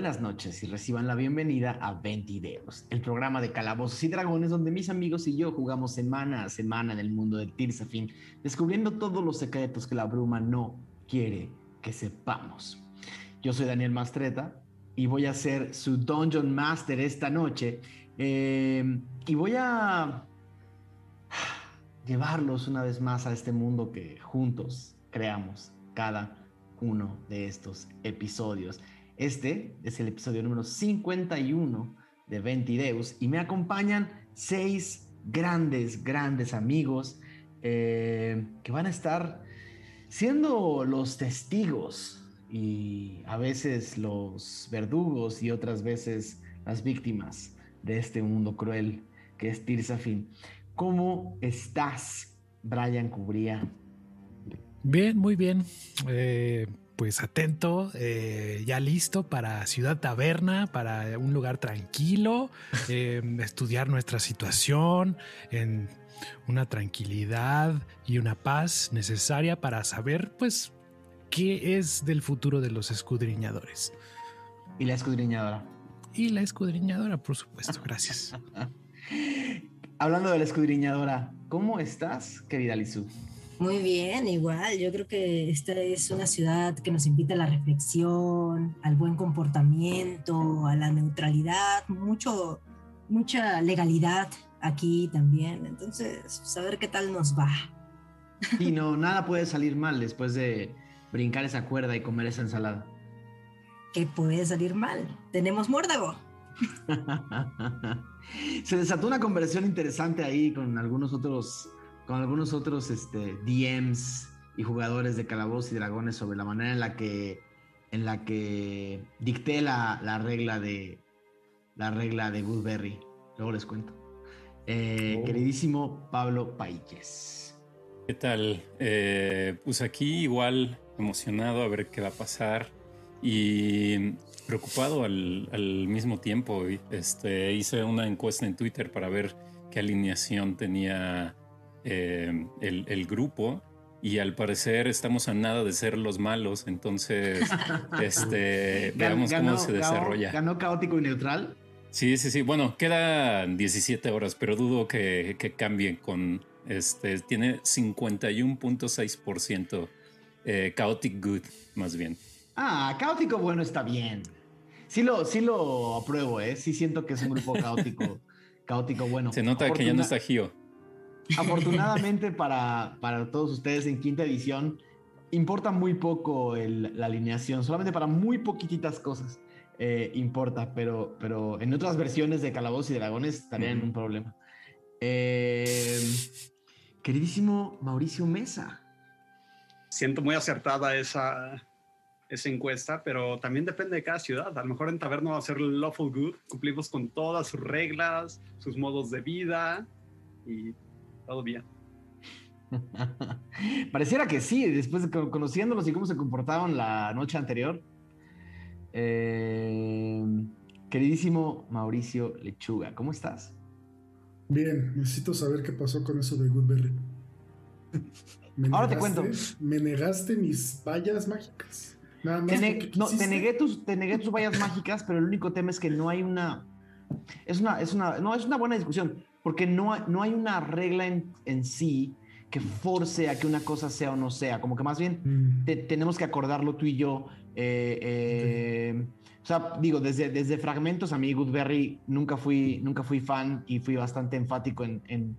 buenas noches y reciban la bienvenida a Ventideos, el programa de calabozos y dragones donde mis amigos y yo jugamos semana a semana en el mundo de Tirsafin, descubriendo todos los secretos que la bruma no quiere que sepamos. Yo soy Daniel Mastreta y voy a ser su Dungeon Master esta noche eh, y voy a llevarlos una vez más a este mundo que juntos creamos cada uno de estos episodios. Este es el episodio número 51 de Ventideus y me acompañan seis grandes, grandes amigos eh, que van a estar siendo los testigos y a veces los verdugos y otras veces las víctimas de este mundo cruel que es Tirsafin. ¿Cómo estás, Brian Cubría? Bien, muy bien. Eh, pues atento, eh, ya listo para Ciudad Taberna, para un lugar tranquilo, eh, estudiar nuestra situación en una tranquilidad y una paz necesaria para saber, pues, qué es del futuro de los escudriñadores. ¿Y la escudriñadora? Y la escudriñadora, por supuesto, gracias. Hablando de la escudriñadora, ¿cómo estás, querida Lizu? Muy bien, igual. Yo creo que esta es una ciudad que nos invita a la reflexión, al buen comportamiento, a la neutralidad, mucho, mucha legalidad aquí también. Entonces, saber qué tal nos va. Y no, nada puede salir mal después de brincar esa cuerda y comer esa ensalada. ¿Qué puede salir mal? Tenemos muérdago. Se desató una conversación interesante ahí con algunos otros, con algunos otros este, DMs y jugadores de Calabozos y Dragones sobre la manera en la que, en la que dicté la, la regla de la regla de Goodberry. Luego les cuento. Eh, Oh. Queridísimo Pablo Paíquez. ¿Qué tal? Eh, pues aquí igual emocionado a ver qué va a pasar y preocupado al, al mismo tiempo. Este, hice una encuesta en Twitter para ver qué alineación tenía eh, el, el grupo y al parecer estamos a nada de ser los malos, entonces este, veamos cómo se desarrolla. Ganó caótico y neutral. Sí, sí, sí. Bueno, quedan 17 horas, pero dudo que, que cambie con este. Tiene 51.6% eh, chaotic good, más bien. Ah, caótico bueno está bien. Sí lo, sí lo apruebo, ¿eh? Sí siento que es un grupo caótico, caótico bueno. Se nota que ya no está Gio. Afortunadamente para, para todos ustedes en quinta edición, importa muy poco el- la alineación, solamente para muy poquititas cosas eh, importa, pero, pero en otras versiones de Calabozos y Dragones estarían en un problema. Eh, queridísimo Mauricio Mesa. siento muy acertada esa, esa encuesta, pero también depende de cada ciudad. A lo mejor en Taberna va a ser lawful good, cumplimos con todas sus reglas, sus modos de vida y todo bien. Pareciera que sí, después de co- conociéndolos y cómo se comportaban la noche anterior. Eh, queridísimo Mauricio Lechuga, ¿cómo estás? Bien, necesito saber qué pasó con eso de Goodberry. Me Ahora te cuento. Me negaste mis vallas mágicas. Nada más Te, ne- no, te negué tus, te negué tus vallas mágicas, pero el único tema es que no hay una. Es una, es una, no, es una buena discusión, porque no no hay una regla en, en sí que force a que una cosa sea o no sea. Como que más bien Mm, te- tenemos que acordarlo tú y yo. eh, eh, O sea, digo, desde, desde fragmentos a mí Goodberry nunca fui, nunca fui fan y fui bastante enfático en, en,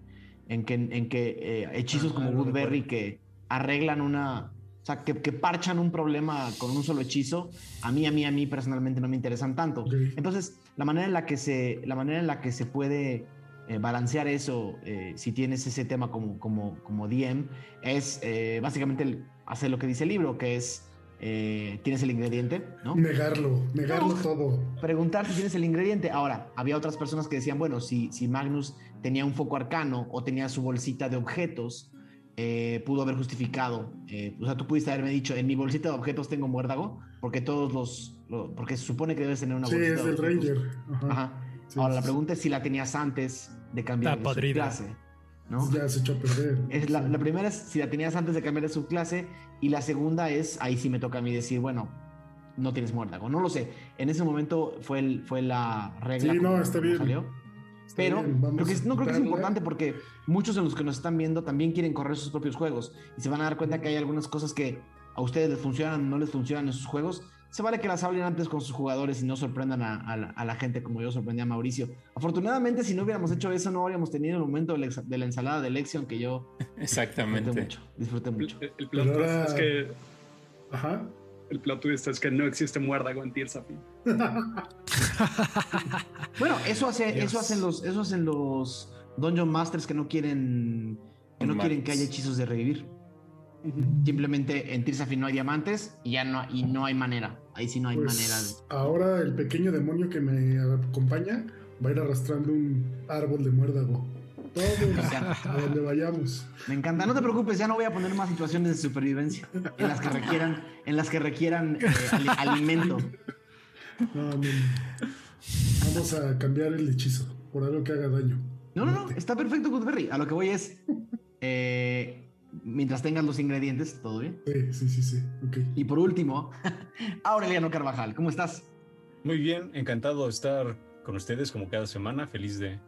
en que, en que eh, hechizos Ah, como Goodberry que arreglan una... O sea, que, que parchan un problema con un solo hechizo, a mí, a mí, a mí personalmente no me interesan tanto. ok. Entonces, la manera en la que se, la manera en la que se puede eh, balancear eso, eh, si tienes ese tema como, como, como DM, es eh, básicamente el- hacer lo que dice el libro, que es, eh, tienes el ingrediente, ¿no? Negarlo, negarlo No. todo. Preguntar si tienes el ingrediente. Ahora, había otras personas que decían, bueno, si, si Magnus tenía un foco arcano o tenía su bolsita de objetos, eh, pudo haber justificado. eh, o sea, tú pudiste haberme dicho, en mi bolsita de objetos tengo muérdago, porque todos los, lo- porque se supone que debes tener una Sí, bolsita es de del objetos. Ranger. Ajá. Ajá. Sí, Ahora, la sí, pregunta es si la tenías antes de cambiar de subclase. ¿no? Ya se echó a perder. Es la, la primera es si la tenías antes de cambiar de subclase y la segunda es, ahí sí me toca a mí decir, bueno, no tienes muérdago. No lo sé. En ese momento fue, el, fue la regla. Sí, no, está bien. salió. Está Pero bien, creo que no creo que es a importante porque muchos de los que nos están viendo también quieren correr sus propios juegos y se van a dar cuenta que hay algunas cosas que a ustedes les funcionan, no les funcionan en sus juegos. Se vale que las hablen antes con sus jugadores y no sorprendan a, a la, a la gente como yo sorprendí a Mauricio. Afortunadamente, si no hubiéramos hecho eso, no habríamos tenido el momento de la, ex- de la ensalada de Lexion que yo disfruté Exactamente. mucho. Disfruté mucho. El, el plot ahora- es que Ajá. el plot twist es que no existe muérdago en Tears. Bueno, eso hace, Dios. eso hacen los, eso hacen los Dungeon Masters que no quieren, que no quieren que haya hechizos de revivir. Simplemente en Tirsafi no hay diamantes y ya no, y no hay manera. Ahí sí no hay Pues, manera. de- ahora el pequeño demonio que me acompaña va a ir arrastrando un árbol de muérdago. Todos a donde vayamos. Me encanta. No te preocupes, ya no voy a poner más situaciones de supervivencia en las que requieran, en las que requieran eh, ali- alimento. No, no, no. Vamos a cambiar el hechizo por algo que haga daño. No, no, no, está perfecto, Goodberry. A lo que voy es, eh, mientras tengas los ingredientes, todo bien. Sí, sí, sí. Y por último, Aureliano Carvajal, ¿cómo estás? Muy bien, encantado de estar con ustedes como cada semana, feliz de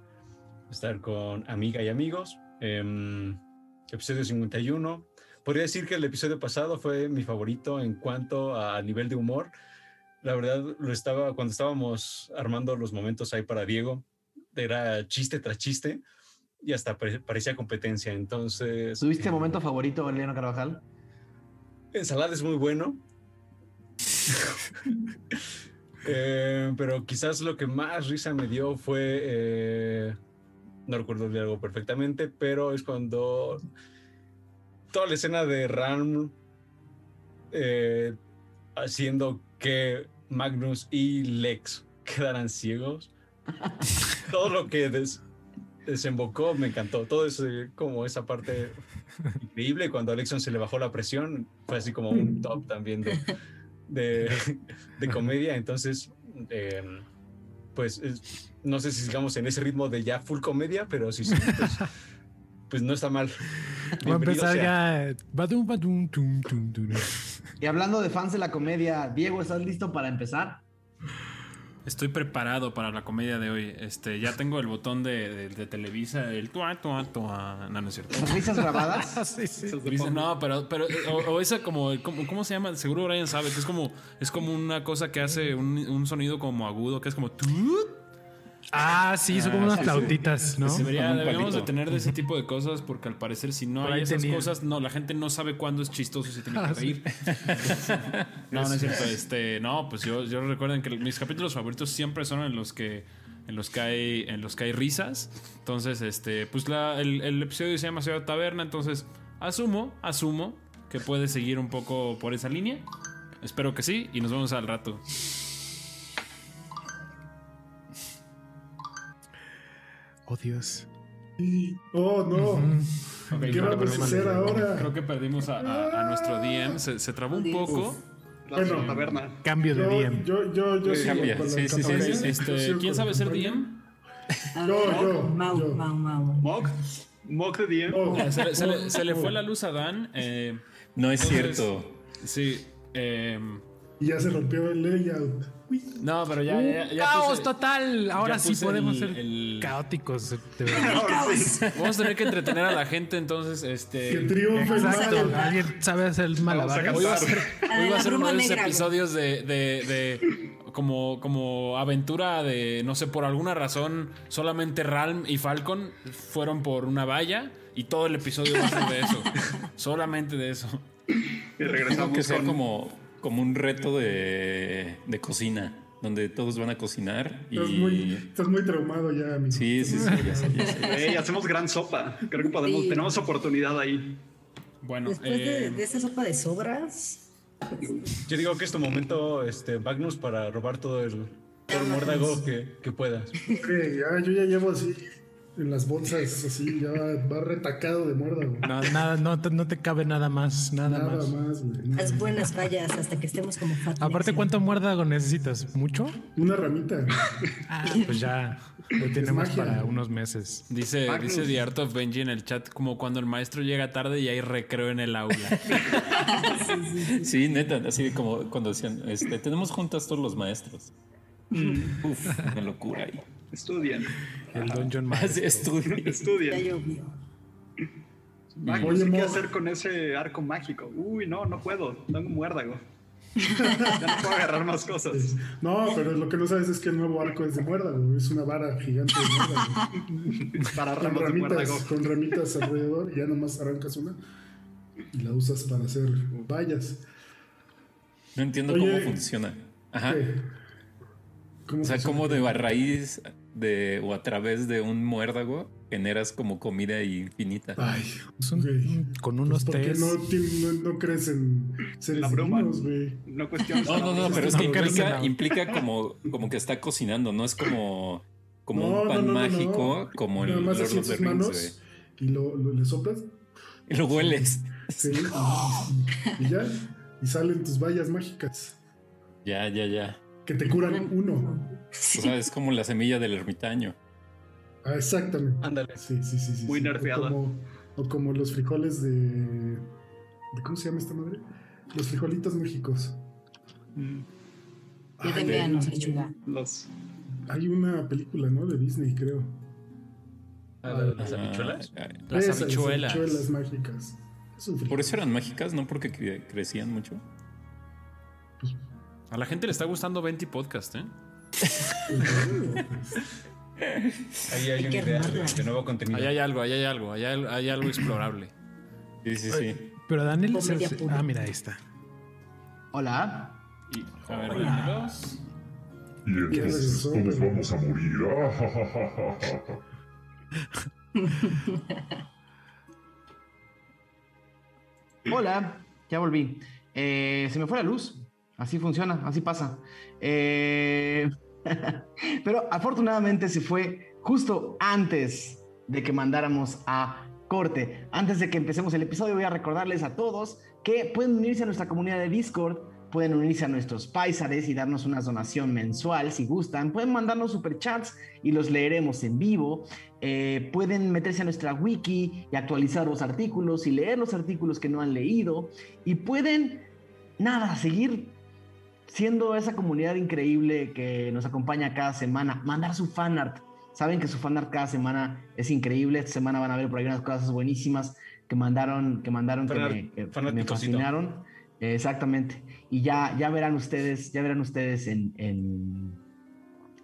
estar con amiga y amigos. Em, episodio 51. Podría decir que el episodio pasado fue mi favorito en cuanto a nivel de humor. La verdad, lo estaba cuando estábamos armando los momentos ahí para Diego, era chiste tras chiste y hasta pare- parecía competencia. Entonces, ¿Tuviste eh, momento favorito, Aureliano Carvajal? Ensalada es muy bueno. Eh, pero quizás lo que más risa me dio fue. eh, no recuerdo el diálogo perfectamente, pero es cuando. Toda la escena de Ram eh, haciendo que Magnus y Lex quedaran ciegos. Todo lo que des- desembocó me encantó. Todo ese, como esa parte increíble cuando a Alexon se le bajó la presión fue así como un top también de, de, de comedia entonces eh, pues es- no sé si sigamos en ese ritmo de ya full comedia pero si sí pues, pues no está mal Voy a empezar ya. Badum, badum, tum, tum, tum. Y hablando de fans de la comedia, Diego, ¿estás listo para empezar? Estoy preparado para la comedia de hoy. Este, ya tengo el botón de, de- de Televisa, el tua, tua, tua. No, no es cierto. ¿Las risas grabadas? Sí, sí. No, pero, pero o, o esa como, como- ¿cómo se llama? Seguro Brian sabe que es como, es como una cosa que hace un, un sonido como agudo, que es como tu. Ah, sí, son como Ah, unas sí, sí. flautitas, ¿no? Debería- deberíamos de tener de ese tipo de cosas porque al parecer si no Por hay esas tenía. cosas, no, la gente no sabe cuándo es chistoso y se tiene que Ah, sí. reír. no, no es cierto. Este, no, pues yo, yo recuerden que mis capítulos favoritos siempre son en los que en los que hay en los que hay risas. Entonces, este, pues la- el, el episodio se llama Ciudad Taberna, entonces asumo, asumo que puede seguir un poco por esa línea. Espero que sí y nos vemos al rato. Oh, Dios. Oh, no. Ujú. Ok, ¿Qué creo que vamos a perdimos- hacer ahora? Creo que perdimos a, a- a nuestro DM, se, se trabó un poco. La Bueno. taberna. Cambio de DM. yo, yo, yo Eh, sigo cambia. Sí, sí, sí, sí, sí. Este, ¿Quién sabe ser. DM? Yo, yo, Mau. Mau, Mau. Mock. Mock de DM. Oh, Se, le- se le, se le fue la luz a Dan. eh, No es Entonces- cierto. sí. em, y ya se rompió el layout. No, pero ya. ya, ya ¡Caos puse- total! Ahora sí podemos el- ser el- caóticos. de verdad. Vamos a tener que entretener a la gente, entonces. Que Este. triunfe el Exacto. mal. ¿Alguien sabe hacer Vamos a malabares? Hoy va a ser, hoy va a ser uno de esos episodios de, de, de como, como aventura de, no sé, por alguna razón, solamente Ralm y Falcon fueron por una valla y todo el episodio va a ser de eso. solamente de eso. Y Tengo regresamos que ser con- como, como un reto de, de cocina, donde todos van a cocinar y... Estás muy, estás muy traumado ya, amigo. Sí, sí, sí, ya sé, ya sé. Ey, hacemos gran sopa. Creo que podemos, Sí. tenemos oportunidad ahí. Bueno, Después de, eh, de esa sopa de sobras, yo digo que es tu momento este Magnus para robar todo el todo el muérdago que, que puedas Sí, ya, yo ya llevo así en las bolsas, así, ya va retacado de muérdago. No, nada, no, te- no te cabe nada más, nada, Nada más. más, güey. nada. Haz buenas vallas hasta que estemos como Fat Aparte. ¿cuánto muérdago necesitas? ¿Mucho? Una ramita. Ah, pues ya lo tenemos para unos meses. Dice, Magnus. dice The Art of Benji en el chat como cuando el maestro llega tarde y hay recreo en el aula. Sí, neta, así como cuando decían, este, tenemos juntas todos los maestros. Uf, una locura ahí. Estudian, El Dungeon Master. estudian. llovió. Magnus, Oye, ¿qué hacer con ese arco mágico? Uy, no, no puedo. Tengo un muérdago. ya no puedo agarrar más cosas. No, pero lo que no sabes es que el nuevo arco es de muérdago. Es una vara gigante de muérdago. Para con ramos de ramitas, muérdago. con ramitas alrededor y ya nomás arrancas una y la usas para hacer vallas. No entiendo Oye. cómo funciona. Ajá. ¿Qué? ¿Cómo O sea, funciona? como de raíz de o a través de un muérdago generas como comida infinita. Ay, güey. con Pues unos porque tés. no, no, no crees en seres La broma. divinos, güey. No cuestiones. No, no, no, pero es que implica, implica como, como que está cocinando, no es como, como No, un pan no, no, mágico, no. como el Lord of the Rings, y lo, lo- le soplas. Y lo hueles. Sí, y, y ya. Y salen tus vallas mágicas Ya, ya, ya. que te curan uno. O sea, es como la semilla del ermitaño. Ah, exactamente. Ándale. Sí, sí, sí. sí Muy sí. nerfeada. O como, o como los frijoles de, de. ¿Cómo se llama esta madre? Los frijolitos mágicos. Mm, Ya Ay, te véanos, lechuga. Los hay una película, ¿no? De Disney, creo. Ah, la- las Ajá. habichuelas. Las Esas, habichuelas. habichuelas mágicas. Por eso eran mágicas, no porque cre- crecían mucho. A la gente le está gustando 20 Podcast, ¿eh? Ahí hay una idea de, nuevo contenido. Ahí hay algo, ahí hay algo, ahí hay, hay algo explorable. Sí, sí, sí. Pero Daniel. ah, mira, ahí está. Hola. Y, a ver, bienvenidos. Y entonces todos vamos a morir. Hola, ya volví. Eh, se me fue la luz. Así funciona, así pasa. Eh, pero afortunadamente se fue justo antes de que mandáramos a corte. Antes de que empecemos el episodio, voy a recordarles a todos que pueden unirse a nuestra comunidad de Discord. Pueden unirse a nuestros paisares y darnos una donación mensual si gustan. Pueden mandarnos superchats y los leeremos en vivo. Eh, pueden meterse a nuestra wiki y actualizar los artículos y leer los artículos que no han leído. Y pueden, nada, seguir siendo esa comunidad increíble que nos acompaña cada semana. Mandar su fanart. Saben que su fanart cada semana es increíble. Esta semana van a ver por ahí unas cosas buenísimas que mandaron, que mandaron que me, que me fascinaron. Eh, Exactamente. Y ya, ya verán ustedes, ya verán ustedes en, en,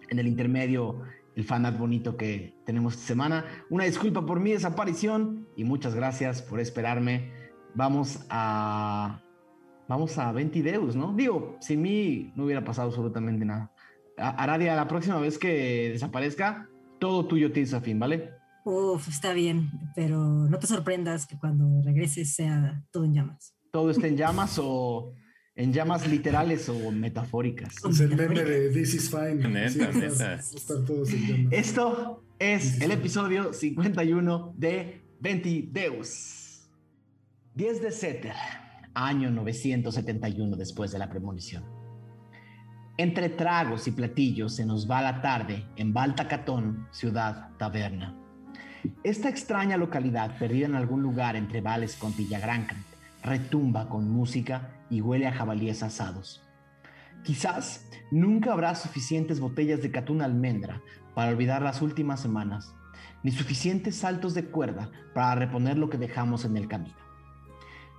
en el intermedio el fanart bonito que tenemos esta semana. Una disculpa por mi desaparición y muchas gracias por esperarme. Vamos a vamos a Ventideus, ¿no? Digo, sin mí no hubiera pasado absolutamente nada. Aradia, la próxima vez que desaparezca, todo tuyo tienes a fin, ¿vale? Uf, está bien, pero no te sorprendas que cuando regreses sea todo en llamas. Todo está en llamas o en llamas literales o metafóricas. Es el meme de This is fine. Neta, Sí, neta. Están todos en llamas. Esto es el episodio 51 de Ventideus. 10 de Seter, año 971 después de la premonición. Entre tragos y platillos se nos va la tarde en Baltacatón, ciudad taberna. Esta extraña localidad, perdida en algún lugar entre Vales con Villagrán, retumba con música y huele a jabalíes asados. Quizás nunca habrá suficientes botellas de catún almendra para olvidar las últimas semanas, ni suficientes saltos de cuerda para reponer lo que dejamos en el camino.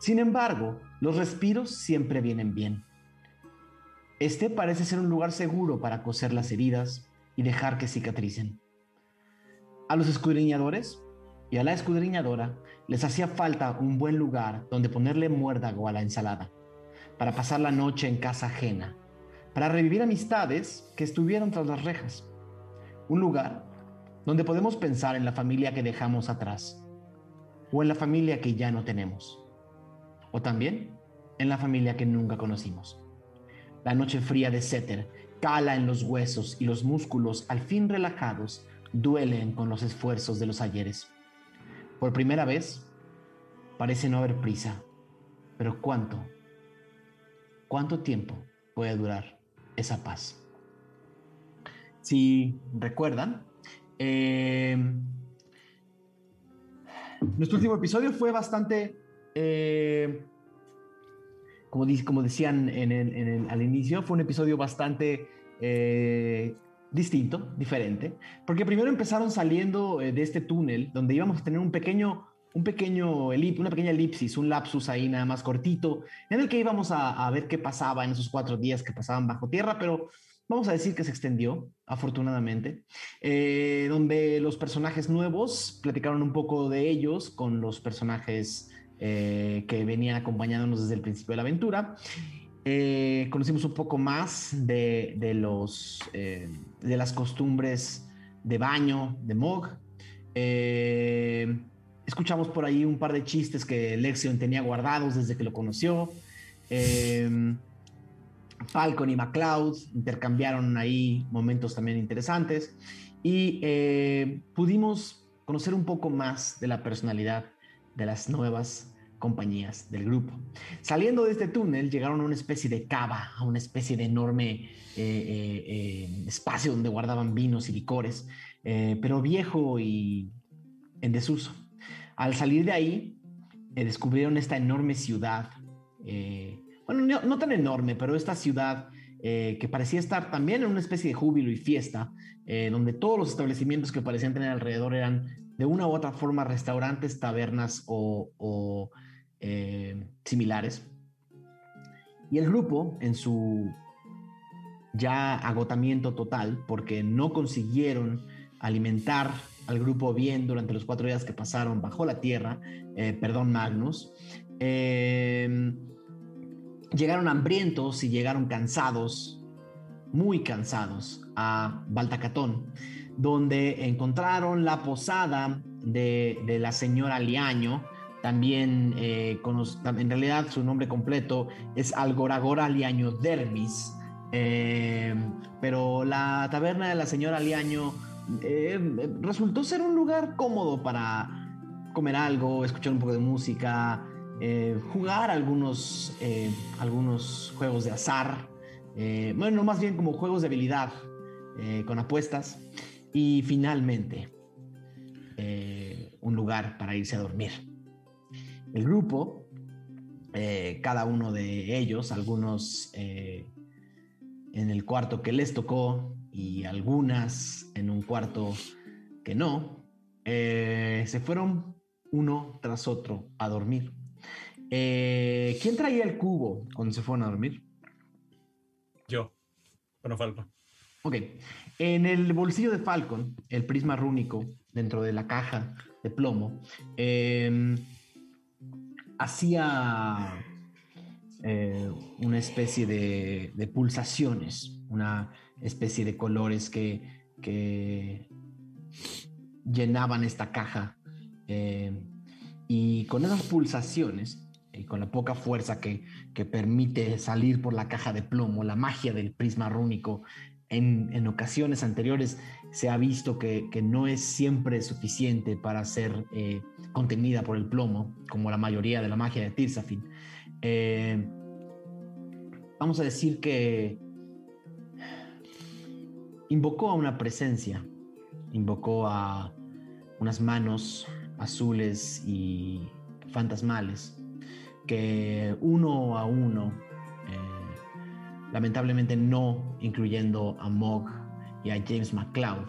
Sin embargo, los respiros siempre vienen bien. Este parece ser un lugar seguro para coser las heridas y dejar que cicatricen. A los escudriñadores y a la escudriñadora les hacía falta un buen lugar donde ponerle muérdago a la ensalada, para pasar la noche en casa ajena, para revivir amistades que estuvieron tras las rejas. Un lugar donde podemos pensar en la familia que dejamos atrás, o en la familia que ya no tenemos, o también en la familia que nunca conocimos. La noche fría de Seter cala en los huesos y los músculos al fin relajados duelen con los esfuerzos de los ayeres. Por primera vez, parece no haber prisa. Pero ¿cuánto? ¿Cuánto tiempo puede durar esa paz? Si recuerdan, eh, nuestro último episodio fue bastante, eh, como, como, decían al inicio, fue un episodio bastante eh, distinto, diferente, porque primero empezaron saliendo de este túnel donde íbamos a tener un pequeño, un pequeño una pequeña elipsis, un lapsus ahí nada más cortito, en el que íbamos a, a ver qué pasaba en esos cuatro días que pasaban bajo tierra, pero vamos a decir que se extendió, afortunadamente, eh, donde los personajes nuevos platicaron un poco de ellos con los personajes eh, que venían acompañándonos desde el principio de la aventura. Eh, conocimos un poco más de, los, de las costumbres de baño de Mog. escuchamos por ahí un par de chistes que Lexion tenía guardados desde que lo conoció. Falcon y McCloud intercambiaron ahí momentos también interesantes y eh, pudimos conocer un poco más de la personalidad de las nuevas compañías del grupo. Saliendo de este túnel llegaron a una especie de cava, a una especie de enorme eh, eh, espacio donde guardaban vinos y licores, pero viejo y en desuso. Al salir de ahí, descubrieron esta enorme ciudad bueno, no, tan enorme, pero esta ciudad eh, que parecía estar también en una especie de júbilo y fiesta, eh, donde todos los establecimientos que parecían tener alrededor eran de una u otra forma restaurantes, tabernas o, eh, similares. Y el grupo, en su ya agotamiento total, porque no consiguieron alimentar al grupo bien durante los cuatro días que pasaron bajo la tierra, perdón Magnus, llegaron hambrientos y llegaron cansados, muy cansados, a Baltacatón, donde encontraron la posada de, la señora Liaño, también eh, en realidad su nombre completo es Algoragora Liaño Dermis, eh, pero la taberna de la señora Liaño eh, resultó ser un lugar cómodo para comer algo, escuchar un poco de música, eh, jugar algunos, eh, algunos juegos de azar, eh, bueno, más bien como juegos de habilidad con apuestas y finalmente un lugar para irse a dormir. El grupo, cada uno de ellos, algunos en el cuarto que les tocó y algunas en un cuarto que no, se fueron uno tras otro a dormir. Eh, ¿Quién traía el cubo cuando se fueron a dormir? Yo. Bueno, Falcon. Ok. En el bolsillo de Falcon, el prisma rúnico dentro de la caja de plomo, em, hacía eh, una especie de, pulsaciones, una especie de colores que, llenaban esta caja. Em, y con esas pulsaciones y con la poca fuerza que, permite salir por la caja de plomo, la magia del prisma rúnico, en, ocasiones anteriores se ha visto que, no es siempre suficiente para ser eh, contenida por el plomo, como la mayoría de la magia de Tirsafin. Eh, vamos a decir que invocó a una presencia, invocó a unas manos azules y fantasmales que uno a uno, eh, lamentablemente no incluyendo a Mog y a James McCloud,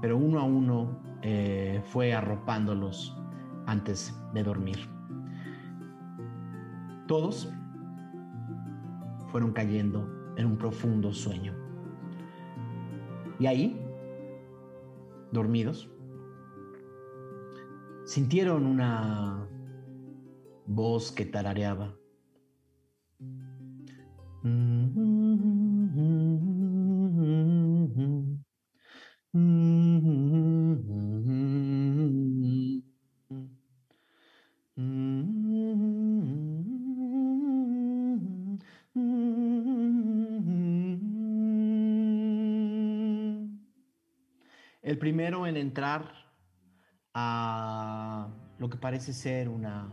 pero uno a uno eh, fue arropándolos antes de dormir. Todos fueron cayendo en un profundo sueño. Y ahí, dormidos, sintieron una voz que tarareaba. El primero en entrar a lo que parece ser una,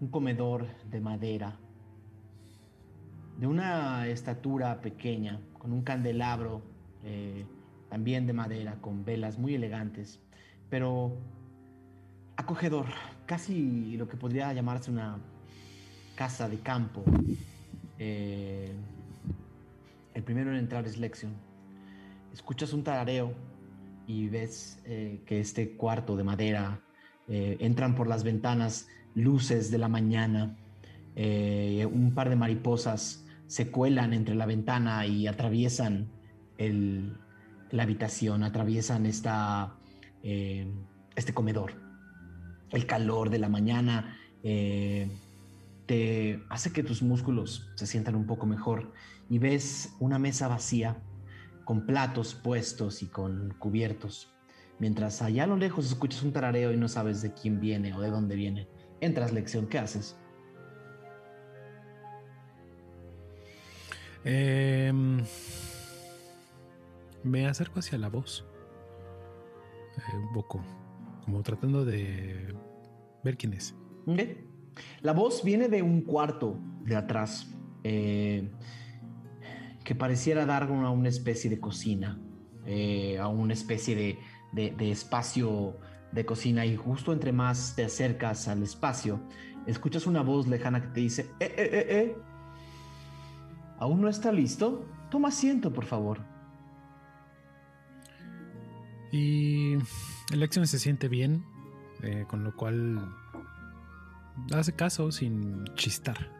un comedor de madera, de una estatura pequeña, con un candelabro eh, también de madera, con velas muy elegantes, pero acogedor, casi lo que podría llamarse una casa de campo. Eh, el primero en entrar es Lexion. Escuchas un tarareo y ves eh, que este cuarto de madera eh, entran por las ventanas luces de la mañana. un par de mariposas se cuelan entre la ventana y atraviesan la habitación, atraviesan esta, este comedor. El calor de la mañana te hace que tus músculos se sientan un poco mejor y ves una mesa vacía con platos puestos y con cubiertos. Mientras allá a lo lejos escuchas un tarareo y no sabes de quién viene o de dónde viene. Entras, lección, ¿qué haces? Em, me acerco hacia la voz. Eh, un poco. Como tratando de ver quién es. La voz viene de un cuarto de atrás, eh, que pareciera dar a una especie de cocina, eh, a una especie de, espacio de cocina y justo entre más te acercas al espacio, escuchas una voz lejana que te dice, eh, eh, eh, eh, ¿aún no está listo? Toma asiento, por favor. Y Elección se siente bien, con lo cual hace caso sin chistar.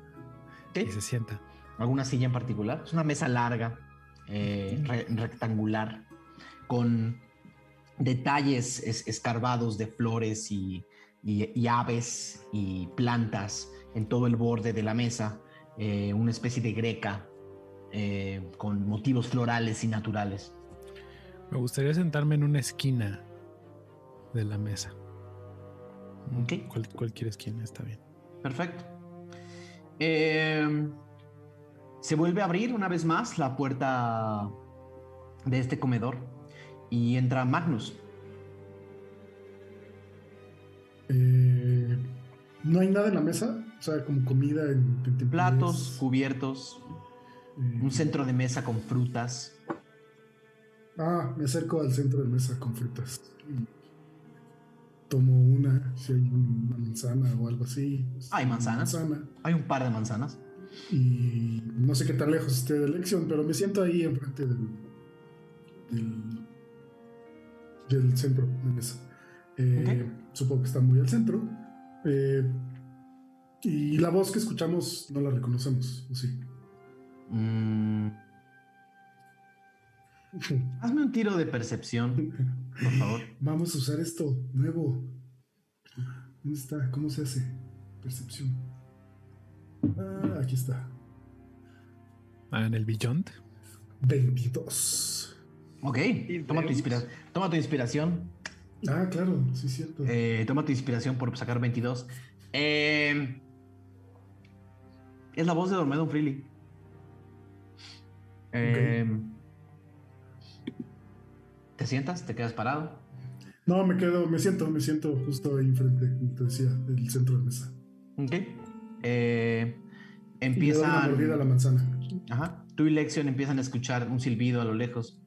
Y se sienta. ¿Alguna silla en particular? Es una mesa larga, eh, rectangular, con detalles escarbados de flores y, aves y plantas en todo el borde de la mesa. Eh, una especie de greca eh, con motivos florales y naturales. Me gustaría sentarme en una esquina de la mesa. cualquier esquina está bien. Perfecto. Eh, se vuelve a abrir una vez más la puerta de este comedor y entra Magnus. Eh, no hay nada en la mesa, o sea, como comida en, platos, cubiertos, un eh, centro de mesa con frutas. Ah, me acerco al centro de mesa con frutas tomo una, si hay una manzana o algo así. Hay manzanas. Hay un par de manzanas. Y no sé qué tan lejos esté de elección, pero me siento ahí enfrente del, del, centro de mesa. Eh, supongo que está muy al centro. Eh, y la voz que escuchamos no la reconocemos, ¿o sí? Mm. Hazme un tiro de percepción, por favor. Vamos a usar esto nuevo. ¿Dónde está? ¿Cómo se hace? Percepción. Ah, aquí está. Ah, en el Beyond. 22. Ok, toma tu, toma tu inspiración. Ah, claro, sí es cierto. Eh, toma tu inspiración por sacar 22. Eh, es la voz de Dormedo Freely. Eh, ¿Te sientas? ¿Te quedas parado? No, me quedo, me siento, me siento justo ahí enfrente, como te decía, del centro de mesa. Ok. Eh, empiezan. Y la manzana. Ajá. Tú y Lexion empiezan a escuchar un silbido a lo lejos.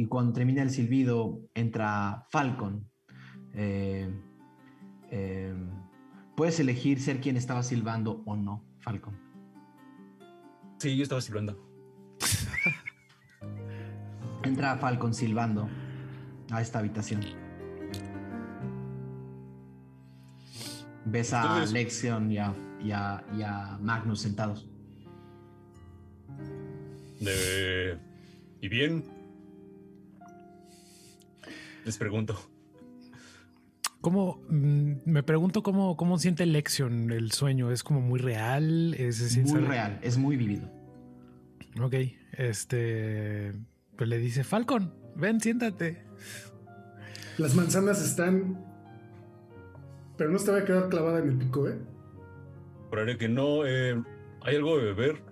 Y cuando termina el silbido entra Falcon. Eh, eh, puedes elegir ser quien estaba silbando o no, Falcon. Sí, yo estaba silbando. entra Falcon silbando a esta habitación. Ves a Lexion y a, Magnus sentados. ¿Y bien? Les pregunto. ¿Cómo, mm, me pregunto cómo, cómo siente Lexion el sueño? ¿Es como muy real? ¿Es, muy real, es muy vivido. Ok, este, pues le dice Falcon, ven, siéntate. Las manzanas están. Pero no se te va a quedar clavada en el pico, ¿eh? Juraré que no. eh, ¿Hay algo de beber?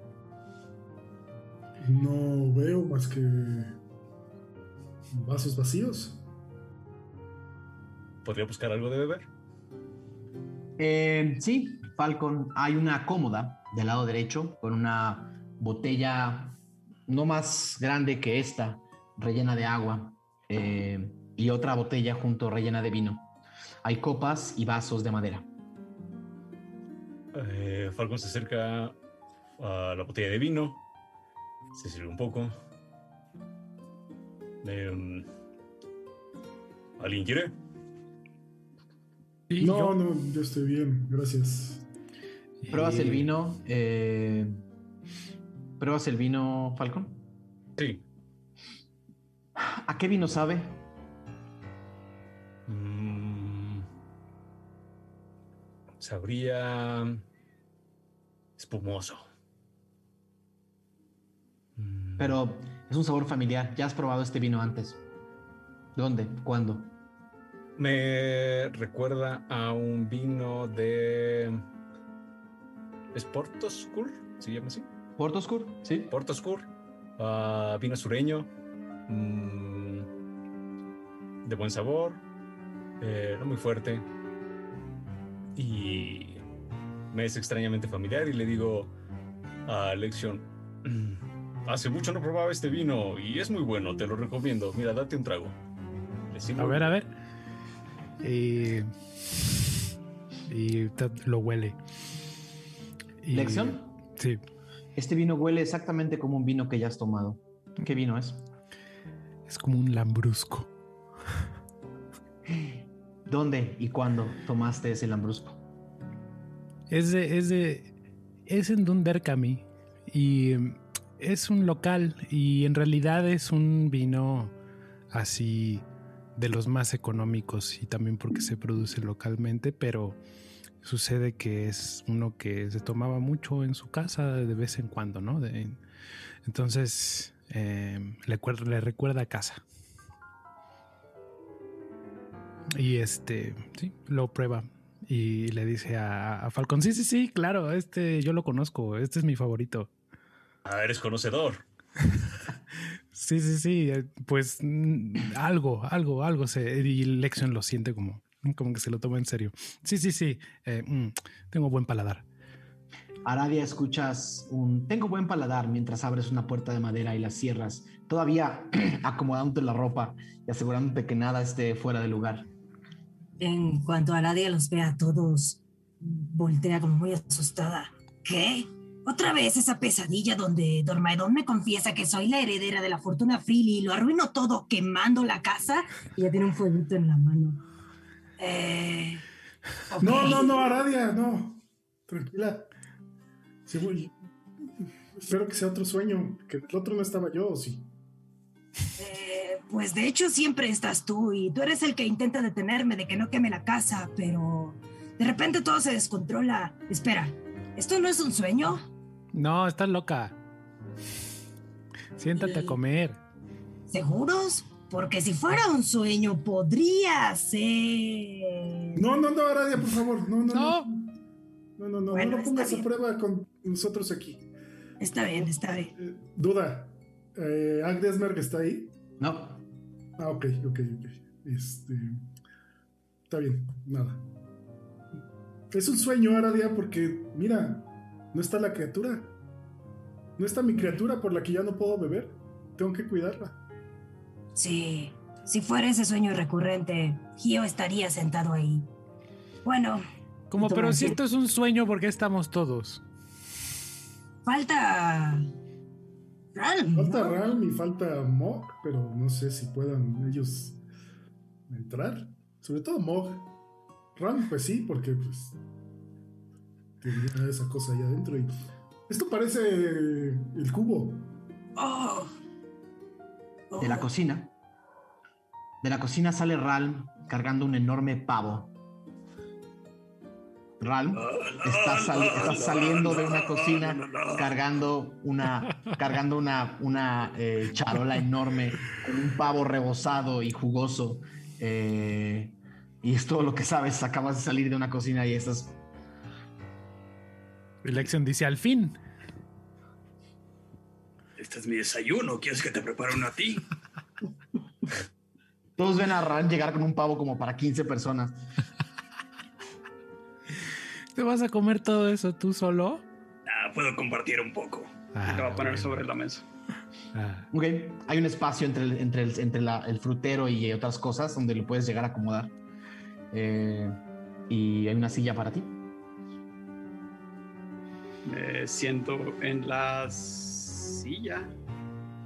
No veo más que. vasos vacíos. ¿Podría buscar algo de beber? Eh, sí, Falcon, hay una cómoda del lado derecho con una botella no más grande que esta, rellena de agua, eh, y otra botella junto rellena de vino. Hay copas y vasos de madera. Eh, Falcon se acerca a la botella de vino. Se sirve un poco. Em, ¿Alguien quiere? Sí, no, yo- no, yo estoy bien, gracias. ¿Pruebas el Y- vino? eh, ¿Pruebas el vino, Falcon? Sí. ¿A qué vino sabe? Mm, sabría espumoso. Mm, Pero es un sabor familiar. Ya has probado este vino antes. ¿Dónde? ¿Cuándo? Me recuerda a un vino de ¿Es Portoscur? ¿Se llama así? ¿Porto Oscur? Sí. Portoscur. ah, vino sureño. mm, de buen sabor. eh, no muy fuerte. Y me es extrañamente familiar y le digo a Lexion, "Mm, hace mucho no probaba este vino y es muy bueno, te lo recomiendo. Mira, date un trago. A ver, a ver. Y, y lo huele. Y- ¿Lección? Sí. Este vino huele exactamente como un vino que ya has tomado. ¿Qué vino es? Es como un lambrusco. ¿Dónde y cuándo tomaste ese lambrusco? Es de, es de, es en Dunderkami y mm, es un local y en realidad es un vino así de los más económicos y también porque se produce localmente, pero sucede que es uno que se tomaba mucho en su casa de vez en cuando, ¿no? De- entonces eh, le, cuer- le recuerda a casa. Y este, sí, lo prueba y le dice a, a Falcon, sí, sí, sí, claro, este yo lo conozco, este es mi favorito. Ah, eres conocedor. Sí, sí, sí, eh, pues mm, algo, algo, algo se... Y Lexion lo siente como, como que se lo toma en serio. Sí, sí, sí, eh, mm, tengo buen paladar. Aradia, escuchas un tengo buen paladar mientras abres una puerta de madera y la cierras, todavía acomodándote la ropa y asegurándote que nada esté fuera de lugar. En cuanto a Aradia los ve a todos, voltea como muy asustada. ¿Qué? ¿Otra vez esa pesadilla donde Dormaedon me confiesa que soy la heredera de la fortuna Freely y lo arruino todo quemando la casa? Y ya tiene un fueguito en la mano. Eh. No, no, no, Aradia, no. Tranquila. Sí, voy. Espero que sea otro sueño, que el otro no estaba yo, ¿o sí. Eh, pues de hecho siempre estás tú y tú eres el que intenta detenerme de que no queme la casa, pero de repente todo se descontrola. Espera, ¿esto no es un sueño? No, estás loca. Siéntate a comer. ¿Seguros? Porque si fuera un sueño podría ser... No, no, no, Aradia, por favor. No, no, no. No. No, no, no, Bueno, no lo pongas a prueba con nosotros aquí. Está bien, está bien. Eh, duda. Eh, Agdesmerg está ahí. No, Ah, ok, ok, ok. Este. Está bien, nada. Es un sueño, Aradia, porque, mira, no está la criatura. No está mi criatura por la que ya no puedo beber. Tengo que cuidarla. Sí, si fuera ese sueño recurrente, Gio estaría sentado ahí. Bueno, Como, pero si esto es un sueño, ¿por qué estamos todos? falta... Ralm, Falta ¿no? Ralm y falta Mog, pero no sé si puedan ellos entrar. Sobre todo Mog. Ralm, pues sí, porque pues tenía esa cosa ahí adentro. Y esto parece el cubo. Oh. Oh. de la cocina. De la cocina sale Ralm cargando un enorme pavo. Ral está, está, saliendo de una cocina cargando una, cargando una, una eh, charola enorme con un pavo rebozado y jugoso. Eh, y es todo lo que sabes. Acabas de salir de una cocina y estás. Elección dice al fin. Este es mi desayuno. ¿Quieres que te prepare uno a ti? Todos ven a Ran llegar con un pavo como para 15 personas. ¿Te vas a comer todo eso tú solo? Ah, puedo compartir un poco. Ah, te va a poner sobre la mesa. Ah. Ok, hay un espacio entre, el, entre, el, entre el frutero y otras cosas donde lo puedes llegar a acomodar. Eh, y hay una silla para ti. Me siento en la silla.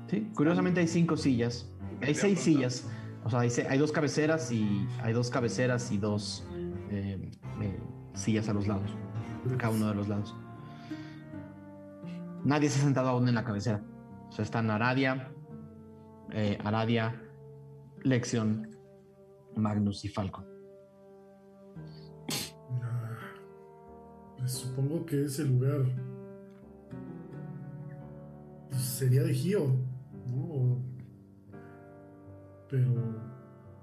Sí, curiosamente hay cinco sillas. Hay seis sillas. O sea, hay, dos cabeceras y hay dos cabeceras y dos eh, eh, sillas a los lados. A cada uno de los lados. Nadie se ha sentado aún en la cabecera. O sea, están Aradia, eh, Aradia, Lexion, Magnus y Falcon. Pues supongo que ese lugar pues, sería de Gio, ¿no? Pero,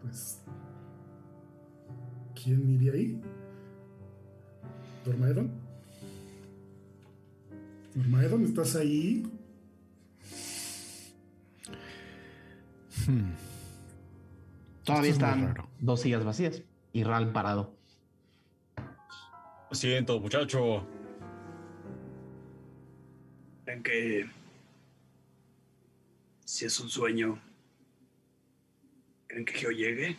pues, ¿quién iría ahí? ¿Dormaedon? ¿Dormaedon, estás ahí? Hmm. Todavía están dos sillas vacías y Ral parado. Lo siento, muchacho. ¿En que si es un sueño, ¿Creen que yo llegue?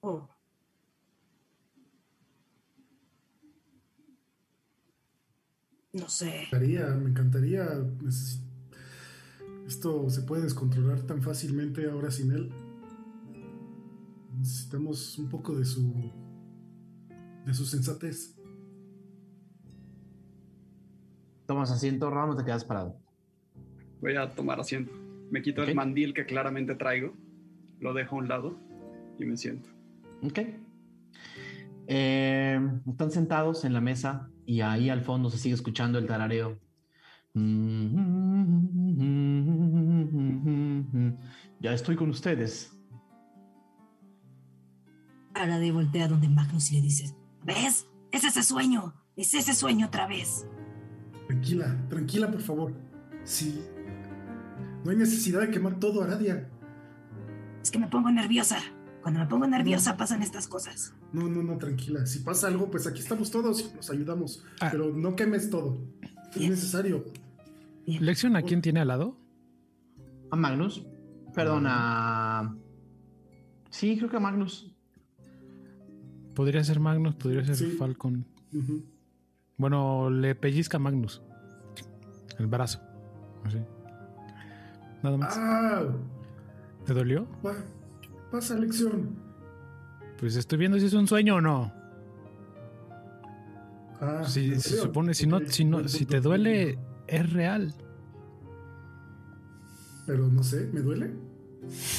Oh. No sé. Me encantaría, me encantaría. Esto se puede descontrolar tan fácilmente ahora sin él. Necesitamos un poco de su. De su sensatez. Tomas asiento, Ramón, te quedas parado. Voy a tomar asiento. Me quito el mandil que claramente traigo, lo dejo a un lado y me siento. Ok. Eh, están sentados en la mesa y ahí al fondo se sigue escuchando el tarareo. Ya estoy con ustedes. Ahora de voltea donde Magnus y le dices, ¿ves? Es ese sueño, es ese sueño otra vez. Tranquila, tranquila, por favor. Sí, no hay necesidad de quemar todo, Aradia. Es que me pongo nerviosa. Cuando me pongo nerviosa pasan estas cosas. No, no, no, tranquila. Si pasa algo, pues aquí estamos todos y nos ayudamos. Ah. Pero no quemes todo. Es necesario. ¿Lección a quién tiene al lado? A Magnus. Perdona. Sí, creo que a Magnus. Podría ser Magnus, podría ser Falcon. Bueno, le pellizca a Magnus. El brazo. Así. Nada más. Ah. ¿Te dolió? pasa lección. Pues estoy viendo si es un sueño o no. Ah, si, se supone, si no, si no, si te duele, es real. Pero no sé, ¿me duele?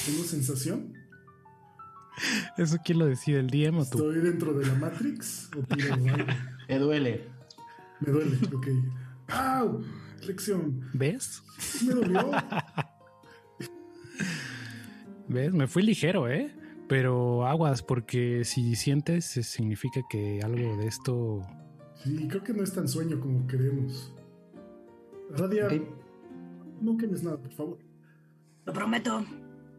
¿Tengo sensación? ¿Eso quién lo decide, el DM o tú? ¿Estoy dentro de la Matrix o Me duele. Me duele, ok. ¡Au! Lección. ¿Ves? Me dolió. ¿Ves? Me fui ligero, ¿eh? Pero aguas, porque si sientes, significa que algo de esto. Sí, creo que no es tan sueño como queremos. Radia, no quemes nada, por favor. Lo prometo.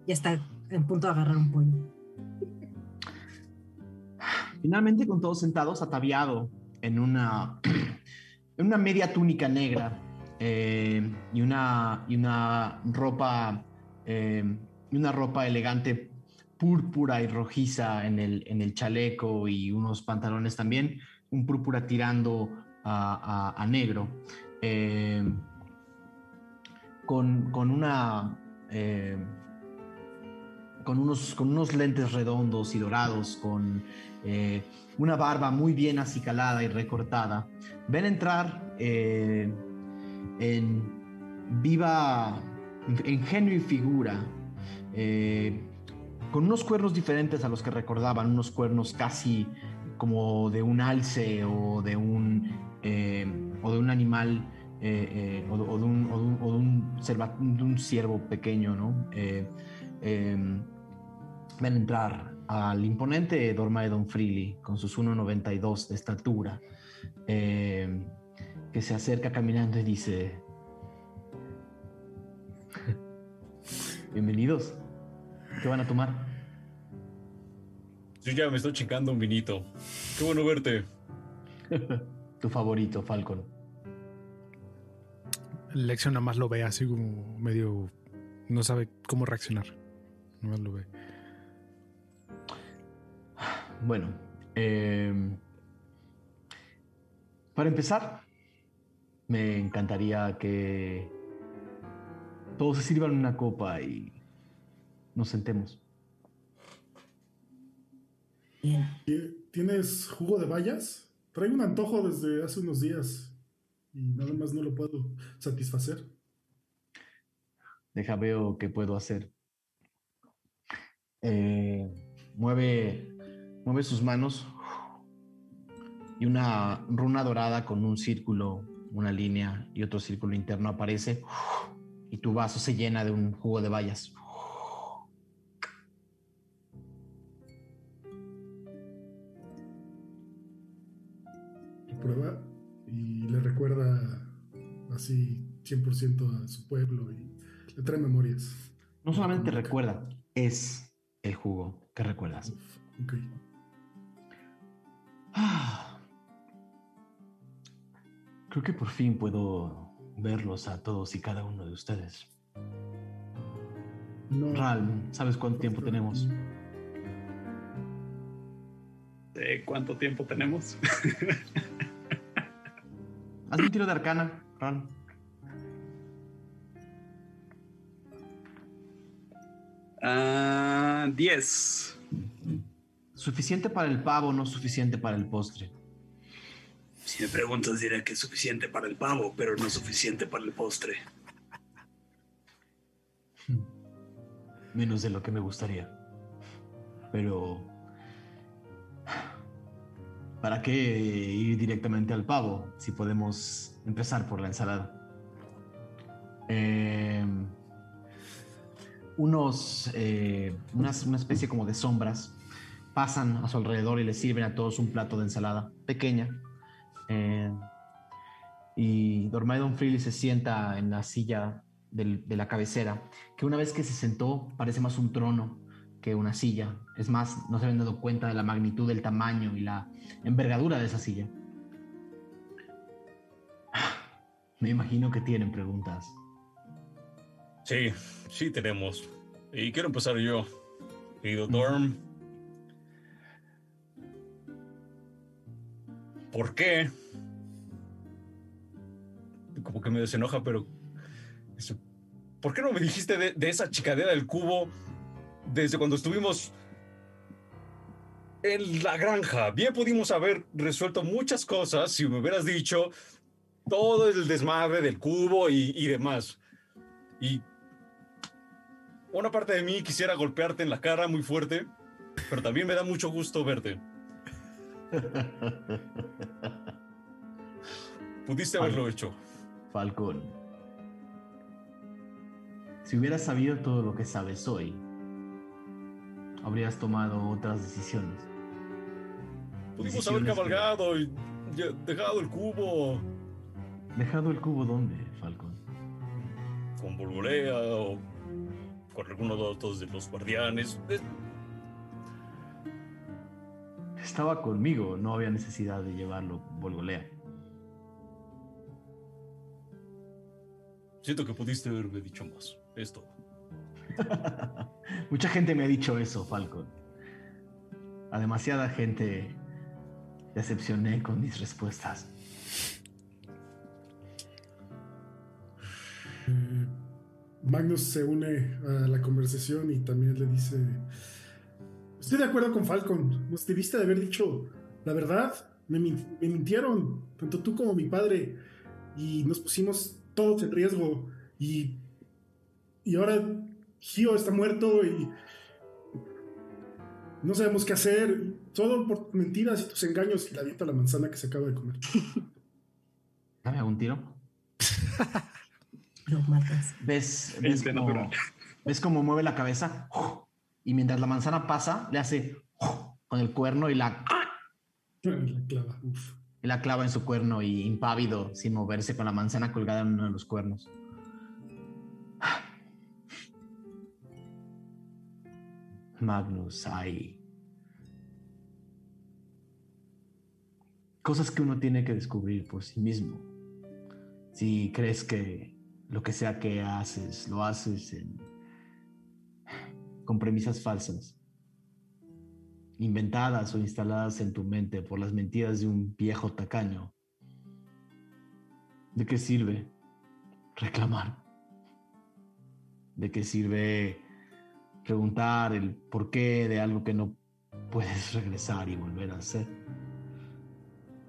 Ya está en punto de agarrar un pollo. Finalmente, con todos sentados, ataviado en una, en una media túnica negra eh, y, una, y una ropa. Eh, una ropa elegante púrpura y rojiza en el, en el chaleco y unos pantalones también, un púrpura tirando a, negro, eh, con, una... Eh, con unos, con unos lentes redondos y dorados, con eh, una barba muy bien acicalada y recortada, ven entrar en viva, ingenio y figura eh, con unos cuernos diferentes a los que recordaban, unos cuernos casi, como de un alce o de un, eh, o de un animal eh, eh, o, de- un, o de un- o de un ciervo pequeño, ¿no? Eh, em, ven entrar al imponente Dormaedon Freely con sus 1,92 de estatura, em, que se acerca caminando y dice: Bienvenidos. ¿Qué van a tomar? Yo ya me estoy chingando un vinito. Qué bueno verte. Tu favorito, Falcon. Lexion nada más lo ve así como medio. No sabe cómo reaccionar. Nada más lo ve. Bueno, em, para empezar, me encantaría que todos se sirvan una copa y nos sentemos. Bien. ¿Tie- ¿Tienes jugo de bayas? Traigo un antojo desde hace unos días y nada más no lo puedo satisfacer. Deja veo qué puedo hacer. Eh, mueve, mueve sus manos y una runa dorada con un círculo, una línea y otro círculo interno aparece y tu vaso se llena de un jugo de bayas. Y prueba y le recuerda así 100% a su pueblo y le trae memorias. No solamente te recuerda, es el jugo que recuerdas. Uf. Creo que por fin puedo verlos a todos y cada uno de ustedes. No, Ral, ¿sabes cuánto tiempo tenemos? ¿De cuánto tiempo tenemos? Hazme un tiro de arcana, Ral. Ah, 10. Suficiente para el pavo, no suficiente para el postre. Si me preguntas, diré que es suficiente para el pavo, pero no suficiente para el postre. Menos de lo que me gustaría. Pero... ¿Para qué ir directamente al pavo si podemos empezar por la ensalada? Em, unos, eh, unas- una especie como de sombras pasan a su alrededor y le sirven a todos un plato de ensalada pequeña. Eh, y Dormaidon Freely se sienta en la silla de la cabecera, que una vez que se sentó parece más un trono que una silla. Es más, no se habían dado cuenta de la magnitud del tamaño y la envergadura de esa silla. Me imagino que tienen preguntas. Sí, sí tenemos. Y quiero empezar yo. Querido Dorm. ¿Por qué? Como que me desenoja, pero... ¿Por qué no me dijiste de, de esa chicadera del cubo desde cuando estuvimos en la granja? Bien pudimos haber resuelto muchas cosas si me hubieras dicho todo el desmadre del cubo y, y demás. Y una parte de mí quisiera golpearte en la cara muy fuerte, pero también me da mucho gusto verte. Pudiste haberlo hecho. Falcón. Si hubieras sabido todo lo que sabes hoy, habrías tomado otras decisiones. Pudimos haber que- cabalgado y dejado el cubo ¿Dejado el cubo dónde, Falcón? con Bulgulea o con alguno de otros de los guardianes. Estaba conmigo, no había necesidad de llevarlo Volgolea. Siento que pudiste haberme dicho más. Es todo. Mucha gente me ha dicho eso, Falcon. A demasiada gente decepcioné con mis respuestas. Eh, Magnus se une a la conversación y también le dice: Estoy de acuerdo con Falcon. Nos debiste de haber dicho la verdad. Me, min- me mintieron, tanto tú como mi padre. Y nos pusimos todos en riesgo. Y, y ahora Gio está muerto y. no sabemos qué hacer, todo por mentiras y tus engaños y la dieta la manzana que se acaba de comer. Dame un tiro. Lo matas. ¿Ves, ves, Este cómo, natural. ves cómo mueve la cabeza? Y mientras la manzana pasa, le hace con el cuerno y la, La clava. uf. y la clava en su cuerno y impávido, sin moverse, con la manzana colgada en uno de los cuernos. Magnus, hay cosas que uno tiene que descubrir por sí mismo. Si crees que lo que sea que haces, lo haces en- con premisas falsas, inventadas o instaladas en tu mente por las mentiras de un viejo tacaño, ¿de qué sirve reclamar? ¿De qué sirve preguntar el porqué de algo que no puedes regresar y volver a hacer?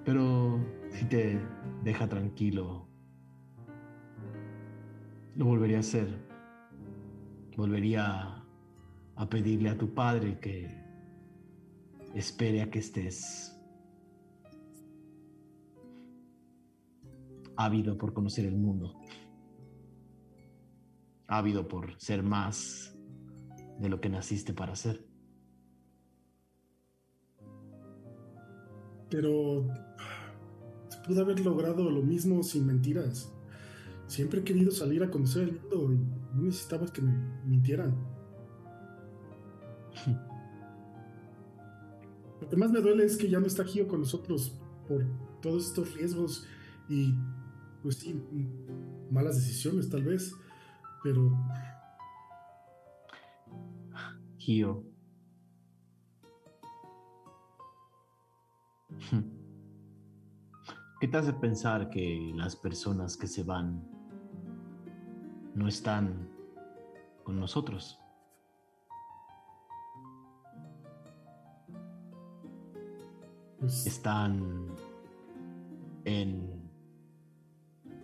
Pero si te deja tranquilo, lo volvería a hacer. Volvería a pedirle a tu padre que espere a que estés ávido por conocer el mundo, ávido por ser más de lo que naciste para ser. Pero se pudo haber logrado lo mismo sin mentiras. Siempre he querido salir a conocer el mundo y no necesitaba que me mintieran. Lo que más me duele es que ya no está Gio con nosotros por todos estos riesgos y, pues sí, malas decisiones tal vez, pero Gio. ¿Qué te hace pensar que las personas que se van no están con nosotros? Están en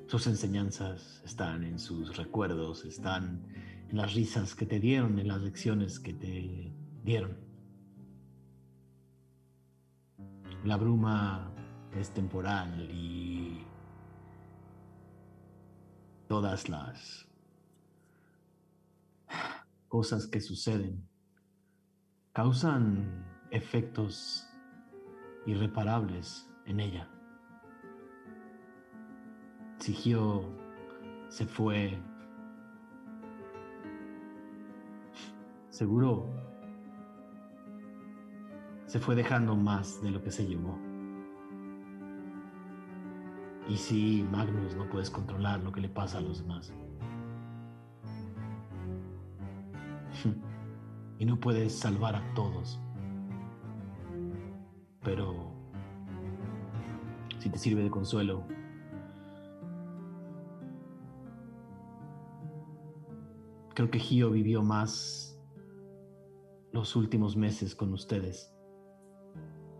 sus enseñanzas, están en sus recuerdos, están en las risas que te dieron, en las lecciones que te dieron. La bruma es temporal y todas las cosas que suceden causan efectos irreparables en ella. Si Gio se fue, seguro se fue dejando más de lo que se llevó. Y si Magnus no puedes controlar lo que le pasa a los demás. Y no puedes salvar a todos. Pero si te sirve de consuelo, creo que Gio vivió más los últimos meses con ustedes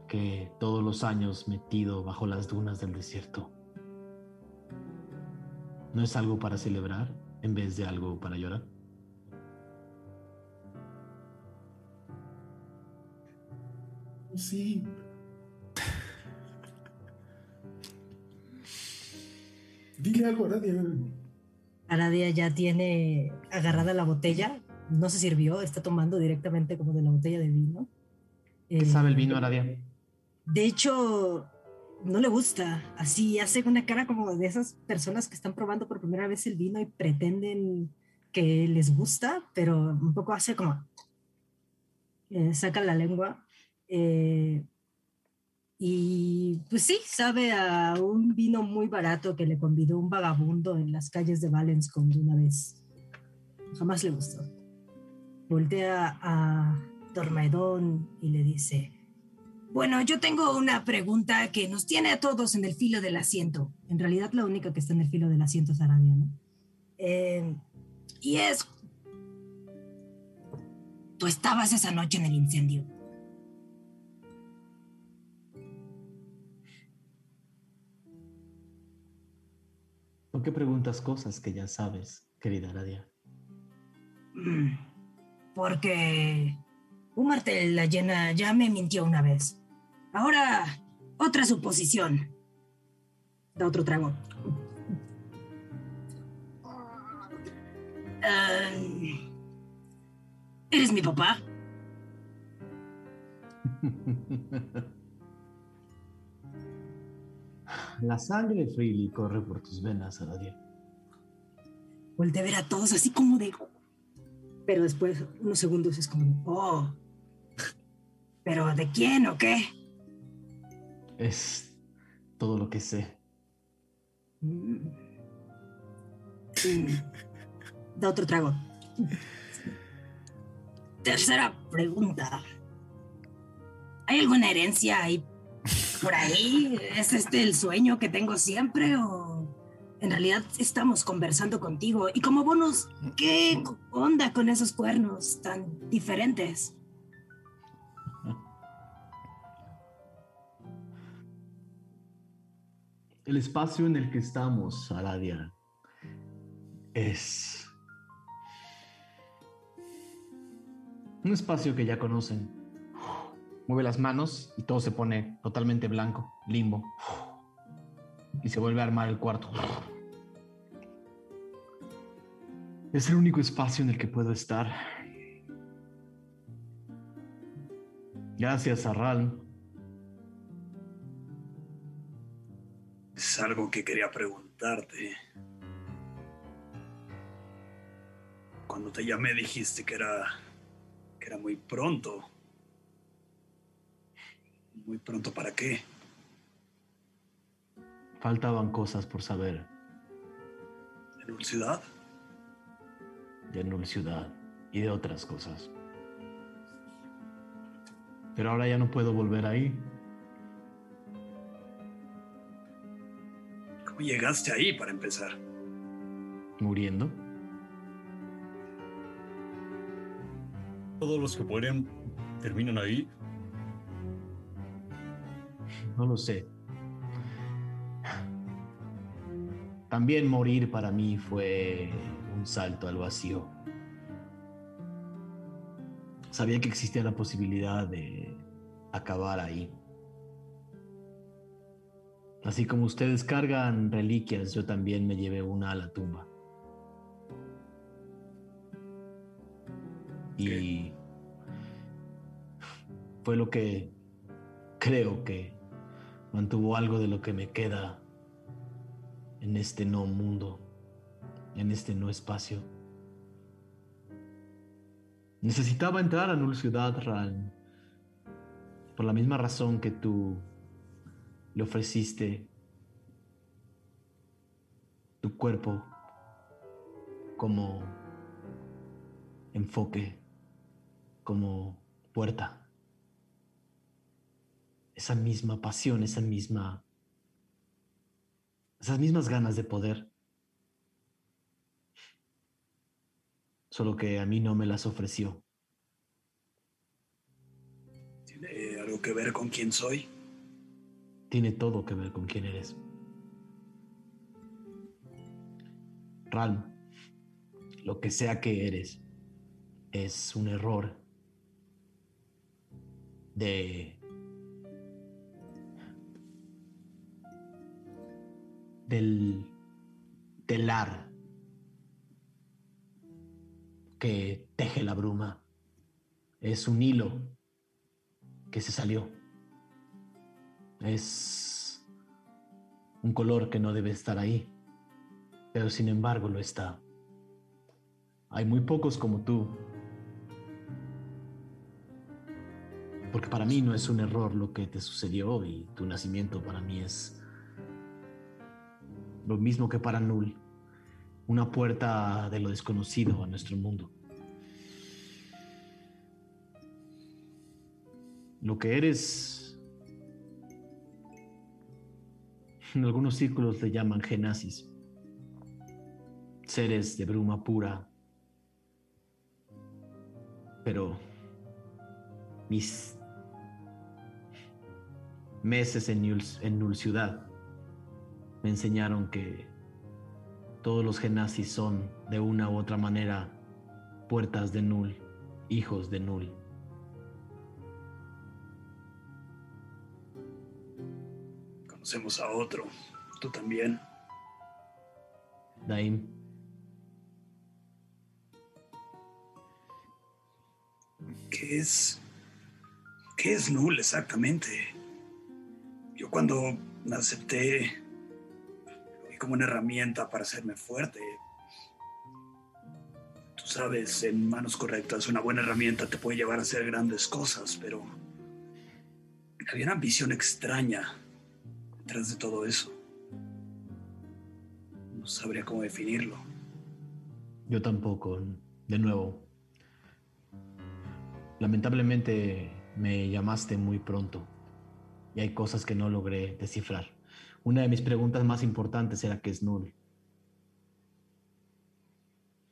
que todos los años metido bajo las dunas del desierto. ¿No es algo para celebrar en vez de algo para llorar? sí. Dile algo Aradia. Aradia ya tiene agarrada la botella, no se sirvió, está tomando directamente como de la botella de vino. ¿Qué Eh, sabe el vino, Aradia? De hecho, no le gusta. Así hace una cara como de esas personas que están probando por primera vez el vino y pretenden que les gusta, pero un poco hace como... eh, saca la lengua. eh, y pues sí, sabe a un vino muy barato que le convidó un vagabundo en las calles de Valenscombe una vez. Jamás le gustó. Voltea a Dormaedón y le dice, bueno, yo tengo una pregunta que nos tiene a todos en el filo del asiento. En realidad la única que está en el filo del asiento es Aradia, ¿no? Eh, y es... Tú estabas esa noche en el incendio. ¿Por qué preguntas cosas que ya sabes, querida Aradia? Mm, Porque Un martel la llena ya me mintió una vez. Ahora, otra suposición. Da otro trago. Ah, ¿Eres mi papá? La sangre Freely corre por tus venas, Aradia. Volté a ver a todos así como de... Pero después, unos segundos, es como... Oh. ¿Pero de quién o qué? Es todo lo que sé. Mm. Mm. Da otro trago. Tercera pregunta. ¿Hay alguna herencia ahí por ahí? ¿Es este el sueño que tengo siempre o en realidad estamos conversando contigo? Y como bonus, ¿qué onda con esos cuernos tan diferentes? El espacio en el que estamos, Aradia, es un espacio que ya conocen. Mueve las manos y todo se pone totalmente blanco, limbo. Y se vuelve a armar el cuarto. Es el único espacio en el que puedo estar. Gracias a Ral. Es algo que quería preguntarte. Cuando te llamé dijiste que era que era muy pronto. Muy pronto para qué? Faltaban cosas por saber ¿En una ciudad? de Null Ciudad y de otras cosas. Pero ahora ya no puedo volver ahí. ¿Cómo llegaste ahí para empezar? Muriendo. Todos los que mueren terminan ahí. No lo sé. También morir para mí fue un salto al vacío. Sabía que existía la posibilidad de acabar ahí. Así como ustedes cargan reliquias, yo también me llevé una a la tumba. Y fue lo que creo que mantuvo algo de lo que me queda en este no mundo, en este no espacio. Necesitaba entrar a Null Ciudad, Ran, por la misma razón que tú le ofreciste tu cuerpo como enfoque, como puerta. Esa misma pasión, esa misma esas mismas ganas de poder. Solo que a mí no me las ofreció. ¿Tiene algo que ver con quién soy? Tiene todo que ver con quién eres. Ralm, lo que sea que eres, es un error de del telar que teje la bruma. Es un hilo que se salió. Es un color que no debe estar ahí, pero sin embargo lo está. Hay muy pocos como tú. Porque para mí no es un error lo que te sucedió y tu nacimiento para mí es lo mismo que para Null, una puerta de lo desconocido a nuestro mundo. Lo que eres, en algunos círculos le llaman genasis, seres de bruma pura, pero mis meses en Null, en Null Ciudad me enseñaron que todos los genazis son, de una u otra manera, puertas de Null, hijos de Null. Conocemos a otro, tú también. Daim. ¿Qué es? ¿Qué es Null exactamente? Yo cuando acepté como una herramienta para hacerme fuerte. Tú sabes, en manos correctas una buena herramienta te puede llevar a hacer grandes cosas, pero había una ambición extraña detrás de todo eso. No sabría cómo definirlo. Yo tampoco. De nuevo. Lamentablemente me llamaste muy pronto y hay cosas que no logré descifrar. Una de mis preguntas más importantes era qué es Null.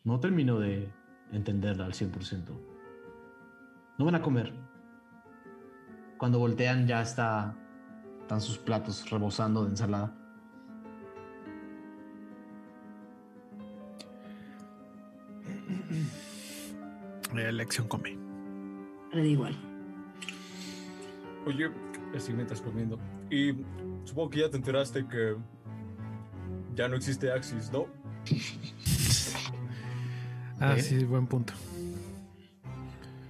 No termino de entenderla al 100%. No van a comer. Cuando voltean ya está, están sus platos rebosando de ensalada. Elección come. Le da igual. Oye, así mientras comiendo. Y supongo que ya te enteraste que ya no existe Axis, ¿no? Ah, ¿Eh? sí, buen punto.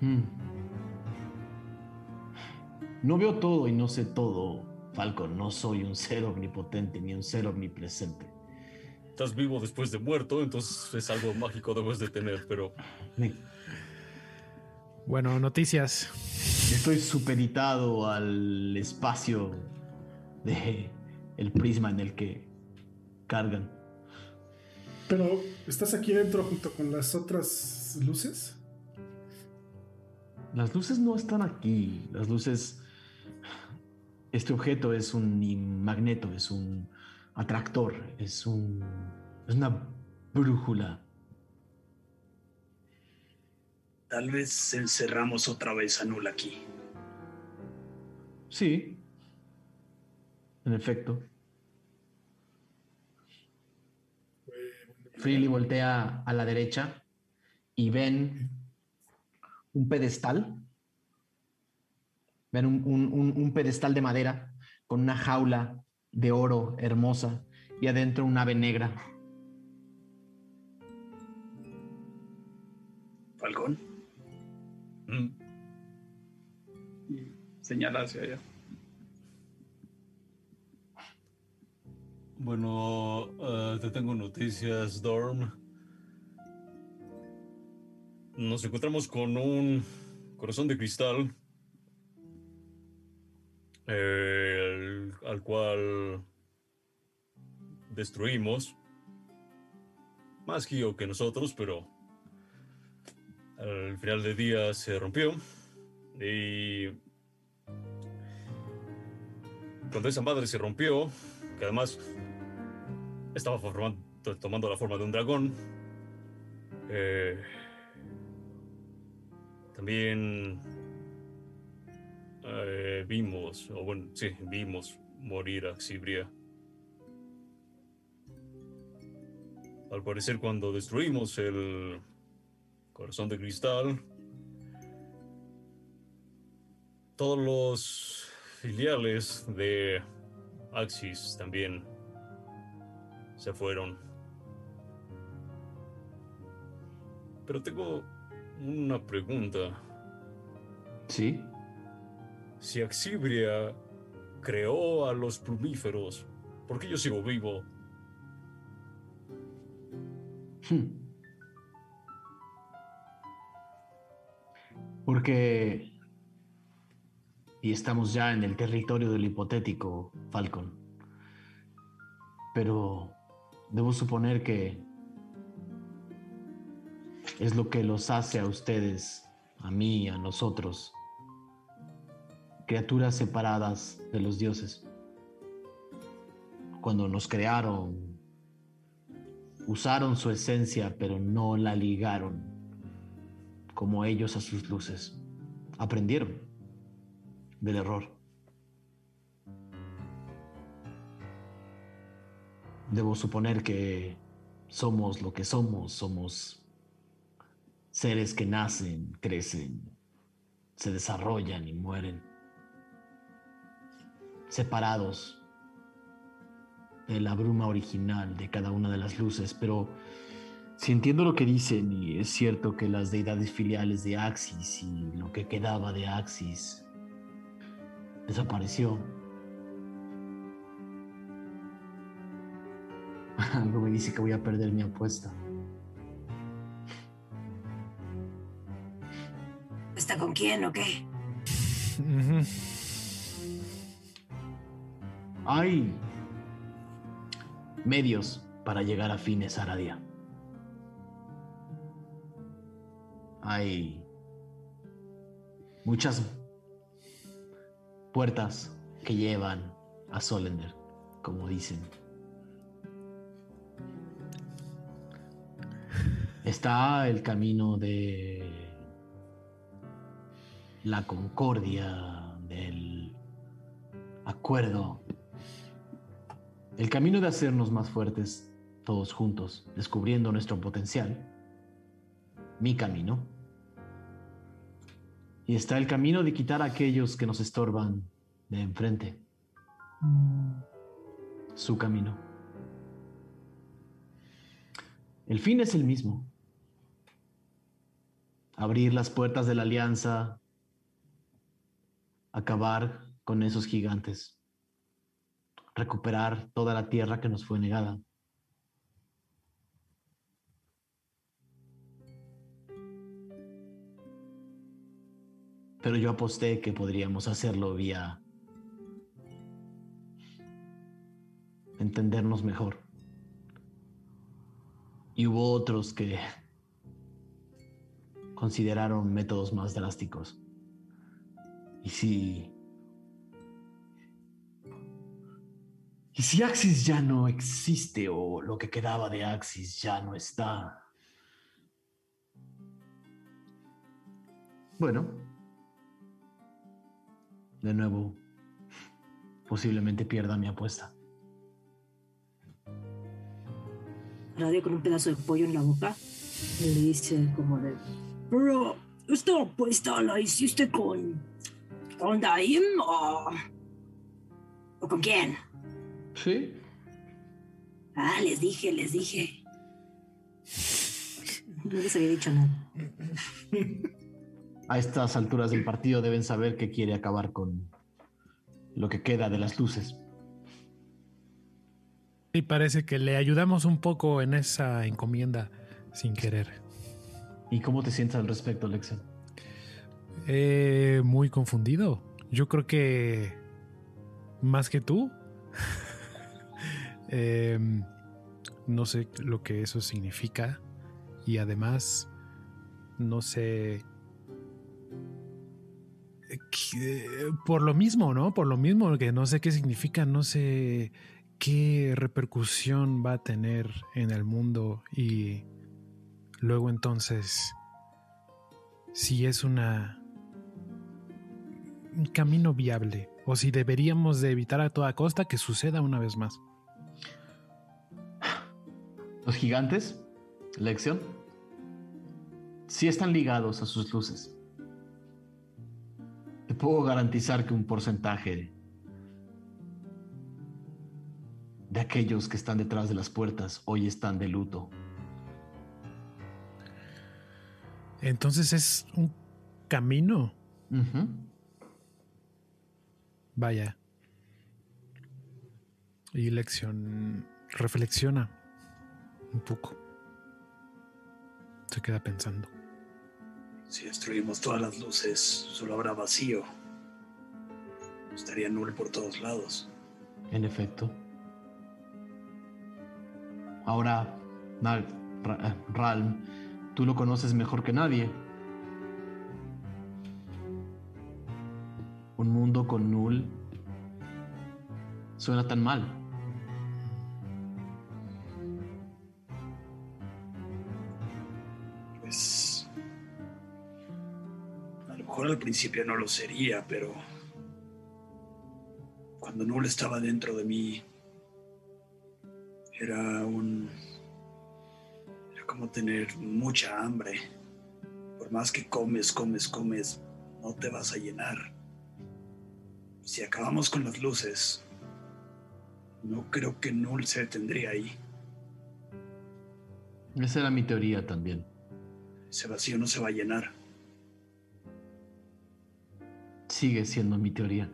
Hmm. No veo todo y no sé todo, Falcon. No soy un ser omnipotente ni un ser omnipresente. Estás vivo después de muerto, entonces es algo mágico debes de tener, pero Bueno, noticias. Estoy supeditado al espacio de el prisma en el que cargan. Pero, ¿estás aquí dentro junto con las otras luces? Las luces no están aquí. Las luces. Este objeto es un magneto, es un atractor, es un. es una brújula. Tal vez encerramos otra vez a Null aquí. Sí. En efecto. Freely voltea a la derecha y ven un pedestal. Ven un, un- un- un pedestal de madera con una jaula de oro hermosa y adentro un ave negra. Falcón. mm, Y señala hacia allá. Bueno, eh, te tengo noticias, Dorm. Nos encontramos con un corazón de cristal al cual destruimos. Más Gio que nosotros, pero al final del día se rompió. Y cuando esa madre se rompió, que además estaba formando- tomando la forma de un dragón, eh, también eh, vimos, o bueno, sí, vimos morir a Xibria. Al parecer cuando destruimos el corazón de cristal, todos los filiales de Axis también se fueron. Pero tengo una pregunta. ¿Sí? Si Axibria creó a los plumíferos, ¿por qué yo sigo vivo? Hmm. Porque... Y estamos ya en el territorio del hipotético, Falcon. Pero debo suponer que es lo que los hace a ustedes, a mí, a nosotros, criaturas separadas de los dioses. Cuando nos crearon, usaron su esencia, pero no la ligaron como ellos a sus luces. Aprendieron del error. Debo suponer que somos lo que somos, somos seres que nacen, crecen, se desarrollan y mueren, separados de la bruma original de cada una de las luces, pero si entiendo lo que dicen y es cierto que las deidades filiales de Axis y lo que quedaba de Axis desapareció. Algo me dice que voy a perder mi apuesta. ¿Está con quién o qué? Hay medios para llegar a fines Aradia. Hay muchas puertas que llevan a Solender, como dicen. Está el camino de la concordia, del acuerdo, el camino de hacernos más fuertes todos juntos, descubriendo nuestro potencial, mi camino. Y está el camino de quitar a aquellos que nos estorban de enfrente, su camino. El fin es el mismo. Abrir las puertas de la alianza, acabar con esos gigantes, recuperar toda la tierra que nos fue negada. Pero yo aposté que podríamos hacerlo vía entendernos mejor. Y hubo otros que consideraron métodos más drásticos. Y si... Y si Axis ya no existe o lo que quedaba de Axis ya no está. Bueno. De nuevo, posiblemente pierda mi apuesta. Radio con un pedazo de pollo en la boca. Le dice como de... Pero esta apuesta la hiciste con... ¿Con Daim o... ¿O con quién? Sí. Ah, les dije, les dije. No les había dicho nada. A estas alturas del partido deben saber que quiere acabar con lo que queda de las luces. Y parece que le ayudamos un poco en esa encomienda sin querer. ¿Y cómo te sientes al respecto, Lexion? Eh, muy confundido. Yo creo que más que tú. Em, no sé lo que eso significa. Y además, no sé. eh, Por lo mismo, ¿no? Por lo mismo que no sé qué significa, no sé qué repercusión va a tener en el mundo y luego entonces si es una un camino viable o si deberíamos de evitar a toda costa que suceda una vez más. Los gigantes, Lexion, sí están ligados a sus luces. Te puedo garantizar que un porcentaje de aquellos que están detrás de las puertas hoy están de luto. Entonces es un camino. Vaya. Y lección reflexiona un poco. Se queda pensando. Si destruimos todas las luces, solo habrá vacío. Estaría nulo por todos lados. En efecto. Ahora, eh, Ralm, tú lo conoces mejor que nadie. Un mundo con Null suena tan mal. Pues. A lo mejor al principio no lo sería, pero. Cuando Null estaba dentro de mí. Era un. Como tener mucha hambre. Por más que comes, comes, comes, no te vas a llenar. Si acabamos con las luces, No creo que Null se detendría ahí. Esa era mi teoría también. Ese vacío no se va a llenar. Sigue siendo mi teoría.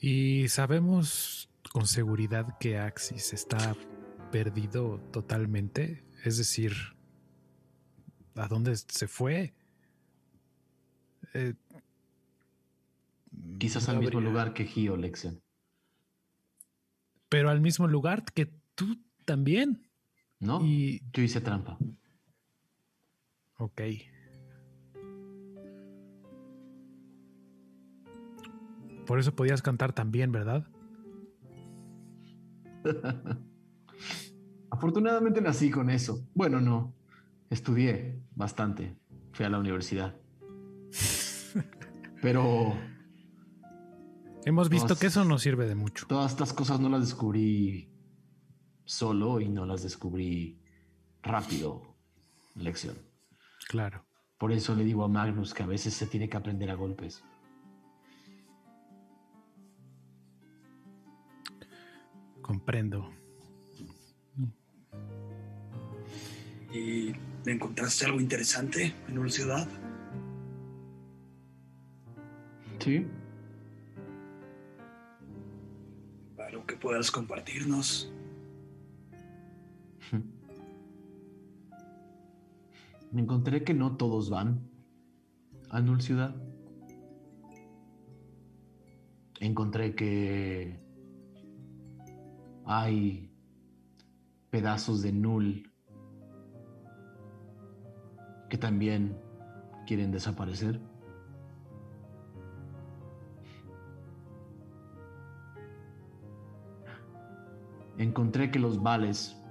Y sabemos con seguridad que Axis está perdido totalmente. Es decir, ¿a dónde se fue? Eh, Quizás al mismo lugar que Gio, Lexion. Pero al mismo lugar que tú también. ¿No? Y. Yo hice trampa. Ok. Por eso podías cantar también, ¿verdad? Afortunadamente nací con eso. Bueno, no. Estudié bastante. Fui a la universidad. Pero Hemos visto Todas- que eso no sirve de mucho. todas estas cosas no las descubrí solo y no las descubrí rápido. Lección. Claro. Por eso le digo a Magnus que a veces se tiene que aprender a golpes. Comprendo. ¿Y encontraste algo interesante en una ciudad? Sí. Algo que puedas compartirnos. Me encontré que no todos van a Null Ciudad. Encontré que hay pedazos de Null que también quieren desaparecer. Encontré que los vales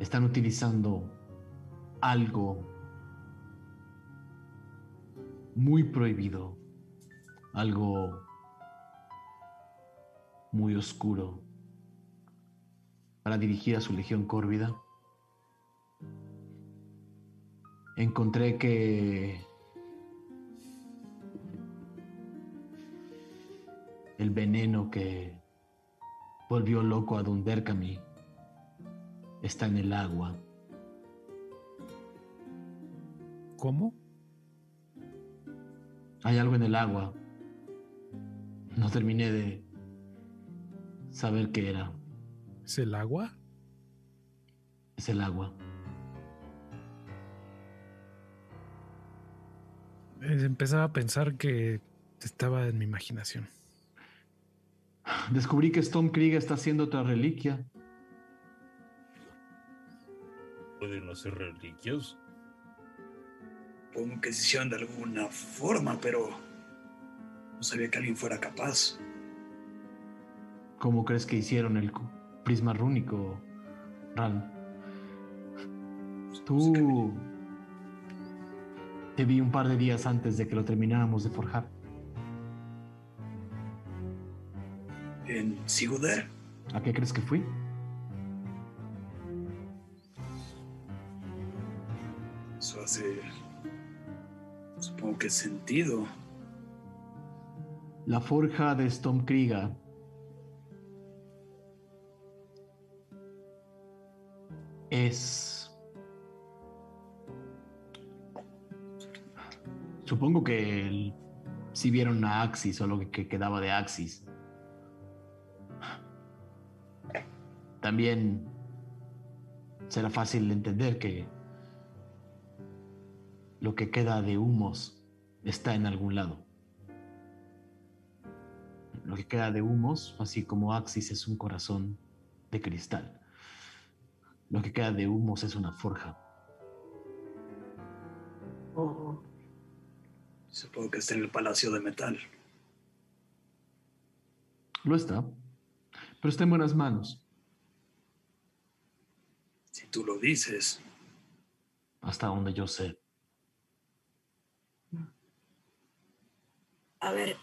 están utilizando algo muy prohibido, algo muy oscuro para dirigir a su legión córvida. Encontré que el veneno que volvió loco a Dunderkami está en el agua. ¿Cómo? Hay algo en el agua. No terminé de saber qué era. ¿Es el agua? Es el agua. Empezaba a pensar que estaba en mi imaginación. Descubrí que Storm Krieg está haciendo otra reliquia. Pueden hacer reliquias. Supongo que se hicieron de alguna forma, pero no sabía que alguien fuera capaz. ¿Cómo crees que hicieron el prisma rúnico, Ran? Tú te vi un par de días antes de que lo termináramos de forjar. En Siguder, ¿A qué crees que fui? eso hace. Supongo que sentido. La forja de Stormkriga es... Supongo que si vieron a Axis o lo que, que quedaba de Axis. También será fácil de entender que lo que queda de humos está en algún lado. Lo que queda de humos, así como Axis es un corazón de cristal. Lo que queda de humos es una forja. Oh, Supongo que está en el Palacio de Metal. Lo está, pero está en buenas manos. Si tú lo dices, Hasta donde yo sé. A ver,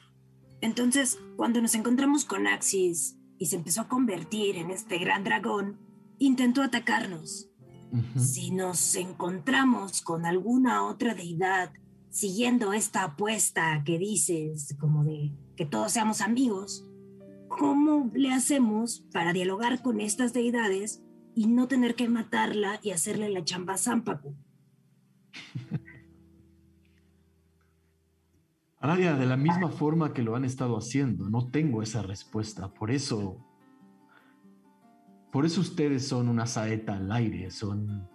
entonces, cuando nos encontramos con Axis y se empezó a convertir en este gran dragón, intentó atacarnos. Si nos encontramos con alguna otra deidad siguiendo esta apuesta que dices, como de que todos seamos amigos, ¿cómo le hacemos para dialogar con estas deidades y no tener que matarla y hacerle la chamba a Zampacu? Aradia, de la misma forma que lo han estado haciendo, no tengo esa respuesta. Por eso, por eso ustedes son una saeta al aire, son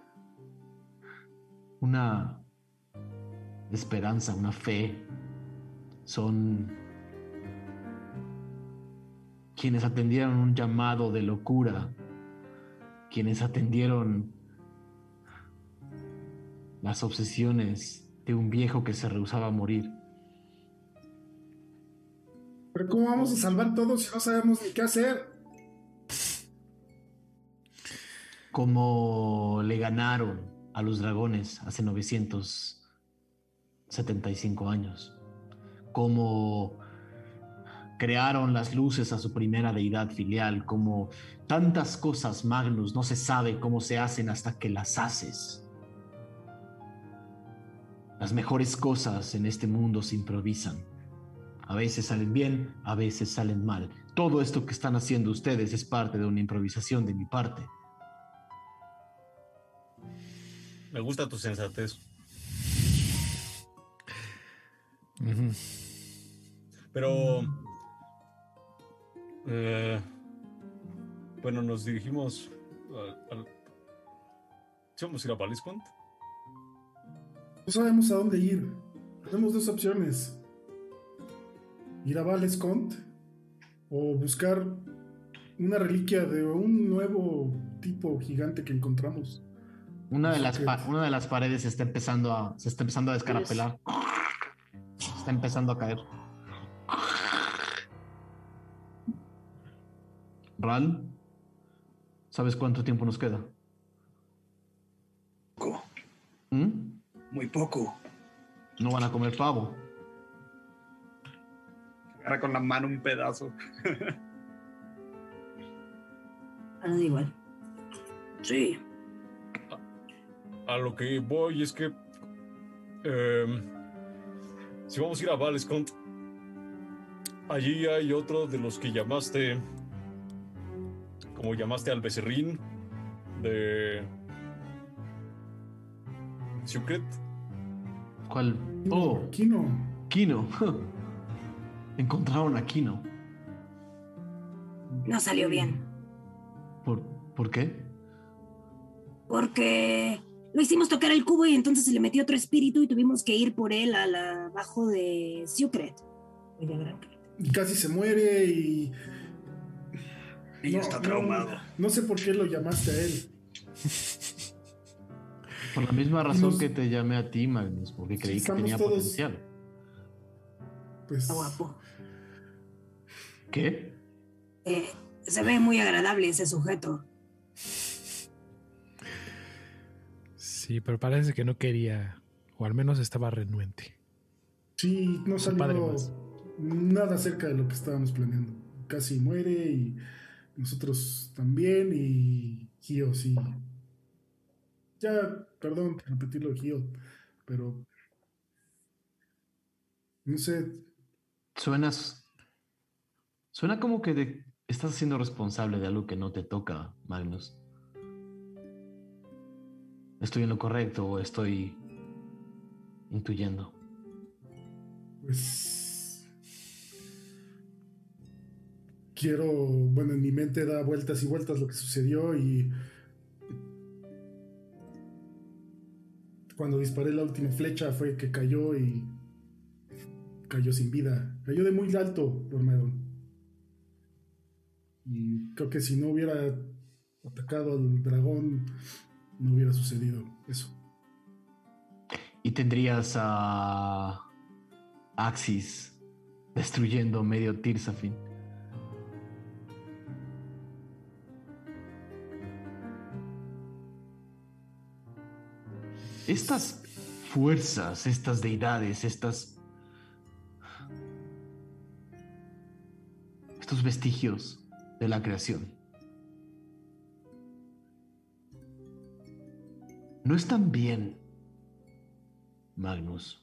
una esperanza, una fe, son quienes atendieron un llamado de locura, quienes atendieron las obsesiones de un viejo que se rehusaba a morir. Pero ¿cómo vamos a salvar todo si no sabemos ni qué hacer? Como le ganaron a los dragones hace 975 años. Como crearon las luces a su primera deidad filial. Como tantas cosas, Magnus, no se sabe cómo se hacen hasta que las haces. Las mejores cosas en este mundo se improvisan. A veces salen bien, a veces salen mal. Todo esto que están haciendo ustedes es parte de una improvisación de mi parte. Me gusta tu sensatez. Pero... eh, bueno, nos dirigimos al... al- ¿Sí vamos a ir a Valiscont? No sabemos a dónde ir. Tenemos dos opciones. Ir a Valescont o buscar una reliquia de un nuevo tipo gigante que encontramos. Una de, las una de las paredes se está empezando a, se está empezando a descarapelar. Está empezando a caer. Ral, ¿sabes cuánto tiempo nos queda? Poco, ¿Mm? muy poco. No van a comer pavo. Agarra con la mano un pedazo. Ah, da igual. Sí. A lo que voy es que... em, si vamos a ir a Valescont, allí hay otro de los que llamaste... Como llamaste al becerrín de... Secret. ¿Cuál? Kino, Oh, Kino. Kino. Encontraron a Kino. No salió bien. ¿Por, ¿Por qué? Porque lo hicimos tocar el cubo y entonces se le metió otro espíritu y tuvimos que ir por él a la abajo de gran- Y casi se muere y... Niño está traumado. No, sé por qué lo llamaste a él. Por la misma razón Nos- que te llamé a ti, Magnus, porque creí que tenía todos- potencial. Pues Está guapo. ¿Qué? Eh, se ve muy agradable ese sujeto. Sí, pero parece que no quería, o al menos estaba renuente. sí, no salió nada cerca de lo que estábamos planeando. Casi muere y nosotros también y Gio sí. Ya, perdón por repetirlo Gio, pero no sé, Suenas. Suena como que de- estás siendo responsable de algo que no te toca, Magnus. ¿Estoy en lo correcto o estoy intuyendo? pues quiero, bueno, en mi mente da vueltas y vueltas lo que sucedió y cuando disparé la última flecha fue que cayó y cayó sin vida. Cayó de muy alto, Dormedon. Y creo que si no hubiera atacado al dragón, no hubiera sucedido eso. Y tendrías a Axis destruyendo medio Tirsafin. Estas fuerzas, estas deidades, estas... Estos vestigios de la creación. No están bien, Magnus.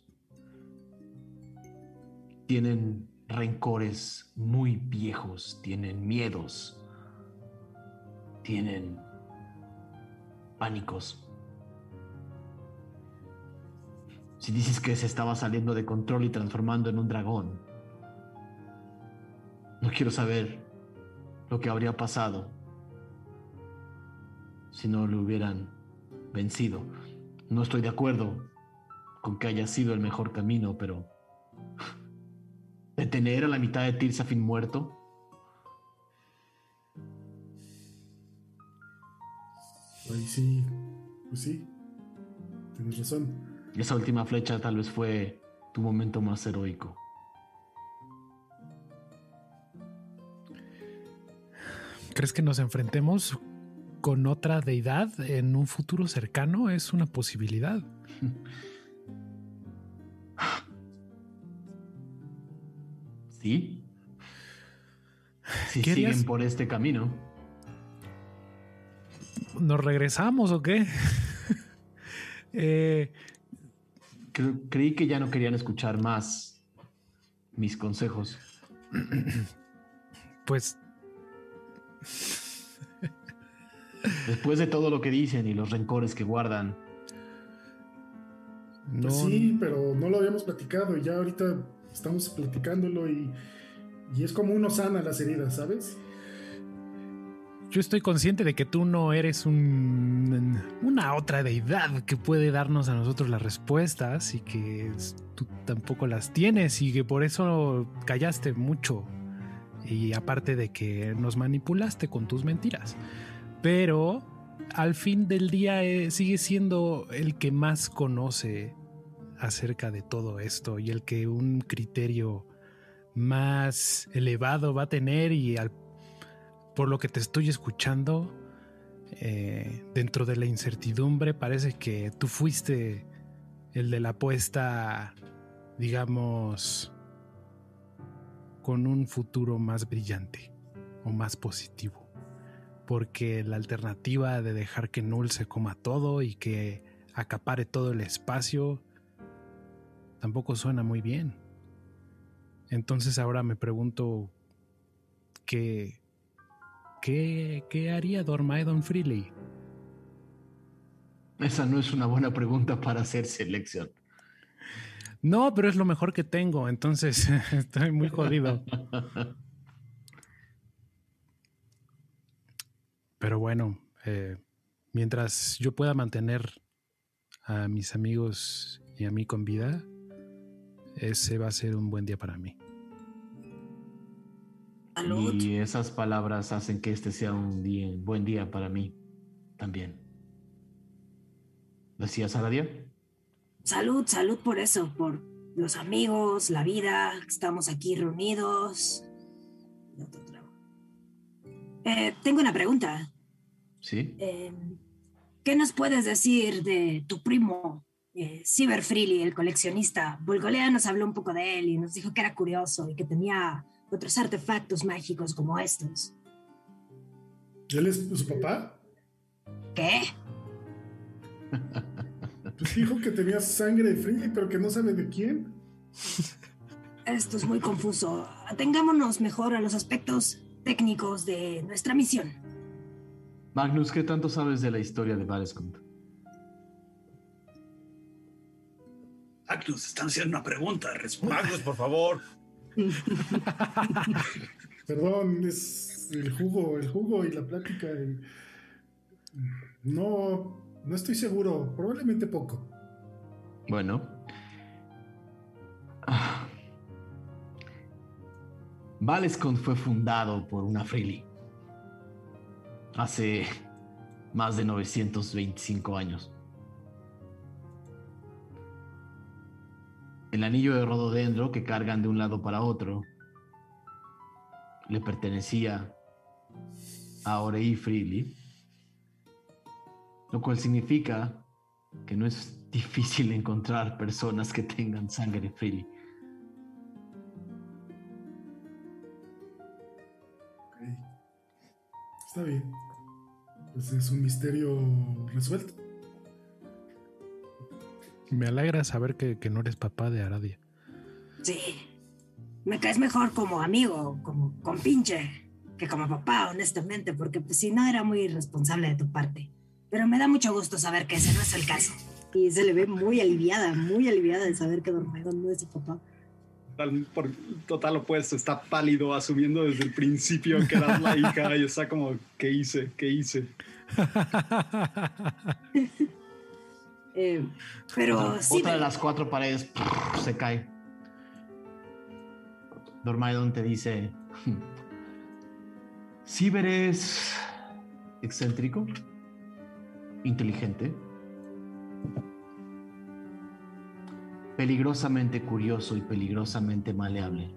tienen rencores muy viejos, tienen miedos, tienen pánicos. Si dices que se estaba saliendo de control y transformando en un dragón, no quiero saber lo que habría pasado si no lo hubieran vencido. No estoy de acuerdo con que haya sido el mejor camino, pero detener a la mitad de Tirsafin muerto. Ahí sí, pues sí, tienes razón. Esa última flecha tal vez fue tu momento más heroico. ¿Crees que nos enfrentemos con otra deidad en un futuro cercano? Es una posibilidad. Sí. Si siguen por este camino. ¿Nos regresamos o qué? eh, creí que ya no querían escuchar más mis consejos. Pues. Después de todo lo que dicen y los rencores que guardan. No. sí, pero no lo habíamos platicado y ya ahorita estamos platicándolo y, y es como uno sana las heridas, ¿sabes? Yo estoy consciente de que tú no eres un, una otra deidad que puede darnos a nosotros las respuestas y que tú tampoco las tienes y que por eso callaste mucho. Y aparte de que nos manipulaste con tus mentiras. Pero al fin del día eh, sigue siendo el que más conoce acerca de todo esto y el que un criterio más elevado va a tener y por lo que te estoy escuchando, eh, dentro de la incertidumbre, parece que tú fuiste el de la apuesta, digamos, con un futuro más brillante o más positivo. Porque la alternativa de dejar que Null se coma todo y que acapare todo el espacio tampoco suena muy bien. Entonces ahora me pregunto qué, ¿Qué, qué haría Dormaedon Freely? Esa no es una buena pregunta para hacer selección. No, pero es lo mejor que tengo, entonces estoy muy jodido. Pero bueno, eh, mientras yo pueda mantener a mis amigos y a mí con vida, ese va a ser un buen día para mí. Y esas palabras hacen que este sea un día, buen día para mí también. ¿Decías, Aradia? Salud, salud por eso, por los amigos, la vida, estamos aquí reunidos. Eh, tengo una pregunta. Sí. Em, ¿Qué nos puedes decir de tu primo, eh, Cyber Freely, el coleccionista? Bulgolea nos habló un poco de él y nos dijo que era curioso y que tenía otros artefactos mágicos como estos. ¿Él es su papá? ¿Qué? Pues dijo que tenía sangre de Freely, pero que no sabe de quién. Esto es muy confuso. Atengámonos mejor a los aspectos técnicos de nuestra misión. Magnus, ¿qué tanto sabes de la historia de Valescont? Magnus, están haciendo una pregunta. Magnus, por favor. Perdón, es el jugo, el jugo y la plática. No, no estoy seguro. Probablemente poco. Bueno. Valescont fue fundado por una Freely hace más de 925 años. El anillo de rododendro que cargan de un lado para otro le pertenecía a Orei Freely, lo cual significa que no es difícil encontrar personas que tengan sangre Freely. Está bien. Pues es un misterio resuelto. Me alegra saber que, no eres papá de Aradia. Sí. me caes mejor como amigo, como compinche, que como papá, honestamente, porque pues si no era muy irresponsable de tu parte. Pero me da mucho gusto saber que ese no es el caso. Y se le ve muy aliviada, muy aliviada de saber que Dormedon no es su papá. Total, por total opuesto, está pálido, asumiendo desde el principio que era la hija y está como, ¿qué hice? ¿Qué hice? Eh, pero sí. Otra de las cuatro paredes se cae. Dormaidon te dice: Ciber es excéntrico, inteligente, peligrosamente curioso y peligrosamente maleable.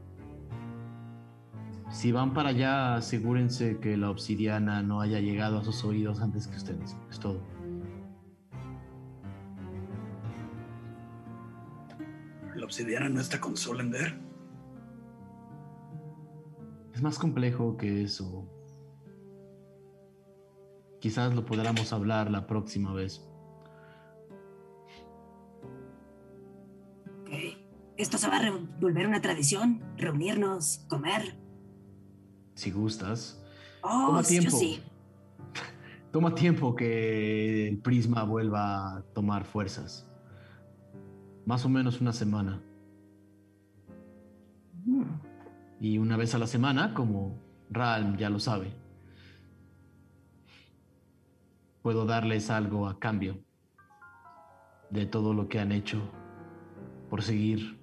Si van para allá, asegúrense que la obsidiana no haya llegado a sus oídos antes que ustedes. Es todo. La obsidiana no está con Solender. Es más complejo que eso. Quizás lo podamos hablar la próxima vez. Esto se va a volver una tradición, reunirnos, comer. Si gustas. Oh, Toma yo tiempo. sí. Toma tiempo que el prisma vuelva a tomar fuerzas. Más o menos una semana. Mm. Y una vez a la semana, como Ralm ya lo sabe, puedo darles algo a cambio de todo lo que han hecho por seguir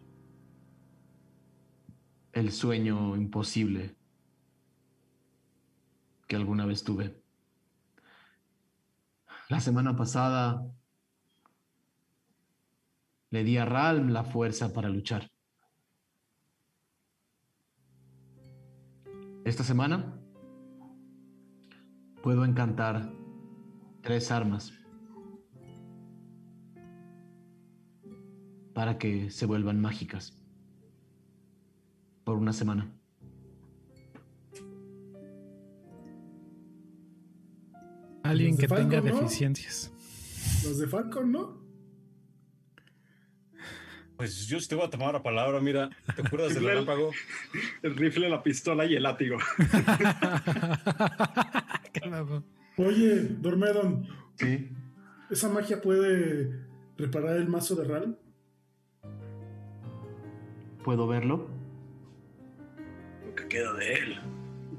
el sueño imposible que alguna vez tuve. La semana pasada le di a Ralm la fuerza para luchar. Esta semana puedo encantar tres armas para que se vuelvan mágicas por una semana. Alguien que tenga Falcon, ¿no? deficiencias. Los de Falcon, ¿no? Pues yo sí te voy a tomar la palabra, mira. ¿Te acuerdas del relámpago? El rifle, la pistola y el látigo. Oye, Dormedon, Sí. ¿esa magia puede reparar el mazo de Ral? ¿Puedo verlo? Lo que queda de él.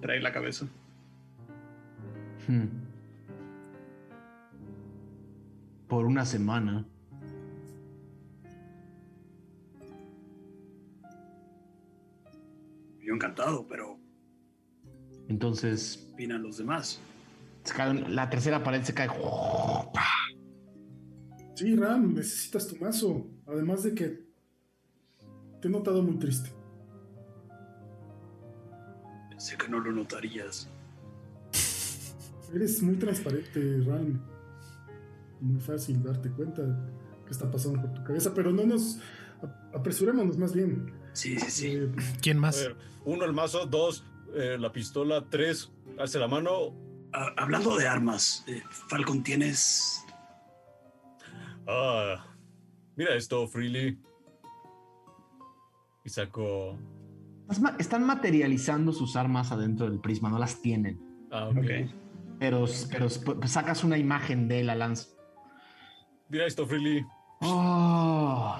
Trae la cabeza. Hmm. Por una semana. Yo encantado, pero Entonces, ¿qué opinan los demás? se cae la tercera pared se cae. Sí, Ram, necesitas tu mazo. Además de que te he notado muy triste. Sé que no lo notarías. Eres muy transparente, Ram. Muy fácil darte cuenta que está pasando por tu cabeza, pero no nos ap- apresurémonos más bien. Sí, sí, sí. Eh, ¿Quién más? ver, uno el mazo, dos eh, la pistola, tres alce la mano. Ah, hablando de armas, eh, Falcon, ¿tienes Ah, mira esto, Freely. Y ma- Están materializando sus armas adentro del prisma, no las tienen. Ah, ok. Pero, pero sp- sacas una imagen de la lanza. Mira esto, Freely. Oh,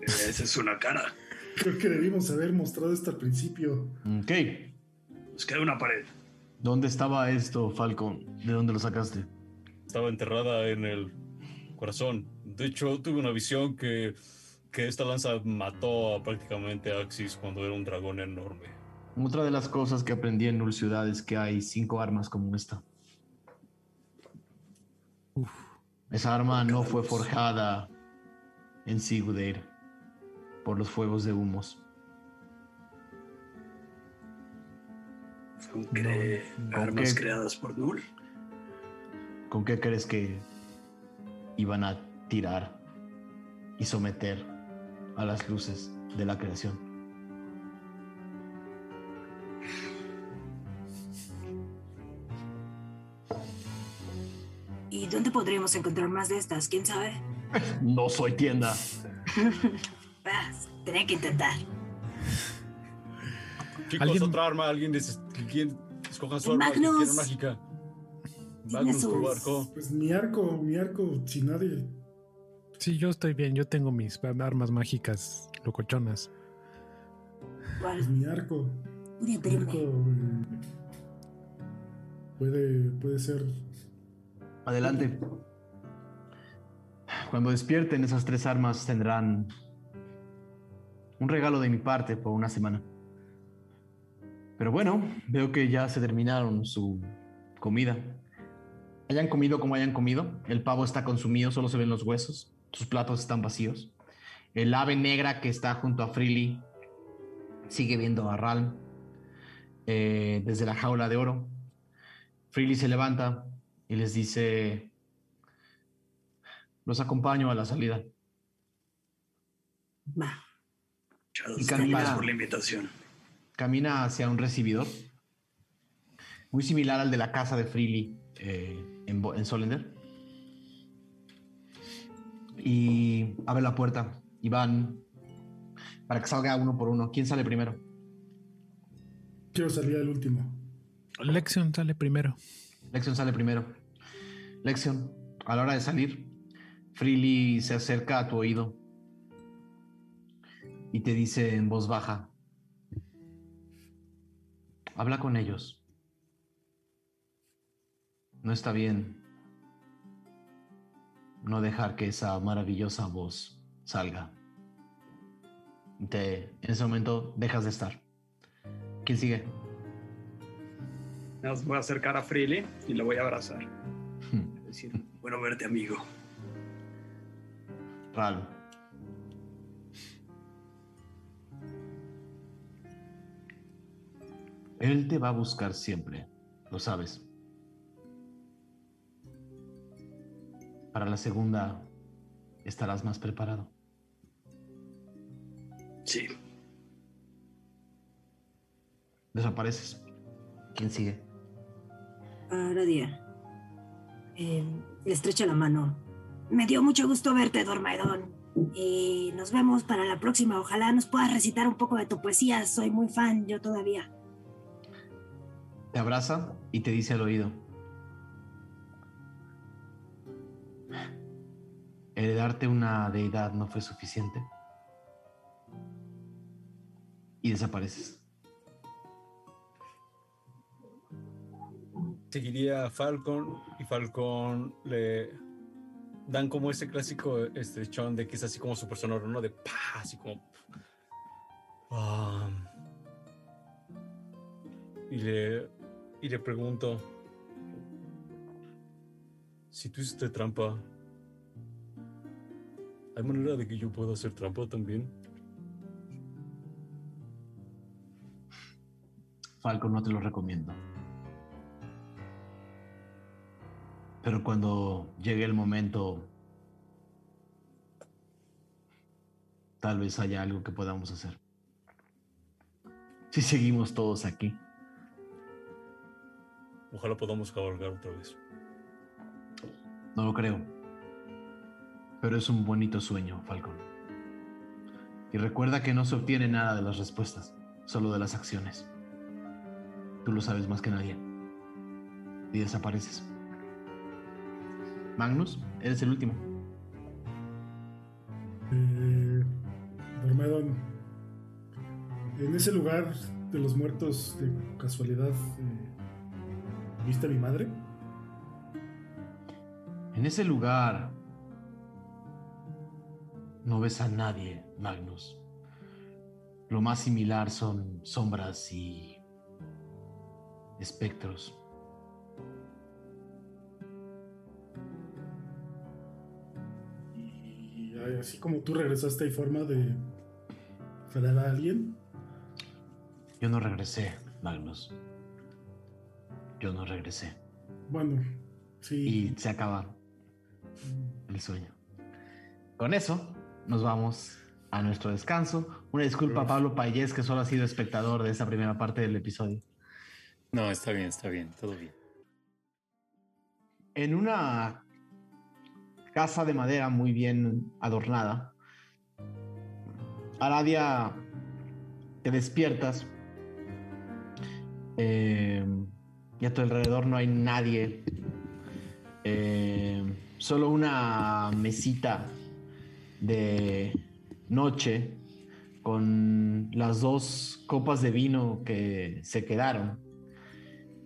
Esa es una cara. creo que debimos haber mostrado esto al principio. ok. Nos queda una pared. ¿Dónde estaba esto, Falcon? ¿De dónde lo sacaste? Estaba enterrada en el corazón. De hecho, tuve una visión que, que esta lanza mató a prácticamente a Axis cuando era un dragón enorme. Otra de las cosas que aprendí en Null Ciudad es que hay cinco armas como esta. Esa arma no fue forjada en Sigudeir por los fuegos de humos. Son cre- No, armas creadas por Null. ¿Con qué crees que iban a tirar y someter a las luces de la creación? ¿Y dónde podríamos encontrar más de estas? ¿Quién sabe? No soy tienda. Tenía que intentar. Chicos, ¿Alguien- otra arma. Alguien dice, ¿quién escoja su arma? Mágica. Magnus, por barco. Pues mi arco, mi arco, sin nadie. Sí, yo estoy bien. Yo tengo mis armas mágicas locochonas. ¿Cuál? Pues mi arco. Mi arco eh, puede, puede ser. Adelante. Cuando despierten esas tres armas tendrán un regalo de mi parte por una semana. Pero bueno, veo que ya se terminaron su comida. Hayan comido como hayan comido, el pavo está consumido, solo se ven los huesos, sus platos están vacíos. El ave negra que está junto a Freely sigue viendo a Ralm eh, desde la jaula de oro. Freely se levanta y les dice, los acompaño a la salida. Va. Muchas Y camina. gracias por la invitación. Camina hacia un recibidor, muy similar al de la casa de Freely eh, en Solender. Y abre la puerta y van para que salga uno por uno. ¿Quién sale primero? Quiero salir al último. Lexion sale primero. Lexion sale primero. Lexion, a la hora de salir, Freely se acerca a tu oído y te dice en voz baja, habla con ellos. No está bien no dejar que esa maravillosa voz salga. Te, en ese momento dejas de estar. ¿Quién sigue? Más voy a acercar a Freely y le voy a abrazar. Hmm, decir, Bueno verte, amigo. Ral. Él te va a buscar siempre, lo sabes. Para la segunda estarás más preparado. Sí. Desapareces. ¿Quién sigue? Aradia. Eh, le estrecha la mano. Me dio mucho gusto verte, Dormaidón. Y nos vemos para la próxima. Ojalá nos puedas recitar un poco de tu poesía. Soy muy fan, yo todavía. Te abraza y te dice al oído. Heredarte una deidad no fue suficiente. Y desapareces. Seguiría a Falcon y Falcon le dan como ese clásico estrechón de que es así como súper sonoro, ¿no? De pa, así como. Ah. y le y le pregunto si tú hiciste trampa. ¿Hay manera de que yo pueda hacer trampa también? Falcon no te lo recomiendo. Pero cuando llegue el momento, tal vez haya algo que podamos hacer. Si seguimos todos aquí, Ojalá podamos cabalgar otra vez. no lo creo. Pero es un bonito sueño, Falcon. Y recuerda que no se obtiene nada de las respuestas, solo de las acciones. Tú lo sabes más que nadie. Y desapareces. Magnus, eres el último. Eh, Dormedon, en ese lugar de los muertos, de casualidad, eh, ¿viste a mi madre? En ese lugar no ves a nadie, Magnus. Lo más similar son sombras y espectros. Y así como tú regresaste, ¿hay forma de jalar a alguien? Yo no regresé, Magnus. Yo no regresé. Bueno, sí. Y se acaba el sueño. Con eso, nos vamos a nuestro descanso. Una disculpa a Pablo Payés, que solo ha sido espectador de esta primera parte del episodio. No, está bien, está bien, todo bien. En una casa de madera muy bien adornada, Aradia, te despiertas Eh, y a tu alrededor no hay nadie. Eh, solo una mesita de noche con las dos copas de vino que se quedaron,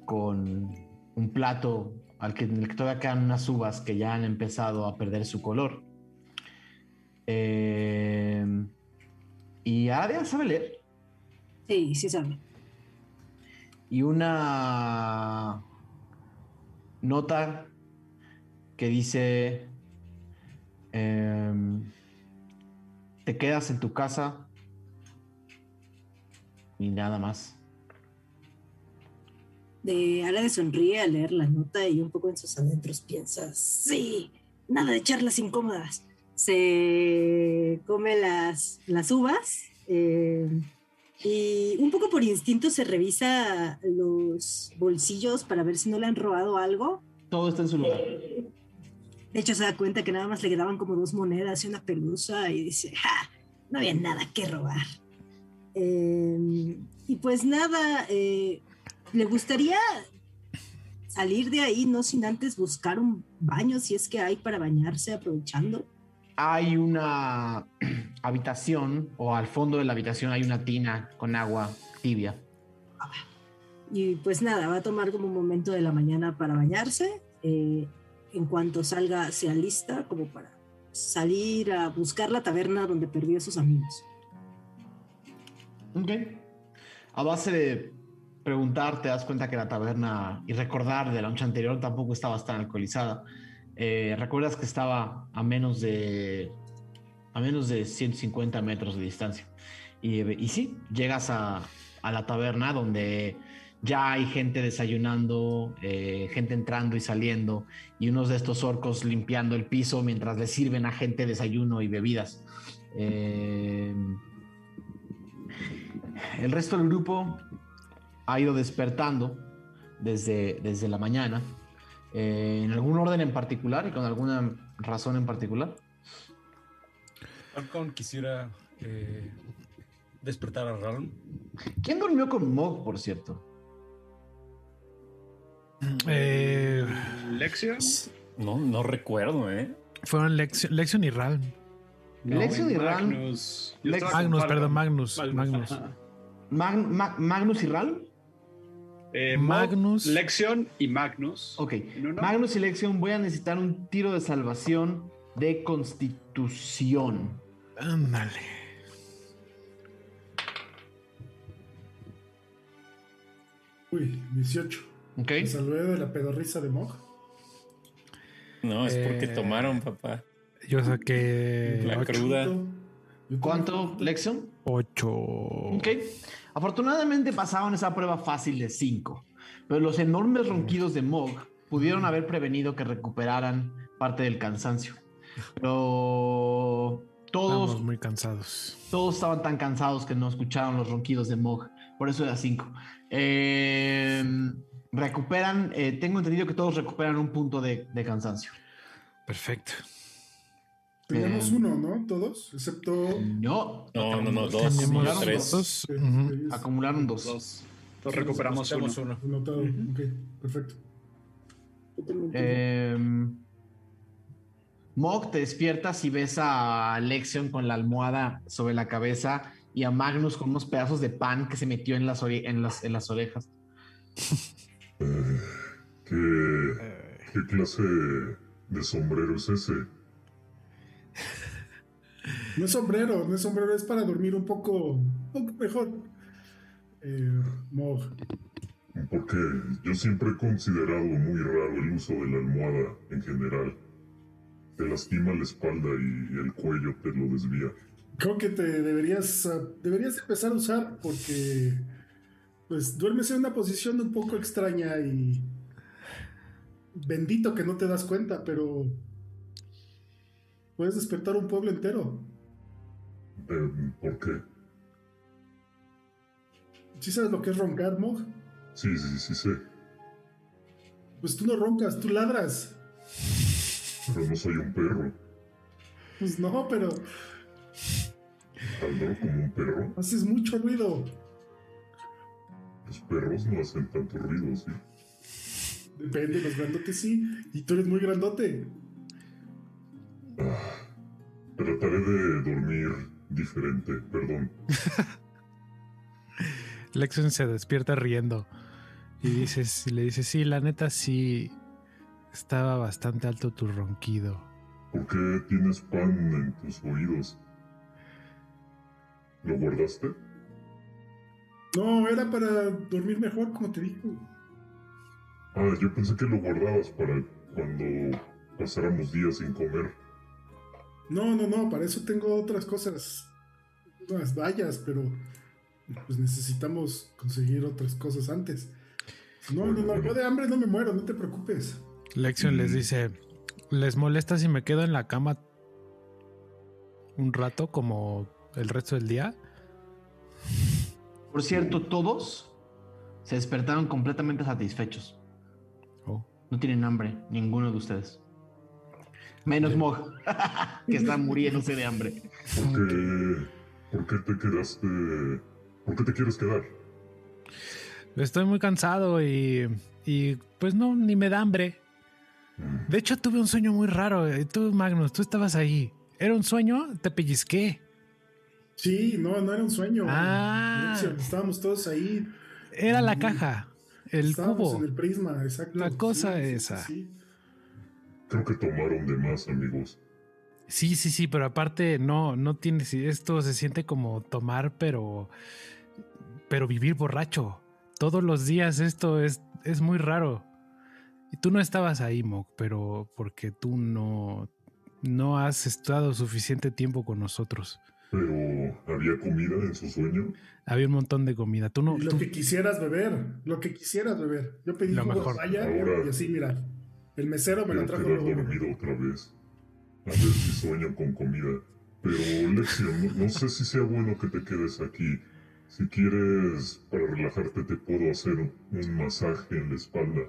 con un plato al que, en el que todavía quedan unas uvas que ya han empezado a perder su color. Eh, y Adia sabe leer. Sí, sí sabe. Y una nota que dice, em, te quedas en tu casa y nada más. De Ara sonríe al leer la nota y un poco en sus adentros piensa, sí, nada de charlas incómodas. Se come las, las uvas eh, y un poco por instinto se revisa los bolsillos para ver si no le han robado algo. Todo está en su lugar. De hecho, se da cuenta que nada más le quedaban como dos monedas y una pelusa y dice, ¡ja! No había nada que robar. Eh, y pues nada, eh, le gustaría salir de ahí, no sin antes buscar un baño, si es que hay para bañarse aprovechando. Hay una habitación, o al fondo de la habitación hay una tina con agua tibia. Y pues nada, va a tomar como un momento de la mañana para bañarse. Eh, en cuanto salga, se alista como para salir a buscar la taberna donde perdió a sus amigos. Ok. A base de preguntar, te das cuenta que la taberna y recordar de la noche anterior tampoco estaba tan alcoholizada. Eh, recuerdas que estaba a menos de a menos de 150 metros de distancia. Y, y sí, llegas a, a, la taberna donde ya hay gente desayunando, eh, gente entrando y saliendo, y unos de estos orcos limpiando el piso mientras le sirven a gente desayuno y bebidas. Eh, el resto del grupo ha ido despertando desde, desde la mañana, eh, en algún orden en particular y con alguna razón en particular. Falcon quisiera eh, despertar a Ralm. ¿Quién durmió con Mog, por cierto? Eh, ¿Lexion? No, no recuerdo, ¿eh? Fueron Lexion, Lexion y Ralm. No, Lexion y Ralm. Magnus. Lex Magnus, perdón, Magnus. Magnus. Mag, Mag, Magnus y Ralm. Eh, Magnus. Lexion y Magnus. Ok. Magnus y Lexion, voy a necesitar un tiro de salvación de constitución. Ándale. Uy, 18. Ok. Me salvé de la pedorrisa de Mog. No, es porque Eh, tomaron, papá. Yo saqué La ocho. cruda. ¿Cuánto, Lexion? Ocho. Ok. Afortunadamente pasaron esa prueba fácil de 5, pero los enormes ronquidos de Mog pudieron haber prevenido que recuperaran parte del cansancio. Pero todos, Estamos muy cansados. todos estaban tan cansados que no escucharon los ronquidos de Mog. Por eso era 5. Recuperan, eh, tengo entendido que todos recuperan un punto de, de cansancio. Perfecto. Teníamos Eh, uno, ¿no? Todos, excepto. No, No, no, no, dos, no, tres. dos. acumularon dos. Dos. Entonces recuperamos uno. Ok, perfecto. Eh, Mog, te despiertas y ves a Lexion con la almohada sobre la cabeza y a Magnus con unos pedazos de pan que se metió en las, ore- en las, en las orejas. ¿Qué, ¿Qué clase de sombrero es ese? No es sombrero, no es sombrero, es para dormir un poco, un poco mejor. Eh, Mog. Porque yo siempre he considerado muy raro el uso de la almohada en general. Te lastima la espalda y el cuello te lo desvía. Creo que te deberías, ah, deberías empezar a usar porque pues duermes en una posición un poco extraña y bendito que no te das cuenta, pero puedes despertar un pueblo entero. ¿Por qué? ¿Sí sabes lo que es roncar, Mog? Sí, sí, sí sé. Pues tú no roncas, tú ladras. Pero no soy un perro. Pues no, pero como un perro. haces mucho ruido. Pues perros no hacen tanto ruido, ¿sí? Depende, los grandotes sí. Y tú eres muy grandote. Ah, trataré de dormir diferente, perdón. Lexion se despierta riendo y dices, y le dice, sí, la neta sí estaba bastante alto tu ronquido. ¿Por qué tienes pan en tus oídos? ¿Lo guardaste? No, era para dormir mejor, como te digo. Ah, yo pensé que lo guardabas para cuando pasáramos días sin comer. No, no, no, para eso tengo otras cosas. Unas vallas, pero pues necesitamos conseguir otras cosas antes. No, no, no, yo de hambre no me muero, no te preocupes. Lexion les dice, ¿les molesta si me quedo en la cama un rato como el resto del día? Por cierto, todos se despertaron completamente satisfechos. Oh. No tienen hambre, ninguno de ustedes. Menos Mog, que está muriéndose de hambre. ¿Por qué, ¿Por qué te quedaste? ¿Por qué te quieres quedar? Estoy muy cansado y, y pues no, ni me da hambre. De hecho, tuve un sueño muy raro. eh, Tú, Magnus, tú estabas ahí. ¿Era un sueño? Te pellizqué. Sí, no, no era un sueño. Ah. Estábamos todos ahí. Era la caja, el Estábamos cubo. en el prisma, exacto. La cosa Sí, esa. sí. Creo que tomaron de más, amigos. Sí, sí, sí, pero aparte no, no tienes. Esto se siente como tomar, pero. Pero vivir borracho. Todos los días esto es, es muy raro. Y tú no estabas ahí, Mok, pero porque tú no. No has estado suficiente tiempo con nosotros. Pero, ¿había comida en su sueño? Había un montón de comida. Tú no. Y lo tú- que quisieras beber, lo que quisieras beber. Yo pedí Lo jugo de mejor. valla Ahora- y así, mira. El mesero me lo trajo quedar luego. dormido otra vez. A ver si sueño con comida. Pero, Lexion, no, no sé si sea bueno que te quedes aquí. Si quieres, para relajarte, te puedo hacer un, un masaje en la espalda.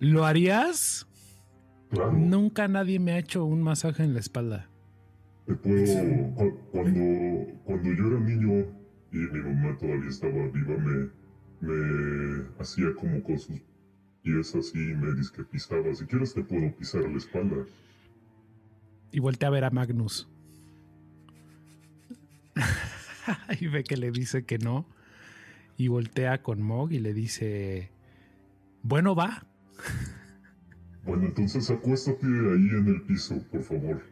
¿Lo harías? Claro, Nunca nadie me ha hecho un masaje en la espalda. Te puedo... cu- Cuando, cuando yo era niño y mi mamá todavía estaba viva, me, me hacía como con sus pies así, me disque pisaba. Si quieres, te puedo pisar la espalda. Y voltea a ver a Magnus. y ve que le dice que no. Y voltea con Mog y le dice: Bueno, va. Bueno, entonces acuéstate ahí en el piso, por favor.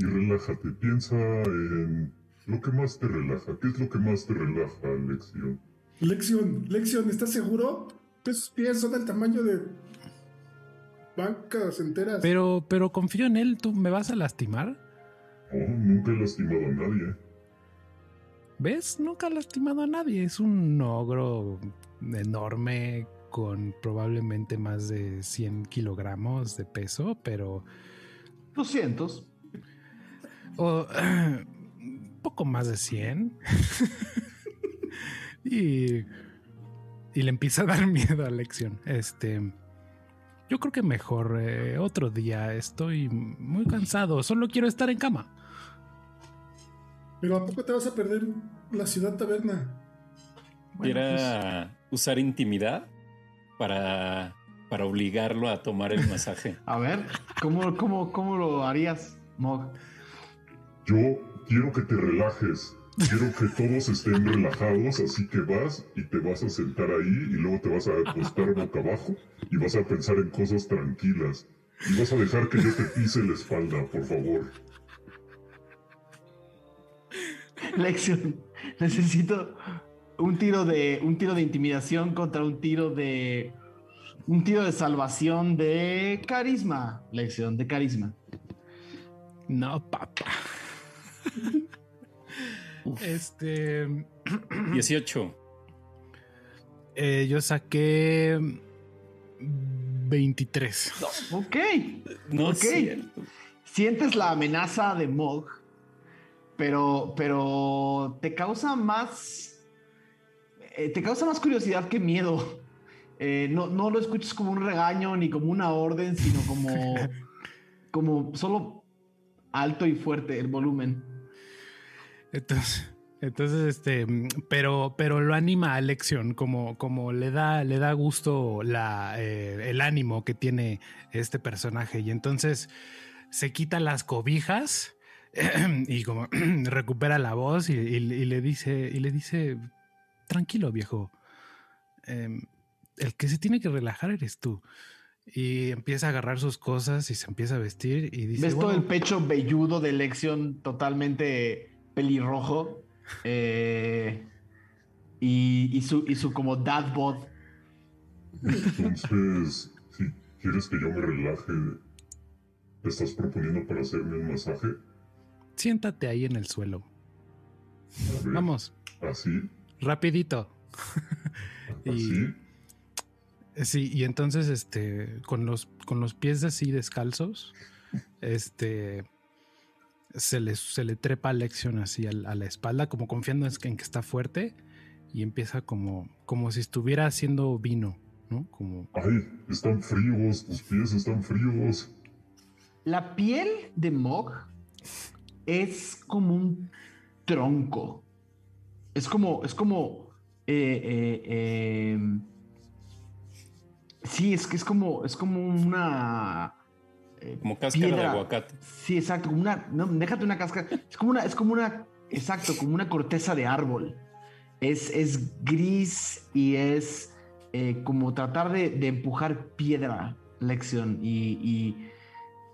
Y relájate. Piensa en lo que más te relaja. ¿Qué es lo que más te relaja, Lexion? Lexion, Lexion, ¿estás seguro? Esos pies son del tamaño de bancas enteras. Pero, pero confío en él. ¿Tú me vas a lastimar? Oh, nunca he lastimado a nadie. ¿Ves? Nunca ha lastimado a nadie. Es un ogro enorme con probablemente más de 100 kilogramos de peso, pero 200. O, un poco más de 100. y, y le empieza a dar miedo a Lección. Este, yo creo que mejor eh, otro día. Estoy muy cansado. Solo quiero estar en cama. Pero ¿a poco te vas a perder la ciudad taberna? Bueno, Era usar intimidad para, para obligarlo a tomar el masaje. A ver, ¿cómo, cómo, cómo lo harías, Mog? Yo quiero que te relajes. Quiero que todos estén relajados, así que vas y te vas a sentar ahí y luego te vas a acostar boca abajo y vas a pensar en cosas tranquilas. Y vas a dejar que yo te pise la espalda, por favor. Lexion, necesito un tiro de un tiro de intimidación contra un tiro de un tiro de salvación de carisma, Lexion, de carisma. No, papá. Este. 18. eh, yo saqué 23. Ok. No Ok. es cierto. Sientes la amenaza de Mog, pero, pero te causa más. eh, te causa más curiosidad que miedo. Eh, no, no lo escuchas como un regaño ni como una orden, sino como, como solo alto y fuerte el volumen. Entonces, Entonces, este, pero, pero lo anima a Lexion, como, como le da, le da gusto la, eh, el ánimo que tiene este personaje. Y entonces se quita las cobijas y como recupera la voz y, y- y le dice, y le dice, tranquilo, viejo. Em, el que se tiene que relajar eres tú. Y empieza a agarrar sus cosas y se empieza a vestir y dice, ¿Ves todo "Bueno, el pecho velludo de Lexion totalmente pelirrojo? Eh, y, y su, y su como dad bod. Entonces, si quieres que yo me relaje, ¿te estás proponiendo para hacerme un masaje? siéntate ahí en el suelo. Ver, Vamos, Así, rapidito. Y- así. Sí, y entonces este con los con los pies así descalzos, este se le, se le trepa a Lexion así a, la espalda, como confiando en que en que está fuerte, y empieza como, como si estuviera haciendo vino, ¿no? Como Ay, están fríos, tus pies están fríos. La piel de Mog es como un tronco. Es como, es como, eh, eh, eh, sí, es que es como, es como una eh, Como cáscara de aguacate. Sí, exacto, como una, no, déjate una cáscara. Es como una, es como una, exacto, como una corteza de árbol. Es, es gris y es eh, como tratar de, de empujar piedra, Lexion, y, y,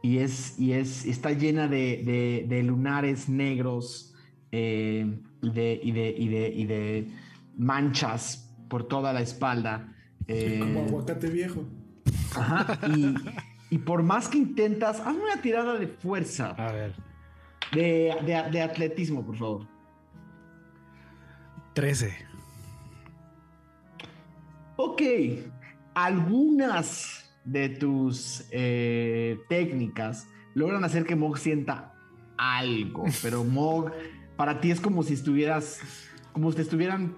y es, y es, está llena de, de- de lunares negros eh, y, de, y, de, y, de, y de manchas por toda la espalda. Eh, Como aguacate viejo. Ajá, y, y por más que intentas, hazme una tirada de fuerza, a ver, de, de- de atletismo, por favor. 13. Ok, algunas de tus eh, técnicas logran hacer que Mog sienta algo, pero Mog, para ti es como si estuvieras, como si te estuvieran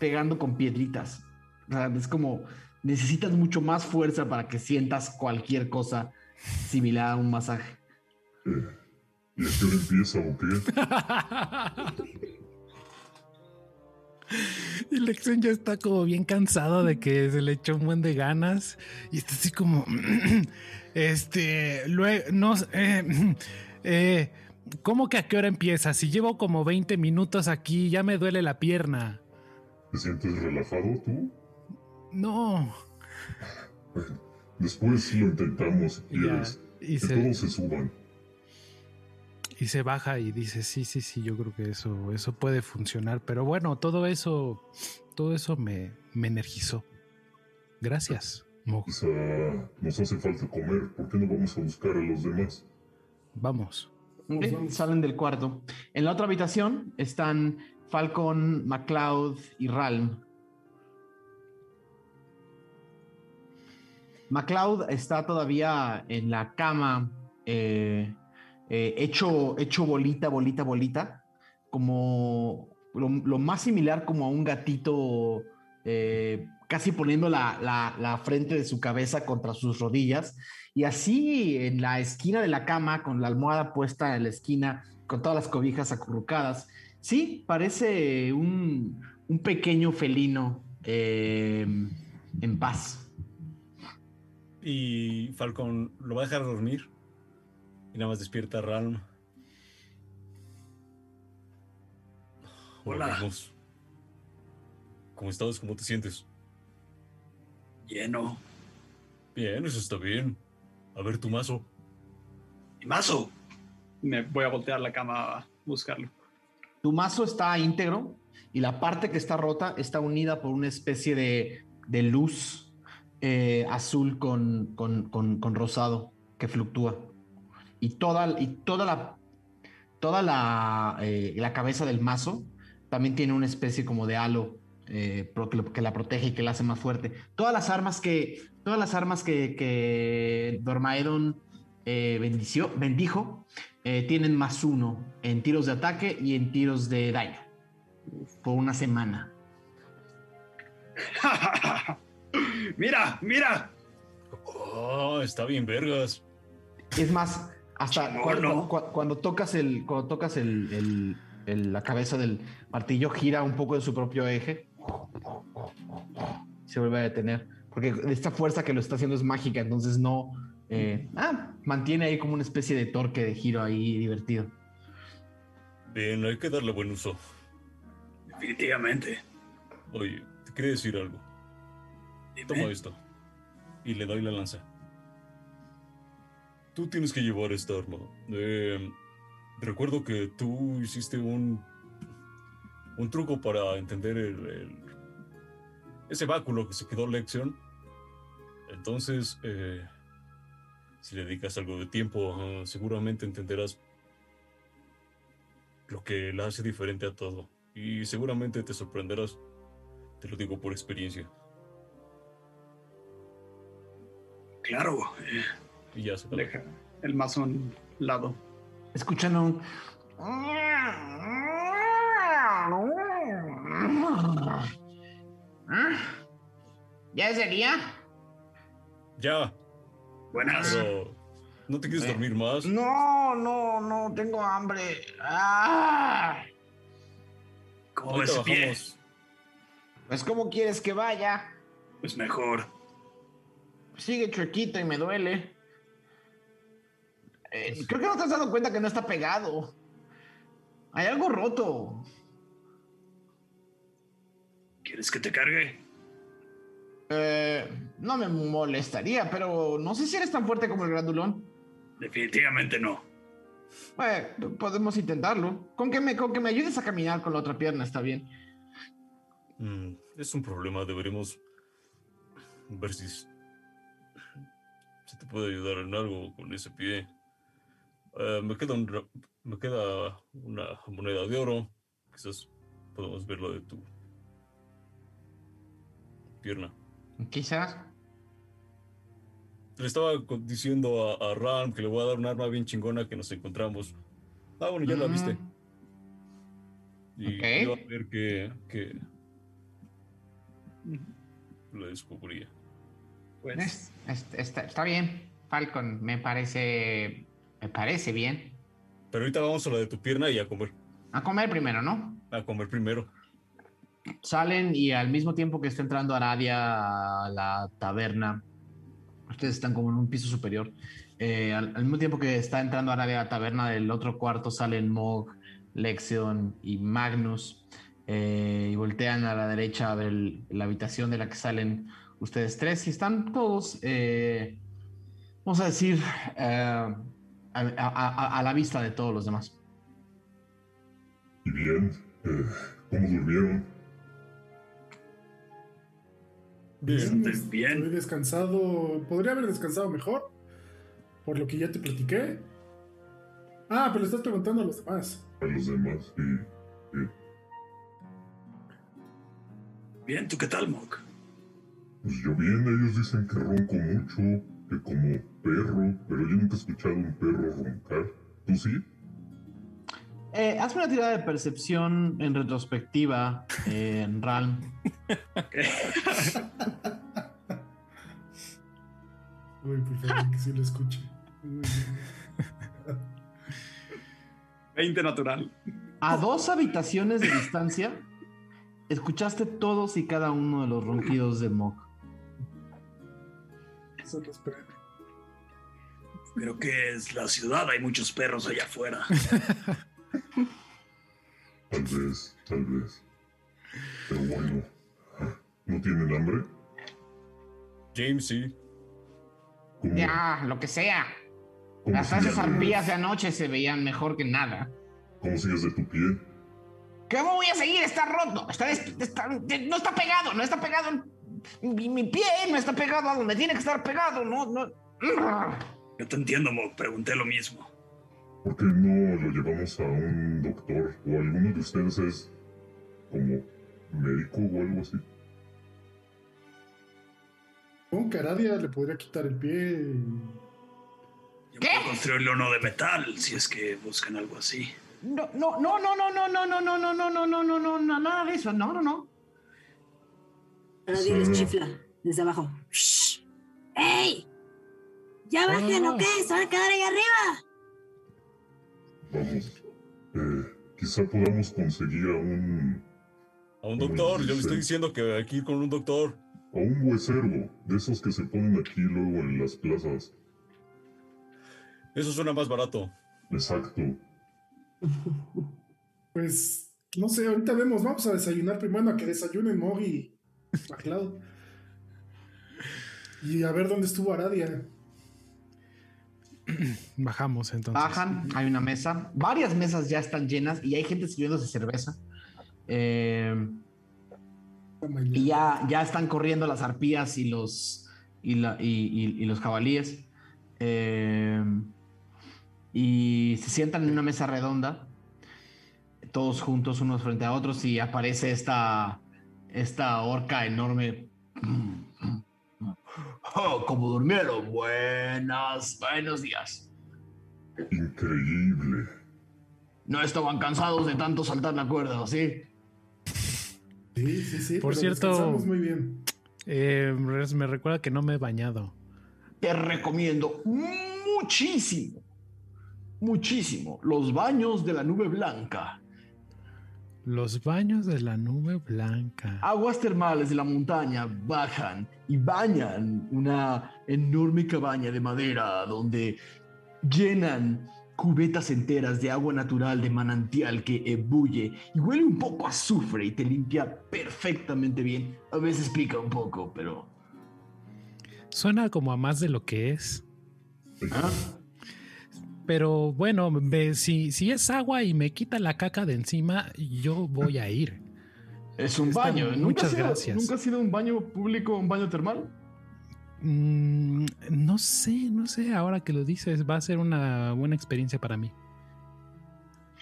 pegando con piedritas. O sea, es como, necesitas mucho más fuerza para que sientas cualquier cosa similar a un masaje. Eh, ¿Y a qué hora empieza o qué? Y Lexion ya está como bien cansado de que se le echó un buen de ganas. Y está así como. Este. Luego. No. sé, eh, eh, ¿Cómo que a qué hora empieza? Si llevo como 20 minutos aquí, ya me duele la pierna. ¿Te sientes relajado tú? No. Bueno, después lo intentamos si Y ya, quieres. y Que se- todos se suban. Y se baja y dice, sí, sí, sí, yo creo que eso, eso puede funcionar. Pero bueno, todo eso, todo eso me, me energizó. Gracias, Mog. Quizá nos hace falta comer. ¿Por qué no vamos a buscar a los demás? Vamos. Salen del cuarto. En la otra habitación están Falcon, MacLeod y Ralm. MacLeod está todavía en la cama, eh, eh, hecho, hecho bolita, bolita, bolita, como lo, más similar como a un gatito, eh, casi poniendo la, la- la frente de su cabeza contra sus rodillas. Y así en la esquina de la cama, con la almohada puesta en la esquina, con todas las cobijas acurrucadas, sí, parece un, un pequeño felino en paz. Y Falcon lo va a dejar dormir. Y nada más despierta a Ralm. Hola. amigos. ¿Cómo estás? ¿Cómo te sientes? Lleno. Bien, eso está bien. A ver tu mazo. ¿Y mazo? Me voy a voltear la cama a buscarlo. Tu mazo está íntegro y la parte que está rota está unida por una especie de, de luz eh, azul con, con- con- rosado que fluctúa. Y toda, y toda la, toda la, eh, la cabeza del mazo también tiene una especie como de halo eh, que, la protege y que la hace más fuerte. Todas las armas que, todas las armas que, que Dormaedon bendició, bendijo tienen más uno en tiros de ataque y en tiros de daño por una semana. mira, mira. Oh, está bien, vergas. Es más, hasta cuando, no. cu- cuando tocas el, cuando tocas el, el- el- la cabeza del martillo gira un poco de su propio eje. Se vuelve a detener. Porque esta fuerza que lo está haciendo es mágica, entonces no. eh, ah, mantiene ahí como una especie de torque de giro ahí divertido. Bien, hay que darle buen uso. Definitivamente. Oye, te quería decir algo. Toma esto. Y le doy la lanza. Tú tienes que llevar esta arma. Eh, recuerdo que tú hiciste un. un truco para entender el. el- ese báculo que se quedó lección. Entonces, eh, si le dedicas algo de tiempo, seguramente entenderás lo que la hace diferente a todo. Y seguramente te sorprenderás. Te lo digo por experiencia. Claro. eh, Y ya se Deja el mazo a un lado. Escuchan un. ¿Ya sería? Ya, buenas. pero ¿no te quieres Eh. dormir más? No, no, no, tengo hambre. Ah, ¿Cómo bajamos. pues, ¿cómo quieres que vaya? Pues mejor. Sigue chuequito y me duele. Eh, creo que no te has dado cuenta que no está pegado. Hay algo roto. ¿Quieres que te cargue? Eh, no me molestaría, pero no sé si eres tan fuerte como el grandulón. Definitivamente no. Bueno, podemos intentarlo. Con que, me, con que me ayudes a caminar con la otra pierna está bien. Mm, es un problema, deberemos ver si puede ayudar en algo con ese pie. Eh, me, queda un me queda una moneda de oro. Quizás podemos ver lo de tu pierna. Quizás. Le estaba diciendo a, a Ram que le voy a dar un arma bien chingona que nos encontramos. Ah, bueno, ya la Mm. viste. Y Ok. iba a ver que, que lo descubría. Pues Es- es- está, está bien, Falcon. Me parece. Me parece bien. Pero ahorita vamos a la de tu pierna y a comer. A comer primero, ¿no? A comer primero. Salen y al mismo tiempo que está entrando Aradia a la taberna, ustedes están como en un piso superior. eh, al, al mismo tiempo que está entrando Aradia a la taberna del otro cuarto, salen Mog, Lexion y Magnus. eh, y voltean a la derecha a ver el- la habitación de la que salen ustedes tres. Y están todos, eh, vamos a decir, eh, a, a- a- a la vista de todos los demás. Y bien, eh, ¿cómo durmieron? Bien, Bien. Descansado. Podría haber descansado mejor. Por lo que ya te platiqué. Ah, pero le estás preguntando a los demás. A los demás, sí. Bien, ¿tú qué tal, Mok? Pues yo bien, ellos dicen que ronco mucho, que como perro, pero yo nunca he escuchado un perro roncar. ¿Tú sí? Eh, hazme una tirada de percepción en retrospectiva eh, en Ralm. Uy, por favor, que sí lo escuche. Uy, 20 natural. A dos habitaciones de distancia, escuchaste todos y cada uno de los ronquidos de Mok. Creo que es la ciudad, hay muchos perros allá afuera. Tal vez, tal vez. Pero bueno, ¿no tienen hambre? James, sí. ¿Cómo, Ya, lo que sea. Las de- arpías de anoche se veían mejor que nada. ¿Cómo sigues de tu pie? ¿Cómo voy a seguir? Está roto. Está, des- está- no está pegado, no está pegado. Mi, mi pie no está pegado a donde tiene que estar pegado. No, no. Yo te entiendo, Mok, pregunté lo mismo. ¿Por qué no lo llevamos a un doctor? ¿O alguno de ustedes es como médico o algo así? Supongo que a Aradia le podría quitar el pie. y- Yo ¿Qué? puedo construirle uno de metal si es que buscan algo así. No, no, no, no, no, no, no, no, no, no, no, no, no, no, no, no, nada de eso. No, no, no. Nadie les Sí. chifla desde abajo. ¡Shh! ¡Ey! ¿Ya bajen o qué? ¿Se van a quedar ahí arriba? Vamos. Eh, quizá podamos conseguir a un, A un doctor, yo le estoy diciendo que hay que ir con un doctor. a un hueservo, de esos que se ponen aquí luego en las plazas. Eso suena más barato. Exacto. Pues, no sé, ahorita vemos, vamos a desayunar primero, a que desayunen Mog y MacLeod. Y a ver dónde estuvo Aradia. Bajamos entonces. Bajan, hay una mesa. Varias mesas ya están llenas y hay gente sirviéndose cerveza. Eh, y ya, ya están corriendo las arpías y los, y, la- y- y- y los jabalíes. Eh, y se sientan en una mesa redonda, todos juntos, unos frente a otros, y aparece esta, esta orca enorme. Oh, ¿Cómo durmieron? Buenas, buenos días. Increíble. No estaban cansados de tanto saltar la cuerda, ¿sí? Sí, sí, sí. Por cierto- muy bien. Eh, me recuerda que no me he bañado. Te recomiendo muchísimo, muchísimo los baños de la nube blanca. Los baños de la nube blanca. Aguas termales de la montaña bajan y bañan una enorme cabaña de madera donde llenan cubetas enteras de agua natural de manantial que ebulle y huele un poco a azufre y te limpia perfectamente bien. A veces pica un poco, pero... Suena como a más de lo que es. ¿Ah? Pero bueno, ve, si, si es agua y me quita la caca de encima, yo voy a ir. Es un Está- baño. ¿Nunca muchas gracias. ¿Nunca ha sido un baño público, un baño termal? Mm, no sé, no sé. Ahora que lo dices, va a ser una buena experiencia para mí.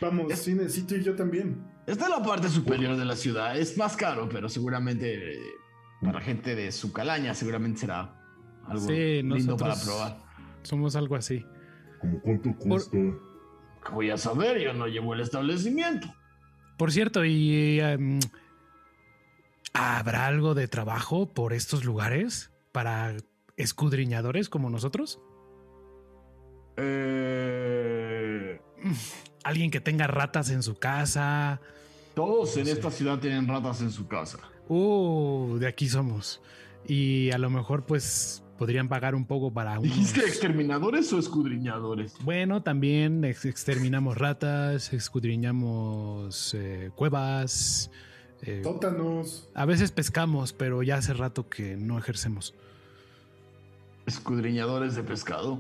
Vamos, sí, necesito y yo también. Está en la parte superior de la ciudad. Es más caro, pero seguramente eh, para gente de su calaña seguramente será algo Sí, lindo para probar. somos algo así. ¿Cómo cuánto cuesta? Voy a saber, yo no llevo el establecimiento. Por cierto, ¿y em, habrá algo de trabajo por estos lugares para escudriñadores como nosotros? Eh, Alguien que tenga ratas en su casa. todos en sé. esta ciudad tienen ratas en su casa. Uh, de aquí somos. Y a lo mejor pues podrían pagar un poco para unos... ¿Dijiste exterminadores o escudriñadores? Bueno, también ex- exterminamos ratas, escudriñamos eh, cuevas. eh, Sótanos. a veces pescamos, pero ya hace rato que no ejercemos. Escudriñadores de pescado.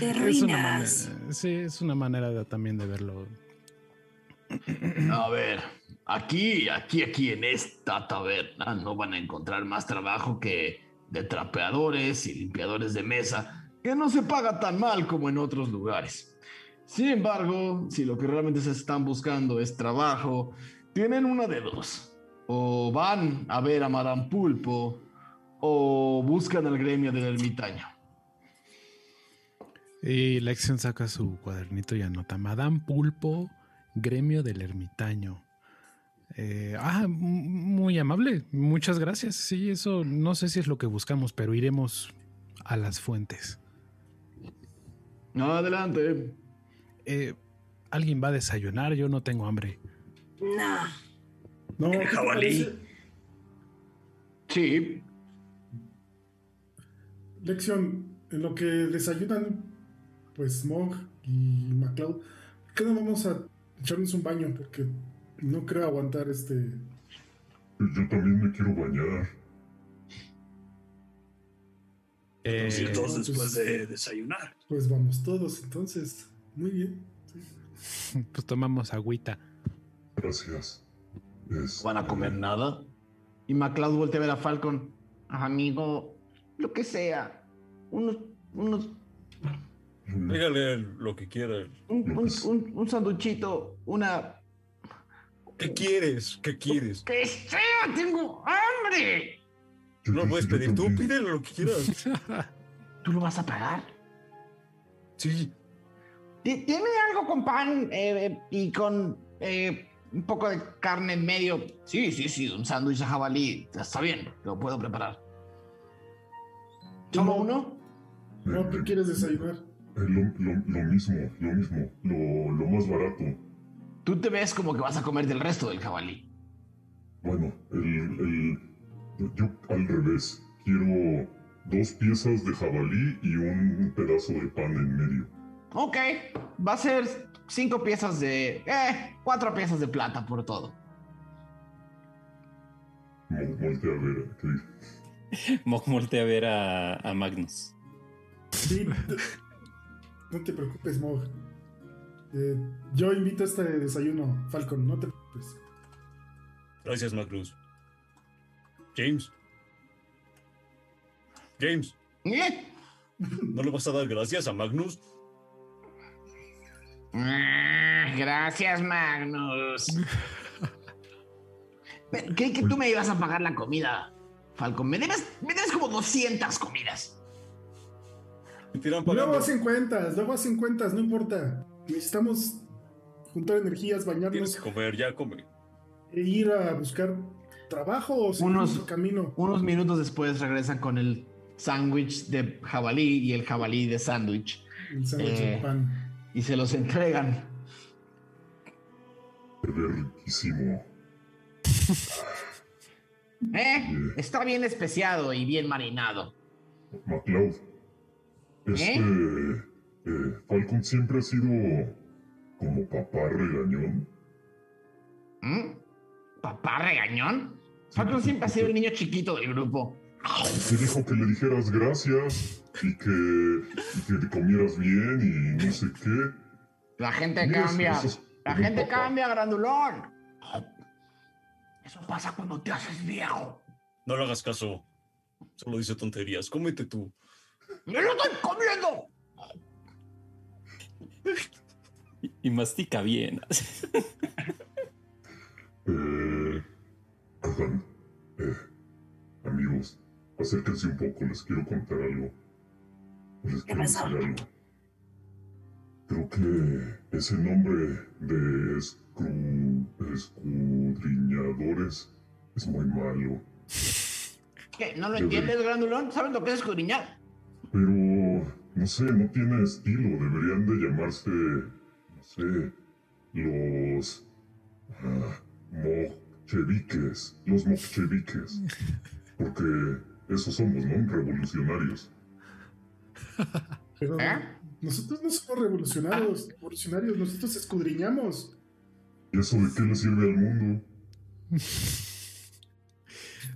De Es una ruinas. manera, sí, es una manera de- también de verlo. A ver, aquí, aquí, aquí en esta taberna no van a encontrar más trabajo que de trapeadores y limpiadores de mesa, que no se paga tan mal como en otros lugares. Sin embargo, si lo que realmente se están buscando es trabajo, tienen una de dos. O van a ver a Madame Pulpo o buscan al gremio del ermitaño. Y acción saca su cuadernito y anota Madame Pulpo, gremio del ermitaño. Eh, ah, muy amable. Muchas gracias. Sí, eso no sé si es lo que buscamos, pero iremos a las fuentes. Adelante. Eh, ¿Alguien va a desayunar? Yo no tengo hambre. No. No, ¿Tiene ¿qué te jabalí? Sí, Lección, en lo que desayunan, pues Mog y MacLeod, ¿por qué no vamos a echarnos un baño? Porque no creo aguantar este. Yo también me quiero bañar. Eh, ir todos pues- después de desayunar. Pues vamos todos, entonces. Muy bien. sí. pues tomamos agüita. Gracias. Es- van a comer nada. Y MacLeod voltea a ver a Falcon. Amigo, lo que sea. Unos, unos, Dígale lo que quiera. un, un, un, un sanduchito, una... ¿Qué quieres? ¿Qué quieres? ¡Que sea! ¡Tengo hambre! No lo puedes pedir tú, pídele lo que quieras. ¿Tú lo vas a pagar? Sí, Tiene algo con pan eh, y con eh, un poco de carne en medio. Sí, sí, sí, un sándwich de jabalí. Está bien, lo puedo preparar. ¿Solo No. uno? No, ¿qué quieres desayunar? Eh, lo, lo- lo mismo, lo mismo, lo, lo más barato. Tú te ves como que vas a comer del resto del jabalí. Bueno, el, el- yo al revés. Quiero dos piezas de jabalí y un pedazo de pan en medio. Ok, va a ser cinco piezas de... Eh, cuatro piezas de plata por todo. Mo- Voltea a ver, a ver a, a Magnus. Sí, no te preocupes, Mog. Eh, yo invito a este desayuno, Falcon, no te preocupes. Gracias, Magnus. James. James, ¿Eh? ¿no le vas a dar gracias a Magnus? Ah, Gracias, Magnus. Pero, Creí que tú me ibas a pagar la comida, Falcon. Me debes, me debes como 200 comidas. Me tiran Luego hacen cuentas, luego hacen cuentas, no importa. Necesitamos juntar energías, Tienes bañarnos que comer, ya come. e ir a buscar trabajo o seguir Unos- nuestro camino. Unos minutos después regresan con el sándwich de jabalí y el jabalí de sándwich El sándwich Eh. de pan. y se los entregan. Se ve riquísimo. ¿Eh? Está bien especiado y bien marinado. MacLeod. Este. eh, Falcon siempre ha sido como papá regañón. ¿Mm? ¿Papá regañón? Falcon siempre ha sido el niño chiquito del grupo. Te dijo que le dijeras gracias y que, y que te comieras bien y no sé qué. La gente Mira, cambia. es La gente papá. cambia, grandulón. Eso pasa cuando te haces viejo. No le hagas caso. Solo dice tonterías. Cómete tú. ¡Me lo estoy comiendo! Y, y mastica bien. Eh, eh, amigos, acérquense un poco, les quiero contar algo. Les quiero decir algo. Creo que ese nombre de escru- escudriñadores es muy malo. ¿Qué? ¿No lo entiendes, grandulón? ¿Sabes lo que es escudriñar? Pero, no sé, no tiene estilo. Deberían de llamarse, no sé, los ah, mocheviques. Los mocheviques. Porque esos somos, ¿no? Revolucionarios. Pero ¿Eh? nosotros no somos revolucionarios, revolucionarios, nosotros escudriñamos. ¿Y eso de qué le sirve al mundo?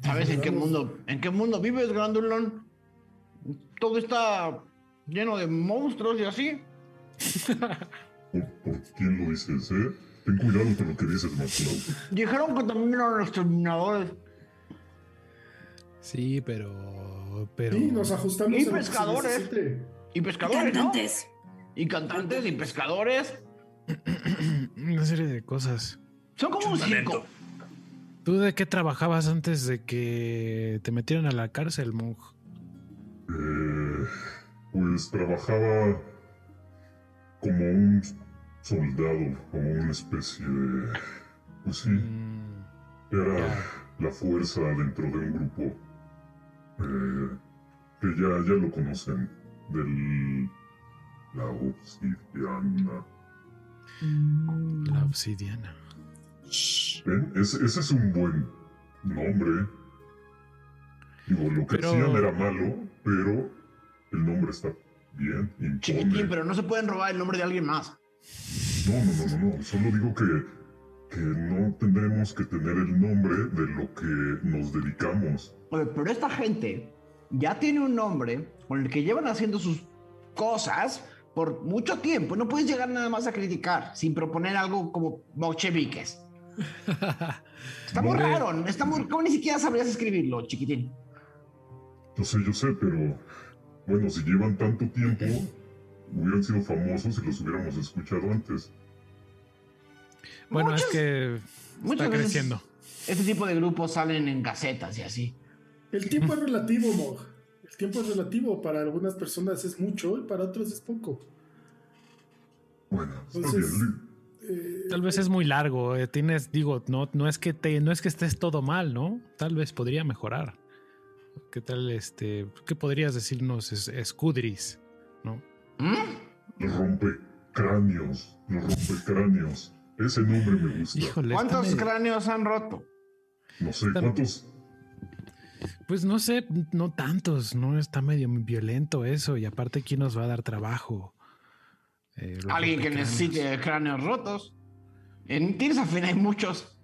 ¿Sabes en qué mundo, en qué mundo vives, grandulón? Todo está lleno de monstruos y así. ¿Por, por quién lo dices, eh? Ten cuidado con lo que dices, McCloud. Dijeron que también eran exterminadores. Sí, pero. pero Sí, nos ajustamos Y pescadores. Y pescadores, ¿no? Cantantes. Y cantantes y pescadores. una serie de cosas. Son como un circo. ¿Tú de qué trabajabas antes de que te metieran a la cárcel, Mug? Eh, pues trabajaba como un soldado, como una especie de... Pues sí, Mm, era la fuerza dentro de un grupo eh, que ya, ya lo conocen, del... La obsidiana. la obsidiana. ¿Ven? Ese, ese es un buen nombre. Digo, lo que Pero- hacían era malo, pero el nombre está bien, Chiquitín, pero no se pueden robar el nombre de alguien más. No, no, no, no, no. Solo digo que, que no tendremos que tener el nombre de lo que nos dedicamos. Oye, pero esta gente ya tiene un nombre con el que llevan haciendo sus cosas por mucho tiempo. No puedes llegar nada más a criticar sin proponer algo como bolcheviques. Está muy raro, está muy... ¿Cómo ni siquiera sabrías escribirlo, chiquitín? Yo sé, yo sé, pero bueno, si llevan tanto tiempo, hubieran sido famosos si los hubiéramos escuchado antes. Bueno, es que muchas está veces- creciendo. Este tipo de grupos salen en gacetas y así. El tiempo es relativo, Mog. El tiempo es relativo. Para algunas personas es mucho y para otras es poco. Bueno, está Entonces- bien. Eh, Tal vez es muy largo. eh, tienes, digo, no, no es que te, no es que estés todo mal, ¿no? Tal vez podría mejorar. ¿Qué tal, este, qué podrías decirnos, es, escudris, no? ¿Mm? Los rompecráneos. Los rompecráneos. Ese nombre me gusta. Híjole, ¿Cuántos cráneos han roto? No sé cuántos. Pues no sé, no tantos, no está medio violento eso. Y aparte, ¿quién nos va a dar trabajo? Eh, Alguien que necesite cráneos rotos. En Tirsafin hay muchos.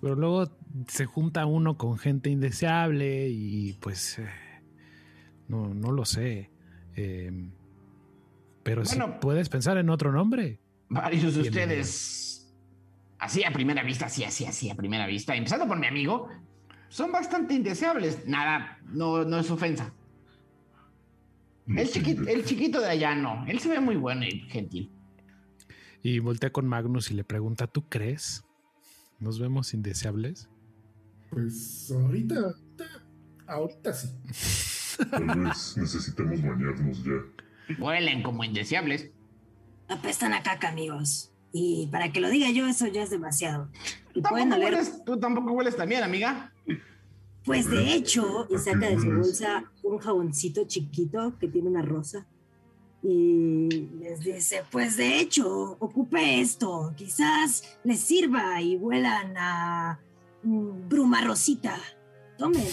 Pero luego se junta uno con gente indeseable y pues eh, no, no lo sé. Eh, pero si Bueno. puedes pensar en otro nombre. Varios de ustedes, así a primera vista, así, así, así, a primera vista, empezando por mi amigo, son bastante indeseables. Nada, no, no es ofensa. El chiquito, de- el chiquito de allá no. Él se ve muy bueno y gentil. Y voltea con Magnus y le pregunta, ¿tú crees? ¿Nos vemos indeseables? Pues ahorita, ahorita, ahorita sí. Tal vez necesitemos bañarnos ya. Huelen como indeseables. Apestan a caca, amigos. Y para que lo diga yo, eso ya es demasiado. Y pueden Tampoco oler. hueles, tú tampoco hueles también, amiga. Pues de hecho, y ¿A saca de su bolsa un jaboncito chiquito que tiene una rosa. Y les dice, pues de hecho, ocupe esto. Quizás les sirva y huelan a bruma rosita. Tomen,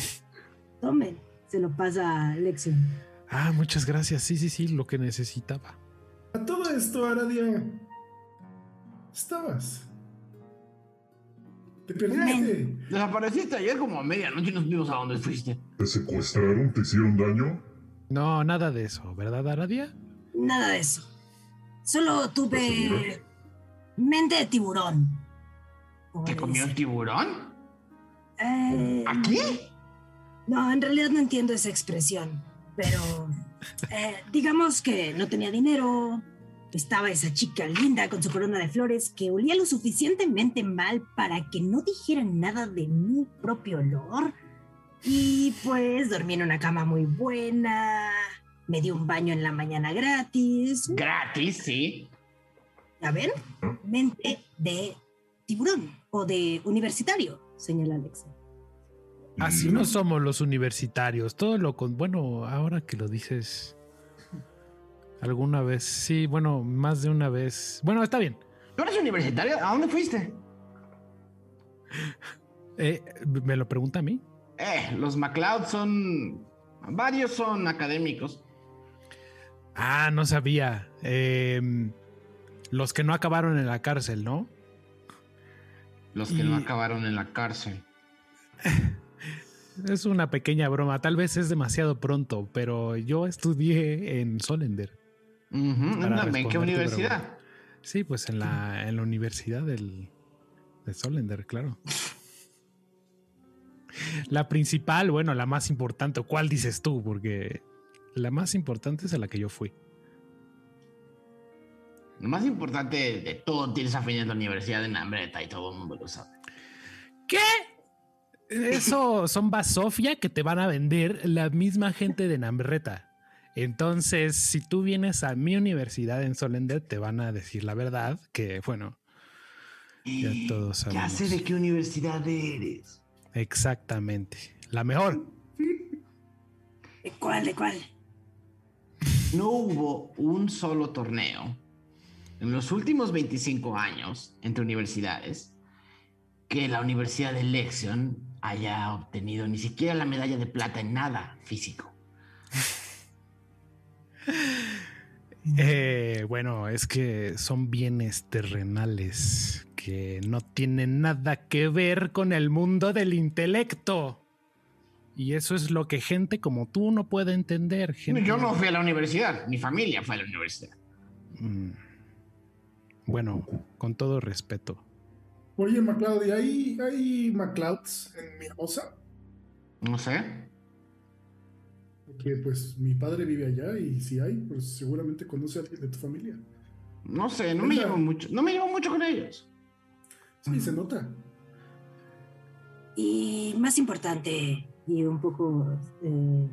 tomen. Se lo pasa a Lexion. Ah, muchas gracias. Sí, sí, sí, lo que necesitaba. A todo esto, Aradia. Estabas. Te perdiste. Desapareciste ayer como a medianoche y nos vimos a dónde fuiste. ¿Te secuestraron? ¿Te hicieron daño? No, nada de eso, ¿verdad, Aradia? Nada de eso. Solo tuve mente de tiburón. ¿Te comió un tiburón? Eh, ¿Aquí? No, en realidad no entiendo esa expresión, pero eh, digamos que no tenía dinero, estaba esa chica linda con su corona de flores que olía lo suficientemente mal para que no dijeran nada de mi propio olor. Y pues dormí en una cama muy buena, me di un baño en la mañana gratis. Gratis, sí. ¿Ya ven? Mente de tiburón o de universitario, señala Alexa. Así Y- no somos los universitarios. Todo lo con. Bueno, ahora que lo dices. Alguna vez. Sí, bueno, más de una vez. Bueno, está bien. ¿Tú eres universitario? ¿A dónde fuiste? Eh, ¿Me lo pregunta a mí? Eh, los MacLeod son... Varios son académicos. Ah, no sabía. Em, los que no acabaron en la cárcel, ¿no? Los que no acabaron en la cárcel. Es una pequeña broma. Tal vez es demasiado pronto, pero yo estudié en Solender. ¿En qué universidad? Sí, pues en la, en la universidad del, de Solender, claro. La principal, bueno, la más importante. ¿Cuál dices tú? Porque la más importante es a la que yo fui. Lo más importante de todo tienes a fin en la universidad de Nambreta y todo el mundo lo sabe. ¿Qué? Eso son basofia que te van a vender la misma gente de Nambreta. Entonces, si tú vienes a mi universidad en Solender, te van a decir la verdad, que bueno, Ya todos Ya sé sabemos. de qué universidad eres. exactamente. La mejor. ¿De cuál? ¿De cuál? No hubo un solo torneo en los últimos 25 años entre universidades que la Universidad de Lexion haya obtenido ni siquiera la medalla de plata en nada físico. Eh, bueno, es que son bienes terrenales que no tienen nada que ver con el mundo del intelecto. Y eso es lo que gente como tú no puede entender. gente- Yo no fui a la universidad, mi familia fue a la universidad. Mm. Bueno, con todo respeto. Oye, MacLeod, ¿y hay, hay MacLeods en mi hermosa? No sé. Porque pues mi padre vive allá y si hay, pues seguramente conoce a alguien de tu familia. No sé, no me llevo mucho, no me llevo mucho con ellos. Sí, se nota. Y más importante, y un poco eh,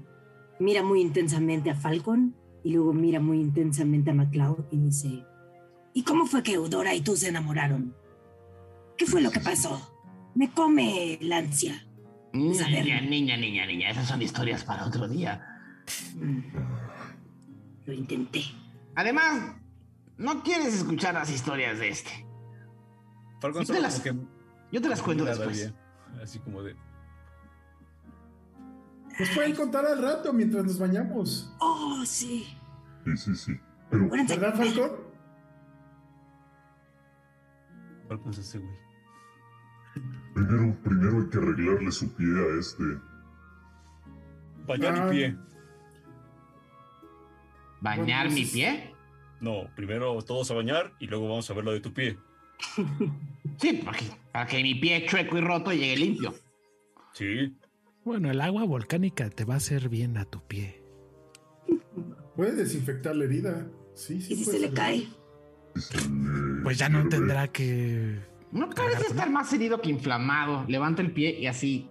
mira muy intensamente a Falcon y luego mira muy intensamente a McLeod y dice, ¿y cómo fue que Eudora y tú se enamoraron? ¿Qué fue lo que pasó? Me come la ansia. Niña, Saber. niña, niña, niña, niña, esas son historias para otro día. Mm. Lo intenté. Además, no quieres escuchar las historias de este. Falcon Yo te solo las- que Yo te las cuento después. bien. Así como de. Nos pueden contar al rato mientras nos bañamos. Oh, sí. Sí, sí, sí. Pero. ¿Verdad, Falcon? Es ese güey. primero, primero hay que arreglarle su pie a este. Bañar Ah. mi pie. ¿Bañar Bueno, mi pie? No, primero todos a bañar y luego vamos a ver lo de tu pie. Sí, para que, para que mi pie chueco y roto llegue limpio. Sí. Bueno, el agua volcánica te va a hacer bien a tu pie. Puede desinfectar la herida. Sí, sí. ¿Y si se le cae? Pues ya no tendrá que. No parece estar más herido que inflamado. Levanta el pie y así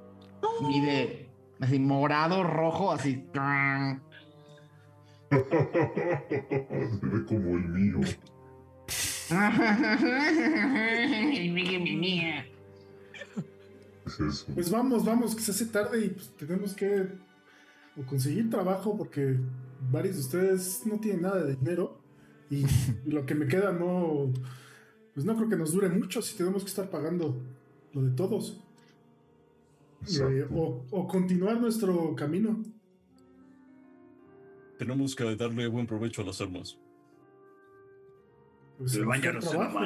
mide así morado, rojo, así. se ve como el mío. Es eso. Pues vamos, vamos, que se hace tarde y pues tenemos que o conseguir trabajo porque varios de ustedes no tienen nada de dinero y lo que me queda no, pues no creo que nos dure mucho si tenemos que estar pagando lo de todos. Eh, o, o continuar nuestro camino. Tenemos que darle buen provecho a las armas. Pues, El baño trabajo.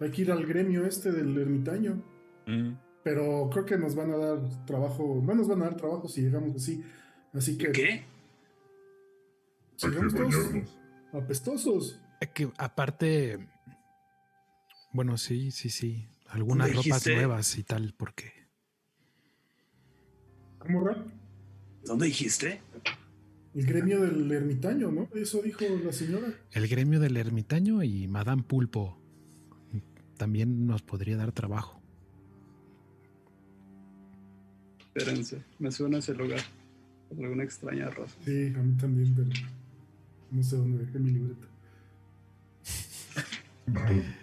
Hay que ir al gremio este del ermitaño. Mm. Pero creo que nos van a dar trabajo, no nos van a dar trabajo si llegamos así. Así que ¿Qué? si Hay que todos. Apestosos. Es Que aparte. Bueno, sí, sí, sí. Algunas ¿Dónde ropas nuevas y tal, porque. ¿Cómo rap? ¿Dónde dijiste? El gremio del ermitaño, ¿no? Eso dijo la señora. El gremio del ermitaño y Madame Pulpo también nos podría dar trabajo. Espérense, me suena ese lugar. Por alguna extraña razón. Sí, a mí también, pero no sé dónde dejé mi libreta.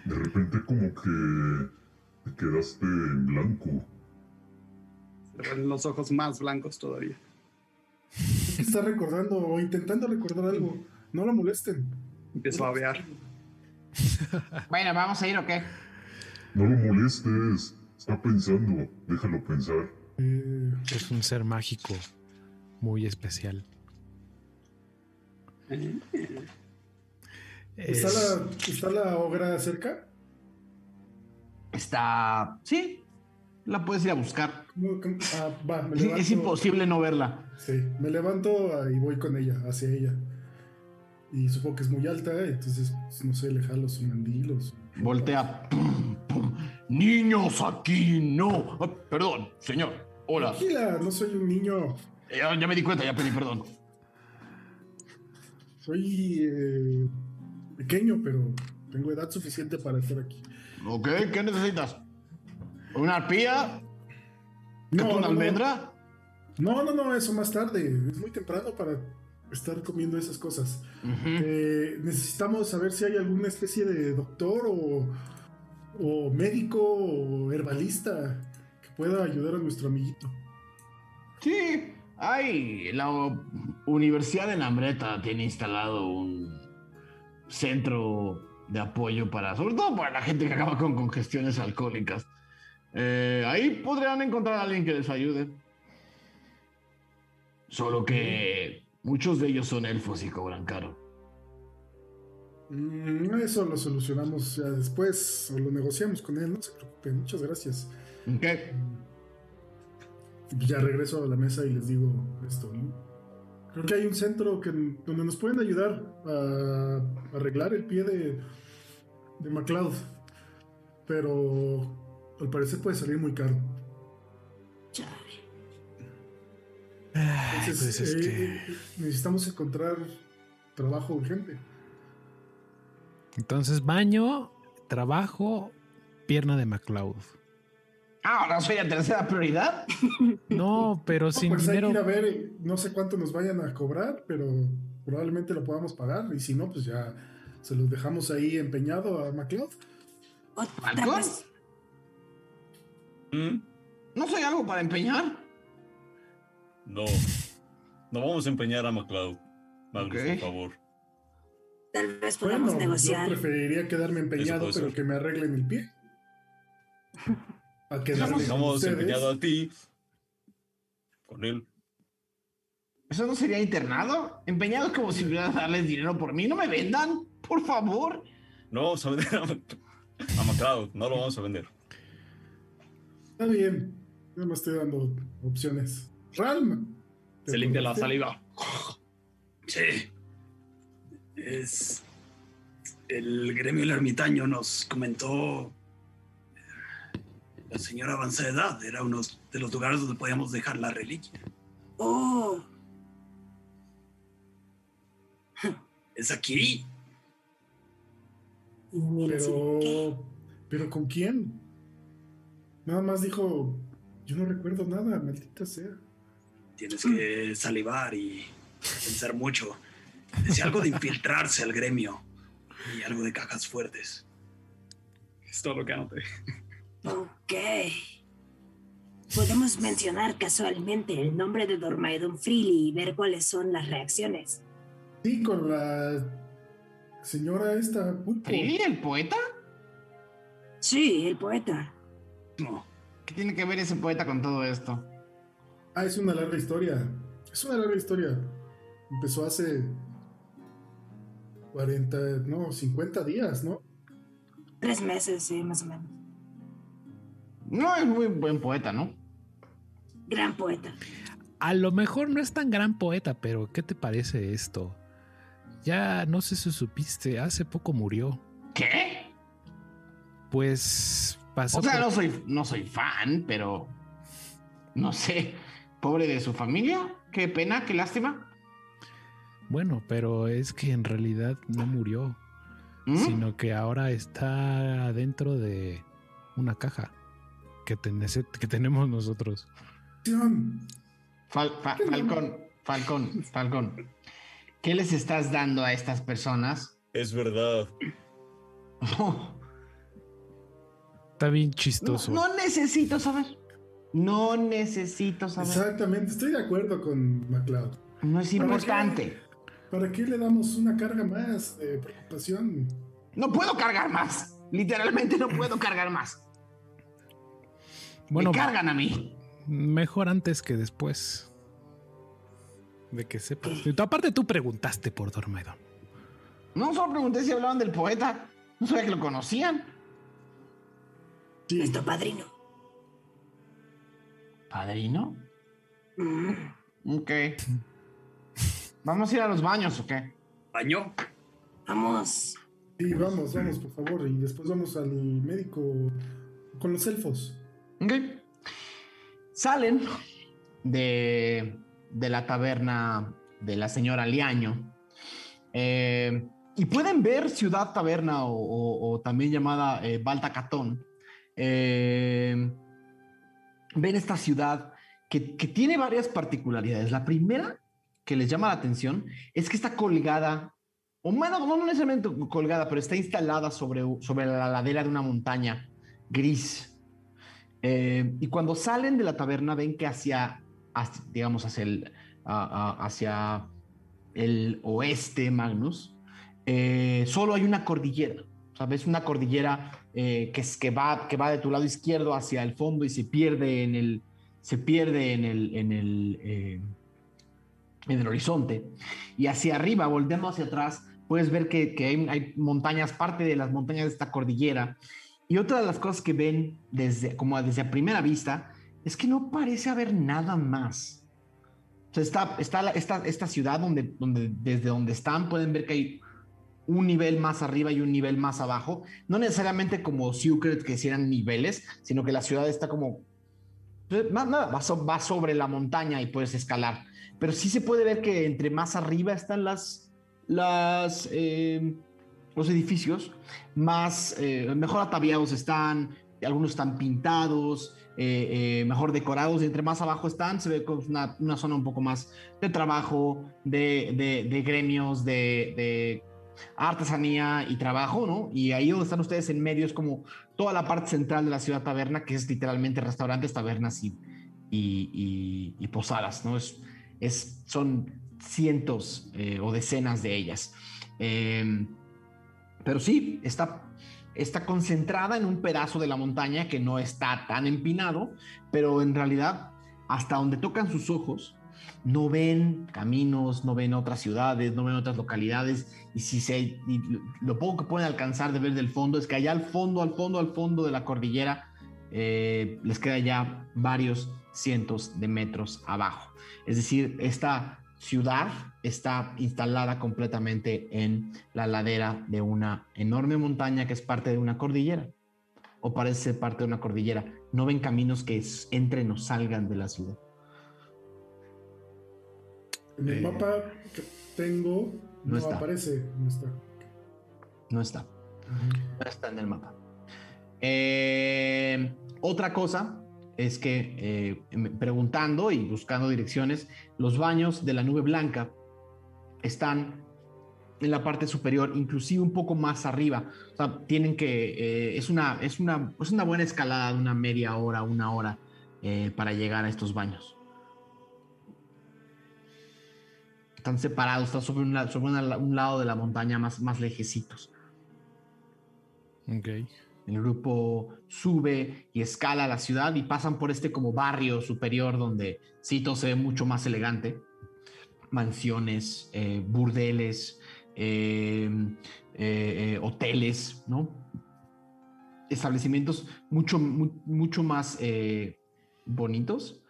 De repente como que te quedaste en blanco. Se ven los ojos más blancos todavía. Está recordando o intentando recordar algo. No lo molesten. Empiezo a babear. Bueno, ¿vamos a ir o qué? No lo molestes. Está pensando. Déjalo pensar. Eh, Es un ser mágico muy especial. ¿Está, Es- la, ¿Está la obra cerca? Está. Sí, la puedes ir a buscar. Ah, va, me Es, levanto. es imposible no verla. Sí, me levanto y voy con ella, hacia ella. Y supongo que es muy alta, entonces, pues, no sé, le jalo su mandil Voltea. Pum, pum. Niños aquí, no. Ah, perdón, señor. Hola. Tranquila, no soy un niño. Ya, ya me di cuenta, ya pedí perdón. Soy eh, pequeño, pero tengo edad suficiente para estar aquí. Ok, ¿qué necesitas? ¿Una arpía? No, ¿Una no, almendra? No, no, no, eso más tarde. Es muy temprano para estar comiendo esas cosas. Eh, necesitamos saber si hay alguna especie de doctor o, o médico o herbalista que pueda ayudar a nuestro amiguito. Sí, hay. La Universidad de Nambreta tiene instalado un centro de apoyo para, sobre todo para la gente que acaba con congestiones alcohólicas. Eh, ahí podrían encontrar a alguien que les ayude. Solo que muchos de ellos son elfos y cobran caro. Mm, eso lo solucionamos ya después o lo negociamos con él, no se preocupen. Muchas gracias. ¿Ok? Y pues ya regreso a la mesa y les digo esto, ¿no? Creo que hay un centro que, donde nos pueden ayudar a arreglar el pie de, de MacLeod. Pero al parecer puede salir muy caro. Entonces, pues es eh, que. necesitamos encontrar trabajo urgente. Entonces, baño, trabajo, pierna de MacLeod. Ah, ¿ahora soy la tercera prioridad? No, pero No, sin pues hay que ir a ver, no sé cuánto nos vayan a cobrar, pero probablemente lo podamos pagar. Y si no, pues ya se los dejamos ahí empeñado a MacLeod. Otra ¿Alcohol? vez. Mm, ¿No soy algo para empeñar? No. No vamos a empeñar a MacLeod. Magnus, por favor. Tal vez podamos Bueno, negociar. yo preferiría quedarme empeñado, pero ser. que me arreglen el pie. A Estamos ustedes. empeñado a ti. Con él. ¿Eso no sería internado? Empeñado como si hubiera darles dinero por mí. No me vendan, por favor. No vamos a vender a, no lo vamos a vender. Está bien. No me estoy dando opciones. Ralm. Se limpia la ¿te saliva. Sí. Es. El gremio del ermitaño nos comentó. La señora avanzada de edad era uno de los lugares donde podíamos dejar la reliquia. Oh, ¿Es aquí? Pero. ¿Pero con quién? Nada más dijo. Yo no recuerdo nada, maldita sea. Tienes que salivar y pensar mucho. Decía algo de infiltrarse al gremio y algo de cajas fuertes. Es todo lo que anoté. Ok. Podemos mencionar casualmente el nombre de Dormaidon Freely y ver cuáles son las reacciones. Sí, con la señora esta. Pulpo. ¿Freely, el poeta? Sí, el poeta. No, ¿Qué tiene que ver ese poeta con todo esto? Ah, es una larga historia. Es una larga historia. Empezó hace 40, no, 50 días, ¿no? Tres meses, sí, más o menos. No es muy buen poeta, ¿no? Gran poeta. A lo mejor no es tan gran poeta, pero ¿qué te parece esto? Ya no sé si supiste, hace poco murió. ¿Qué? Pues pasó. O sea, por- no soy, no soy fan, pero no sé. Pobre de su familia. Qué pena, qué lástima. Bueno, pero es que en realidad no murió, ¿Mm? sino que ahora está dentro de una caja que, tenemos nosotros. Fal- fa- Falcón, Falcón, Falcón. ¿Qué les estás dando a estas personas? Es verdad. No, Está bien chistoso. no necesito saber. No necesito saber. Exactamente, estoy de acuerdo con MacLeod. No es ¿Para importante. ¿Para qué le damos una carga más de preocupación? No puedo cargar más. Literalmente no puedo cargar más. Bueno, Me cargan a mí. mejor antes que después. De que sepas. Aparte tú preguntaste por Dormedon. No solo pregunté si hablaban del poeta. No sabía que lo conocían. Sí, Nuestro padrino. ¿Padrino? Mm, Ok. ¿Vamos a ir a los baños o qué? ¿Baño? Vamos. sí, vamos, vamos, por favor. Y después vamos al médico con los elfos. Salen de, de la taberna de la señora Liaño. eh, y pueden ver Ciudad Taberna o también llamada eh, Baltacatón. Eh, ven esta ciudad que, que tiene varias particularidades. La primera que les llama la atención es que está colgada, o bueno, no necesariamente colgada, pero está instalada sobre, sobre la ladera de una montaña gris. Eh, y cuando salen de la taberna ven que hacia, digamos, hacia el, oeste, Magnus, eh, solo hay una cordillera. ¿Sabes? Una cordillera eh, que, es, que, va, que va de tu lado izquierdo hacia el fondo y se pierde en el, se pierde en el, en el, en el horizonte. Y hacia arriba, volviendo hacia atrás, puedes ver que, hay montañas, parte de las montañas de esta cordillera. Y otra de las cosas que ven desde, como desde a primera vista es que no parece haber nada más. O sea, está, está la- esta, esta ciudad donde, donde, desde donde están pueden ver que hay un nivel más arriba y un nivel más abajo. No necesariamente como Secret, que hicieran niveles, sino que la ciudad está como... pues, na- Nada, va, so- va sobre la montaña y puedes escalar. Pero sí se puede ver que entre más arriba están las, las, eh, los edificios, más, eh, mejor ataviados están, algunos están pintados, eh, eh, mejor decorados, y entre más abajo están, se ve como una, una zona un poco más de trabajo, de, de- de gremios, de, de artesanía y trabajo, ¿no? Y ahí donde están ustedes en medio es como toda la parte central de la ciudad taberna, que es literalmente restaurantes, tabernas y, y, y- y posadas, ¿no? Es, es, son cientos eh, o decenas de ellas. Pero sí, está, está concentrada en un pedazo de la montaña que no está tan empinado, pero en realidad hasta donde tocan sus ojos, no ven caminos, no ven otras ciudades, no ven otras localidades, y si se, lo poco que pueden alcanzar de ver del fondo es que allá al fondo, al fondo, al fondo de la cordillera, eh, les queda ya varios cientos de metros abajo. Es decir, esta ciudad está instalada completamente en la ladera de una enorme montaña que es parte de una cordillera, o parece ser parte de una cordillera. No ven caminos que entren o salgan de la ciudad. En el Eh, mapa que tengo no no, está. aparece, no está. No está. No está en el mapa. Eh, otra cosa es que eh, preguntando y buscando direcciones, los baños de la nube blanca están en la parte superior, inclusive un poco más arriba. Tienen que, eh, es, una, es, una, es una buena escalada de una media hora, una hora eh, para llegar a estos baños. Están separados, están sobre, un lado de la montaña más, más lejecitos. Ok. El grupo sube y escala la ciudad y pasan por este como barrio superior donde todo se ve mucho más elegante. Mansiones, eh, burdeles, eh, eh, eh, hoteles, ¿no? Establecimientos mucho, mu- mucho más bonitos.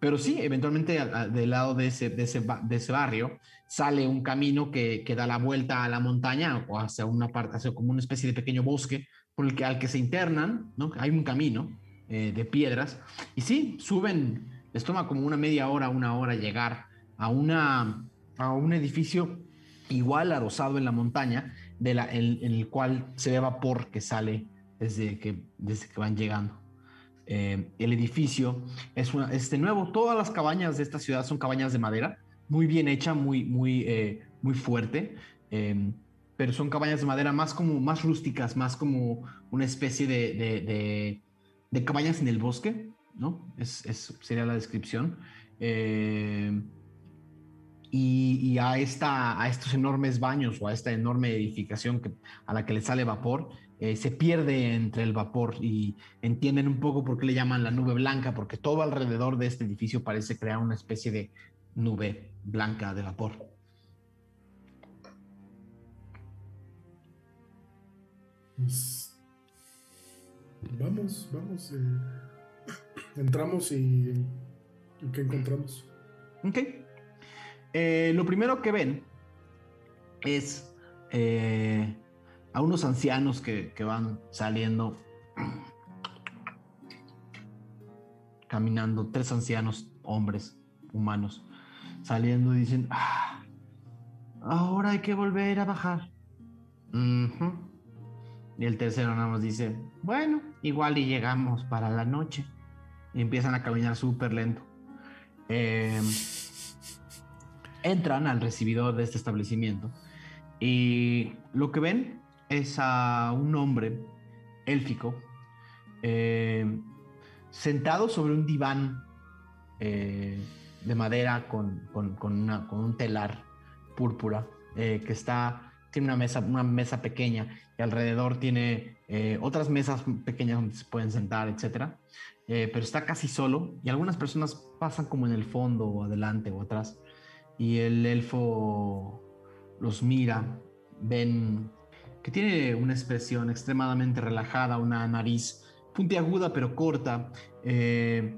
Pero sí, eventualmente del lado de ese, de ese, de ese barrio sale un camino que, que da la vuelta a la montaña o hacia una parte, hacia como una especie de pequeño bosque por el que, al que se internan, ¿no? Hay un camino eh, de piedras y sí, suben, les toma como una media hora, una hora llegar a, una, a un edificio igual adosado en la montaña, de la, en, el cual se ve vapor que sale desde que, desde que van llegando. Eh, el edificio es, una, es de nuevo, todas las cabañas de esta ciudad son cabañas de madera, muy bien hecha, muy, muy, eh, muy fuerte. Pero son cabañas de madera más como más rústicas, más como una especie de, de, cabañas en el bosque, ¿no? Es, es- sería la descripción. Eh, y, a, esta, a estos enormes baños o a esta enorme edificación a la que le sale vapor, eh, se pierde entre el vapor y entienden un poco por qué le llaman la nube blanca, porque todo alrededor de este edificio parece crear una especie de nube blanca de vapor. Pues, vamos, vamos. eh, entramos y, ¿qué encontramos? Ok. Eh, lo primero que ven es eh, a unos ancianos que, van saliendo, caminando, tres ancianos, hombres, humanos, saliendo y dicen, "Ah, ahora hay que volver a bajar. Y el tercero nada más dice, bueno, igual y llegamos para la noche. Y empiezan a caminar súper lento. Em, entran al recibidor de este establecimiento y lo que ven es a un hombre élfico eh, sentado sobre un diván eh, de madera con, con un telar púrpura eh, que está tiene una mesa una mesa pequeña y alrededor tiene eh, otras mesas pequeñas donde se pueden sentar etcétera eh, pero está casi solo y algunas personas pasan como en el fondo o adelante o atrás y el elfo los mira, ven que tiene una expresión extremadamente relajada, una nariz puntiaguda pero corta, eh,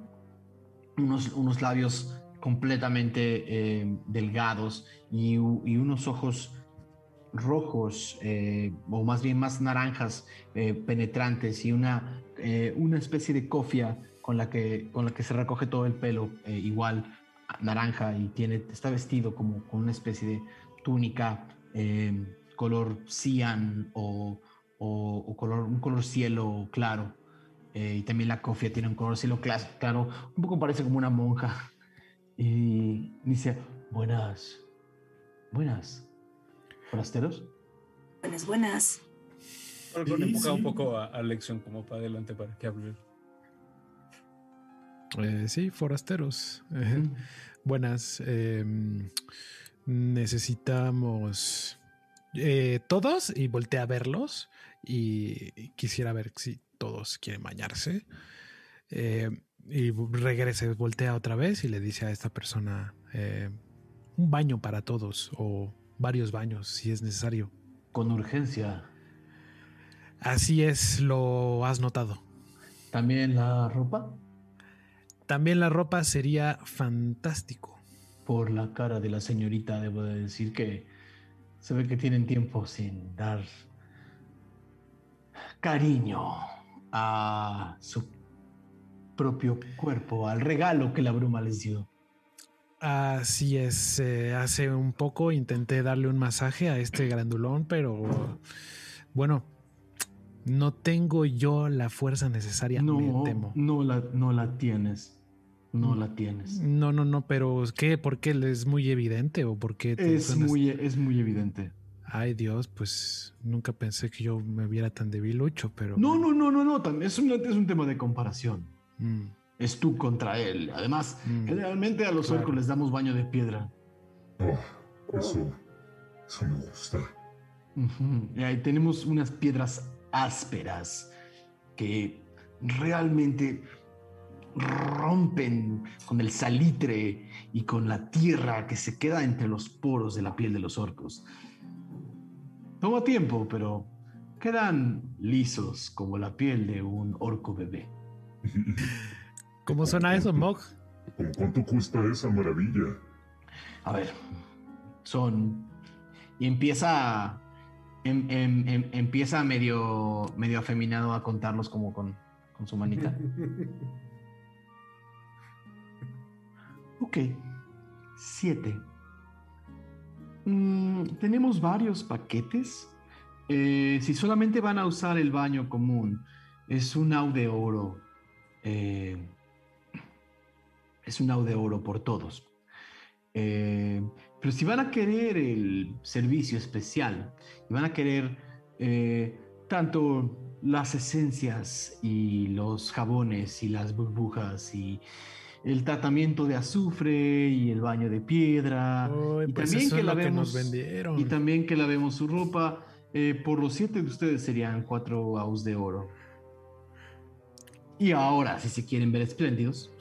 unos, unos labios completamente delgados y unos ojos rojos eh, o más bien más naranjas eh, penetrantes y una, eh, una especie de cofia con la, que, con la que se recoge todo el pelo igual naranja y tiene, está vestido como con una especie de túnica color cian o, o- color, un color cielo claro. Y también la cofia tiene un color cielo claro, un poco parece como una monja. Y dice, buenas, buenas, forasteros. Buenas, buenas. Sí, empuja un poco a, a Lexion como para adelante para que hable. Eh, sí, forasteros. Ejé. Buenas. em, necesitamos eh, todos y voltea a verlos y quisiera ver si todos quieren bañarse. Eh, y regrese, voltea otra vez y le dice a esta persona eh, un baño para todos o varios baños si es necesario. Con urgencia. Así es, lo has notado. ¿También la ropa? También la ropa sería fantástico. Por la cara de la señorita, debo de decir que se ve que tienen tiempo sin dar cariño a su propio cuerpo, al regalo que la bruma les dio. Así es, eh, hace un poco intenté darle un masaje a este grandulón, pero bueno, no tengo yo la fuerza necesaria, no, me temo. No la, no la tienes. No la tienes. No, no, no, pero ¿qué? ¿Por qué? ¿Es muy evidente o por qué? Te es, muy, es muy evidente. Ay Dios, pues nunca pensé que yo me viera tan debilucho, pero... No, no, no, no, no, también es un, es un tema de comparación. Mm. Es tú contra él. Además, mm. generalmente a los orcos les damos baño de piedra. Oh, eso, eso me gusta. Y ahí tenemos unas piedras ásperas que realmente rompen con el salitre y con la tierra que se queda entre los poros de la piel de los orcos. Toma tiempo, pero quedan lisos como la piel de un orco bebé. ¿Cómo suena eso, Mog? ¿Cuánto cuesta esa maravilla? A ver, son... Y empieza... Em, em, em, empieza medio, medio afeminado a contarlos como con, con su manita. Ok, siete. Mm, tenemos varios paquetes. Eh, si solamente van a usar el baño común, es un au de oro. Eh, es un de oro por todos. Eh, pero si van a querer el servicio especial y van a querer tanto las esencias y los jabones y las burbujas y el tratamiento de azufre y el baño de piedra. y, pues también que la vemos, vendieron. y también que lavemos su ropa. Eh, por los siete de ustedes serían cuatro aus de oro. Y ahora, si se quieren ver espléndidos,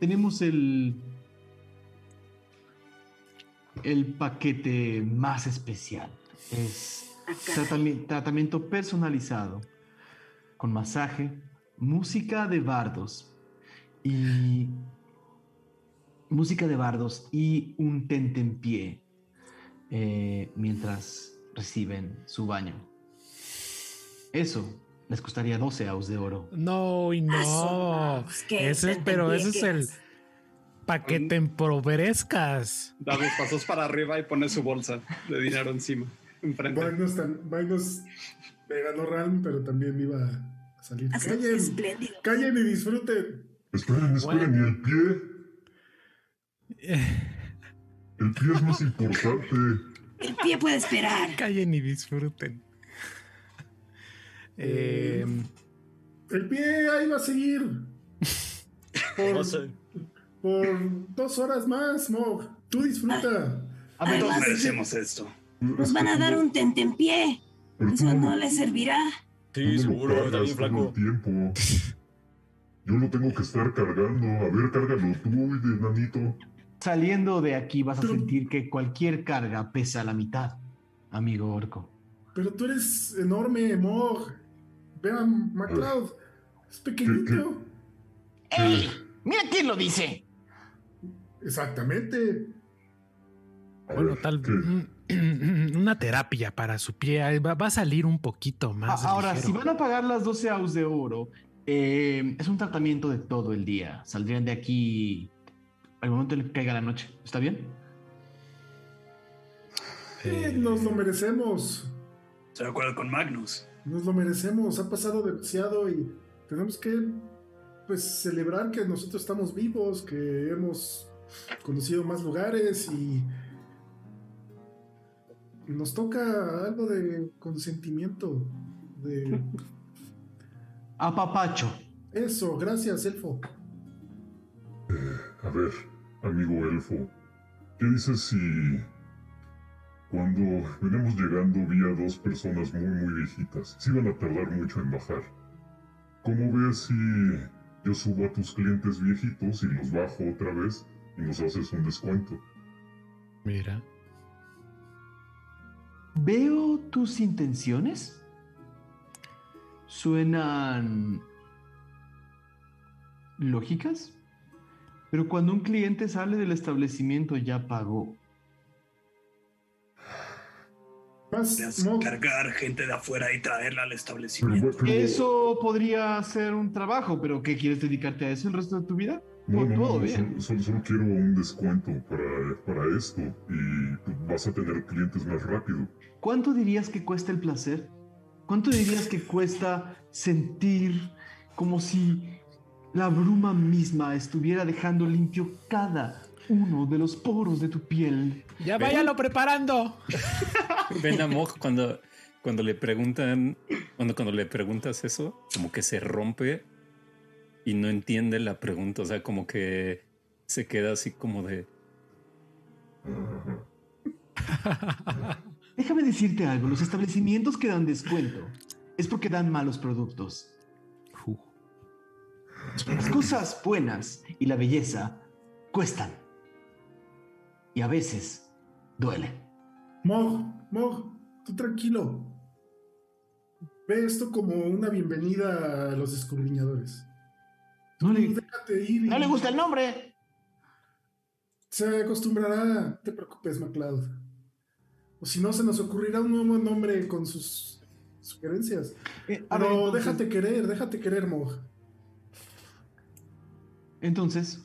tenemos el, el paquete más especial. Es tratamiento personalizado con masaje, música de bardos, y música de bardos y un tentempié eh, mientras reciben su baño. Eso les costaría 12 aus de oro. No, y no. ese, pero ese es el paquete en pobrescas. Da dos pasos para arriba y pone su bolsa de dinero encima. Enfrente. Vainos me ganó Ram, pero también iba a salir. Callen, callen y disfruten. Esperen, esperen, ¿y el pie? El pie es más importante. El pie puede esperar. Callen y disfruten. Eh, el pie ahí va a seguir. Por, por dos horas más, Mog. Tú disfruta. A ver, todos merecemos esto. Nos van a dar un tentempié. Eso no le servirá. Sí, seguro, también flaco. Tiempo. Yo lo tengo que estar cargando. A ver, cárgalo tú, nanito. Saliendo de aquí vas a sentir que cualquier carga pesa la mitad, amigo orco. Pero tú eres enorme, Mog. Vean, MacLeod. Es pequeñito. ¡Ey! ¡Mira quién lo dice! Exactamente. Bueno, tal una terapia para su pie va, a salir un poquito más. Ahora, si van a pagar las 12 aus de oro, eh, es un tratamiento de todo el día. Saldrían de aquí al momento en que caiga la noche. ¿Está bien? Eh, nos lo merecemos. Estoy de acuerdo con Magnus. Nos lo merecemos. Ha pasado demasiado y tenemos que pues celebrar que nosotros estamos vivos, que hemos conocido más lugares y nos toca algo de consentimiento, de Apapacho. Eso, gracias, elfo. Eh, a ver, amigo elfo, ¿qué dices si Cuando venimos llegando vi a dos personas muy muy viejitas. Se iban a tardar mucho en bajar. ¿Cómo ves si yo subo a tus clientes viejitos y los bajo otra vez y nos haces un descuento? Mira. Veo tus intenciones. Suenan lógicas, pero cuando un cliente sale del establecimiento ya pagó. Vas, Vas Mog, cargar gente de afuera y traerla al establecimiento. Eso podría ser un trabajo, pero ¿qué quieres dedicarte a eso el resto de tu vida? No, no, todo no, bien. solo, solo- solo quiero un descuento para, para esto y vas a tener clientes más rápido. ¿Cuánto dirías que cuesta el placer? ¿Cuánto dirías que cuesta sentir como si la bruma misma estuviera dejando limpio cada uno de los poros de tu piel? Ya váyalo preparando. Ven a Mog cuando, cuando le preguntan, cuando, cuando le preguntas eso, como que se rompe y no entiende la pregunta. O sea, como que se queda así como de. Déjame decirte algo, los establecimientos que dan descuento es porque dan malos productos. Las cosas buenas y la belleza cuestan. Y a veces duelen. Mog, Mog, tú tranquilo. Ve esto como una bienvenida a los escudriñadores. No le, Déjate ir. y no le gusta el nombre. Se acostumbrará. No te preocupes, MacLeod. O si no, se nos ocurrirá un nuevo nombre con sus sugerencias. Eh, ver, Pero entonces- déjate querer, déjate querer, Mog. Entonces,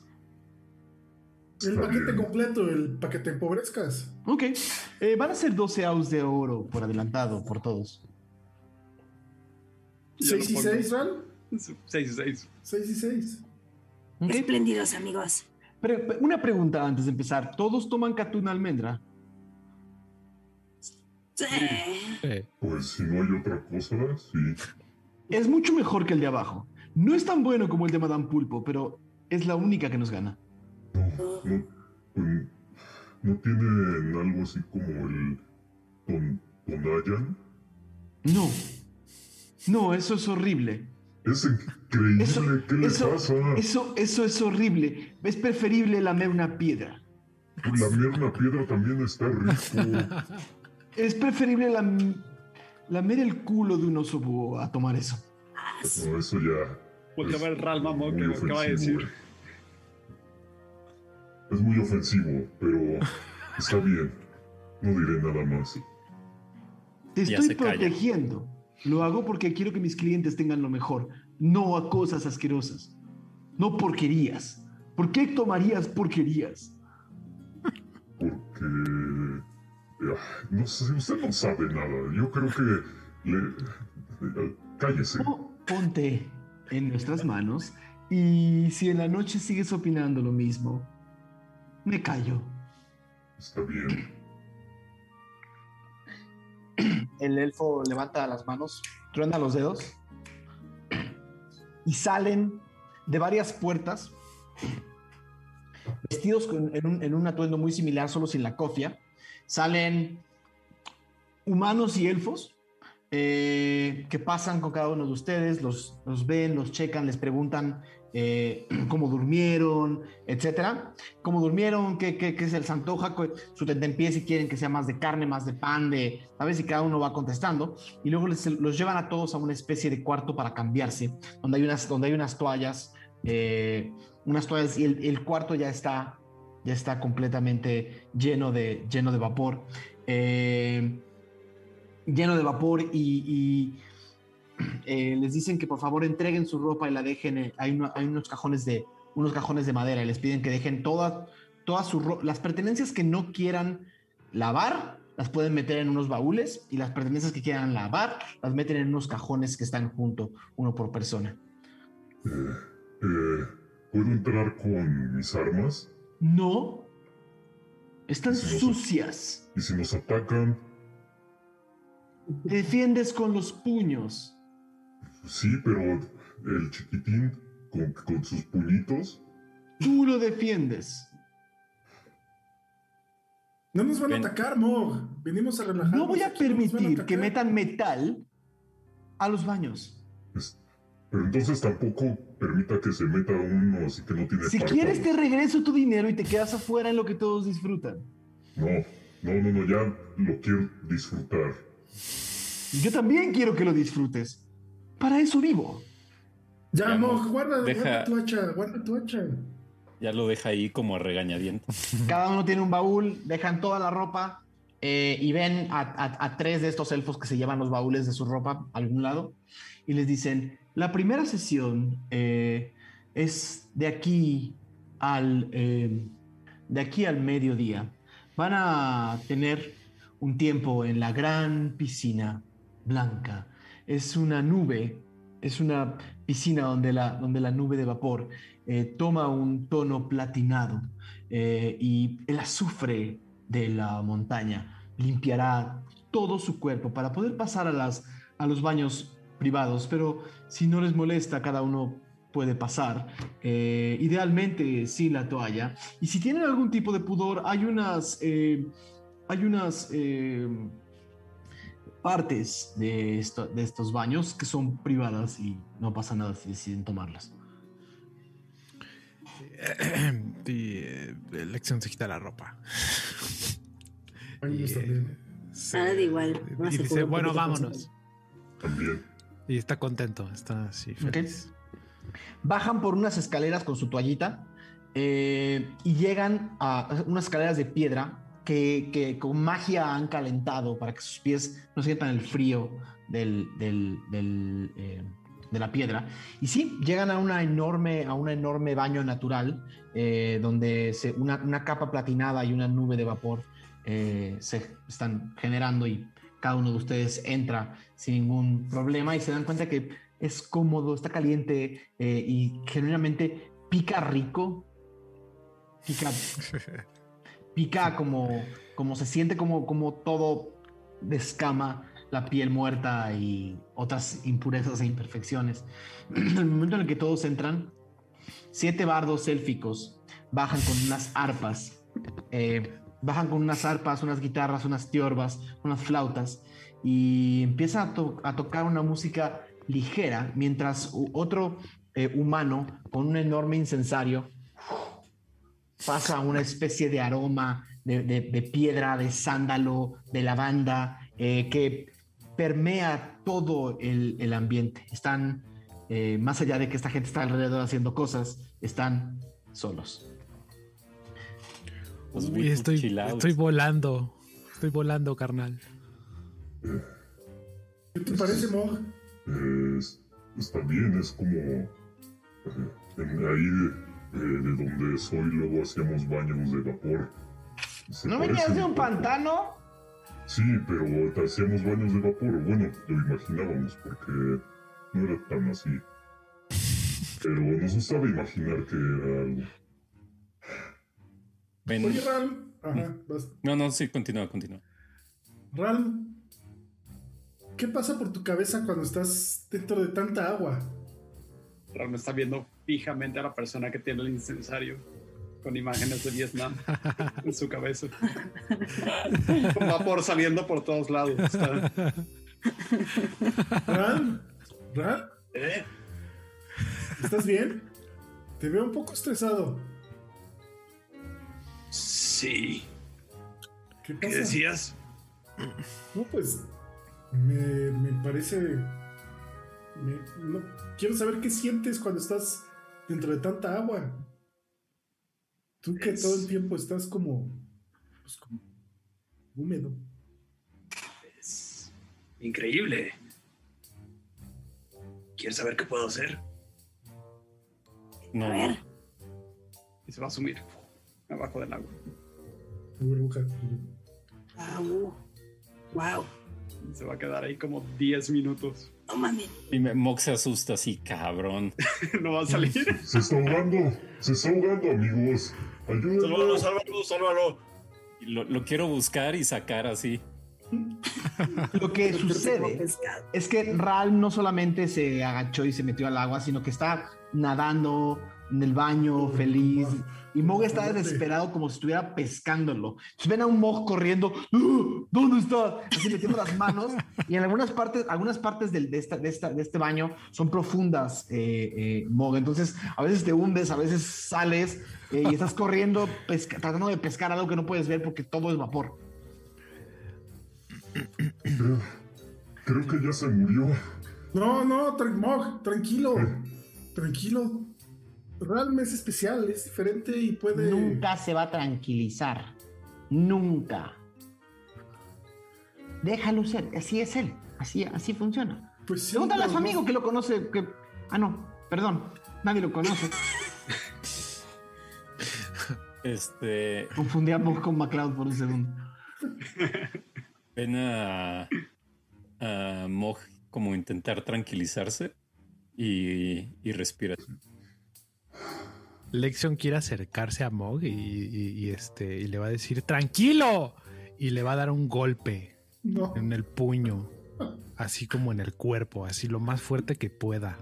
El paquete completo, el paquete empobrezcas. ok. Eh, van a ser 12 aus de oro por adelantado por todos. Yo 6 y lo pongo. 6, Ral. 6 y 6. 6 y 6. Ok. Espléndidos, amigos. Pero, pero una pregunta antes de empezar. ¿Todos toman catuna almendra? Sí. Eh, Pues si no hay otra cosa, sí. Es mucho mejor que el de abajo. No es tan bueno como el de Madame Pulpo, pero es la única que nos gana. No, no, pues, ¿no tienen algo así como el ton, Tonayan? No. No, eso es horrible. Es increíble, Eso, ¿qué le eso, pasa? eso, eso es horrible. Es preferible lamer una piedra. La mierda piedra también está rico. Es preferible lam- lamer el culo de un oso búho a tomar eso. No, eso ya. Voltea a ver Ral Mamón que acaba de decir. Es muy ofensivo, pero está bien. No diré nada más. Te estoy se calla. protegiendo. Lo hago porque quiero que mis clientes tengan lo mejor, no a cosas asquerosas. No porquerías. ¿Por qué tomarías porquerías? Porque. eh, No sé, usted no sabe nada. Yo creo que. Le... eh, Cállese. Po- Ponte en nuestras manos y si en la noche sigues opinando lo mismo, me callo. Está bien. El elfo levanta las manos, truena los dedos y salen de varias puertas vestidos con- en, un, en un atuendo muy similar, solo sin la cofia. Salen humanos y elfos eh, que pasan con cada uno de ustedes, los, los ven, los checan, les preguntan eh, cómo durmieron, etcétera. Cómo durmieron, qué, qué, qué se les antoja, su tentempié si quieren que sea más de carne, más de pan, de, ¿sabes? Y cada uno va contestando. Y luego les- los llevan a todos a una especie de cuarto para cambiarse, donde hay unas, donde hay unas toallas, eh, unas toallas y el, el cuarto ya está, ya está completamente lleno de, lleno de vapor. Eh, lleno de vapor y, y, eh, les dicen que por favor entreguen su ropa y la dejen. eh, hay, uno- hay unos cajones de unos cajones de madera y les piden que dejen todas todas sus las pertenencias que no quieran lavar las pueden meter en unos baúles y las pertenencias que quieran lavar las meten en unos cajones que están junto uno por persona. Eh, eh, ¿Puedo entrar con mis armas? No, están sucias. Y si nos atacan, Te defiendes con los puños. Sí, pero el chiquitín con, con sus puñitos. Tú lo defiendes. No nos van a Ven. atacar, Mog. Venimos a relajar. No voy a permitir que metan metal a los baños. Es- Pero entonces tampoco permita que se meta uno así que no tiene Si párpados. quieres te regreso tu dinero y te quedas afuera en lo que todos disfrutan. No, no, no, no, ya lo quiero disfrutar. Yo también quiero que lo disfrutes. Para eso vivo. Ya, Ya, Mog, guarda, deja- guarda tu hacha, guarda tu hacha. Ya lo deja ahí como a regañadiento. Cada uno tiene un baúl, dejan toda la ropa eh, y ven a, a- a tres de estos elfos que se llevan los baúles de su ropa a algún lado y les dicen, la primera sesión eh, es de aquí al, eh, de aquí al mediodía. Van a tener un tiempo en la gran piscina blanca. Es una nube, es una piscina donde la, donde la nube de vapor eh, toma un tono platinado eh, y el azufre de la montaña limpiará todo su cuerpo para poder pasar a, las, a los baños privados, pero si no les molesta, cada uno puede pasar. Eh, idealmente sin la toalla. Y si tienen algún tipo de pudor, hay unas... hay unas... eh, partes de, esto- de estos baños que son privadas y no pasa nada si deciden tomarlas. y eh, Lección se quita la ropa. Y, también. se- Ah, da igual, no Y dice, bueno, vámonos. También. Y está contento, está así feliz. Bajan por unas escaleras con su toallita eh, y llegan a unas escaleras de piedra que, con magia han calentado para que sus pies no sientan el frío eh, de la piedra. Y sí, llegan a una enorme, a un enorme baño natural eh, donde se, una, una capa platinada y una nube de vapor eh, se están generando y cada uno de ustedes entra sin ningún problema y se dan cuenta que es cómodo, está caliente y genuinamente pica rico. Pica, pica como, como se siente como, como todo descama la piel muerta y otras impurezas e imperfecciones. En el momento en el que todos entran, siete bardos élficos bajan con unas arpas, eh, bajan con unas arpas, unas guitarras, unas tiorbas, unas flautas y empiezan a, to- a tocar una música ligera mientras otro eh, humano con un enorme incensario pasa una especie de aroma de, de- de piedra, de sándalo, de lavanda, eh, que permea todo el, el ambiente. Están, eh, más allá de que esta gente está alrededor haciendo cosas, están solos. Los Uy, estoy, estoy volando. Estoy volando, carnal. ¿Qué te parece, Mog? Es- está bien, es como. eh, en- ahí eh, de donde soy, luego hacíamos baños de vapor. Se ¿No venías de un pantano? Sí, pero hacíamos baños de vapor. Bueno, lo imaginábamos porque no era tan así. Pero nos gustaba imaginar que era algo. Ven- Oye, Ral. Ajá, vas. No, no, sí, continúa, continúa. Ral. ¿Qué pasa por tu cabeza cuando estás dentro de tanta agua? Ram está viendo fijamente a la persona que tiene el incensario con imágenes de Vietnam en su cabeza. Con vapor saliendo por todos lados. Ral. Ral, ¿Eh? ¿estás bien? Te veo un poco estresado. Sí. ¿Qué decías? No, pues me, me parece... me- no, quiero saber qué sientes cuando estás dentro de tanta agua. Tú que Es- todo el tiempo estás como... pues, como húmedo. Es increíble. ¿Quieres saber qué puedo hacer? No, A ver. y se va a sumir abajo del agua. Burbuja. Wow. Wow. Y se va a quedar ahí como 10 minutos. No mames. Y me- Mox se asusta así, cabrón. no va a salir. Se está ahogando, se está ahogando, amigos. Sálvalo, Ayúdenlo. sálvalo, sálvalo. Y lo, lo quiero buscar y sacar así. Lo que sucede es que Ral no solamente se agachó y se metió al agua, sino que está nadando en el baño, feliz. Y Mog está desesperado como si estuviera pescándolo. Si ven a un Mog corriendo, ¡Ah! ¿dónde está? Así metiendo las manos. Y en algunas partes, algunas partes del- de, esta- de esta- de este baño son profundas, eh, eh, Mog. Entonces, a veces te hundes, a veces sales eh, y estás corriendo, pesca- tratando de pescar algo que no puedes ver porque todo es vapor. Creo, creo que ya se murió. No, no, tra- Mog, tranquilo. Tranquilo. Realm es especial, es diferente y puede. Nunca se va a tranquilizar. Nunca. Déjalo ser. Así es él. Así, así funciona. Pues sí, Pregúntale a su no- amigo que lo conoce. Que... Ah, no. Perdón. Nadie lo conoce. Este. Confundíamos con McLeod por un segundo. Ven a, a Mog como intentar tranquilizarse y, y respira. Lexion quiere acercarse a Mog y, y- y este y le va a decir tranquilo y le va a dar un golpe No. en el puño, así como en el cuerpo, así lo más fuerte que pueda.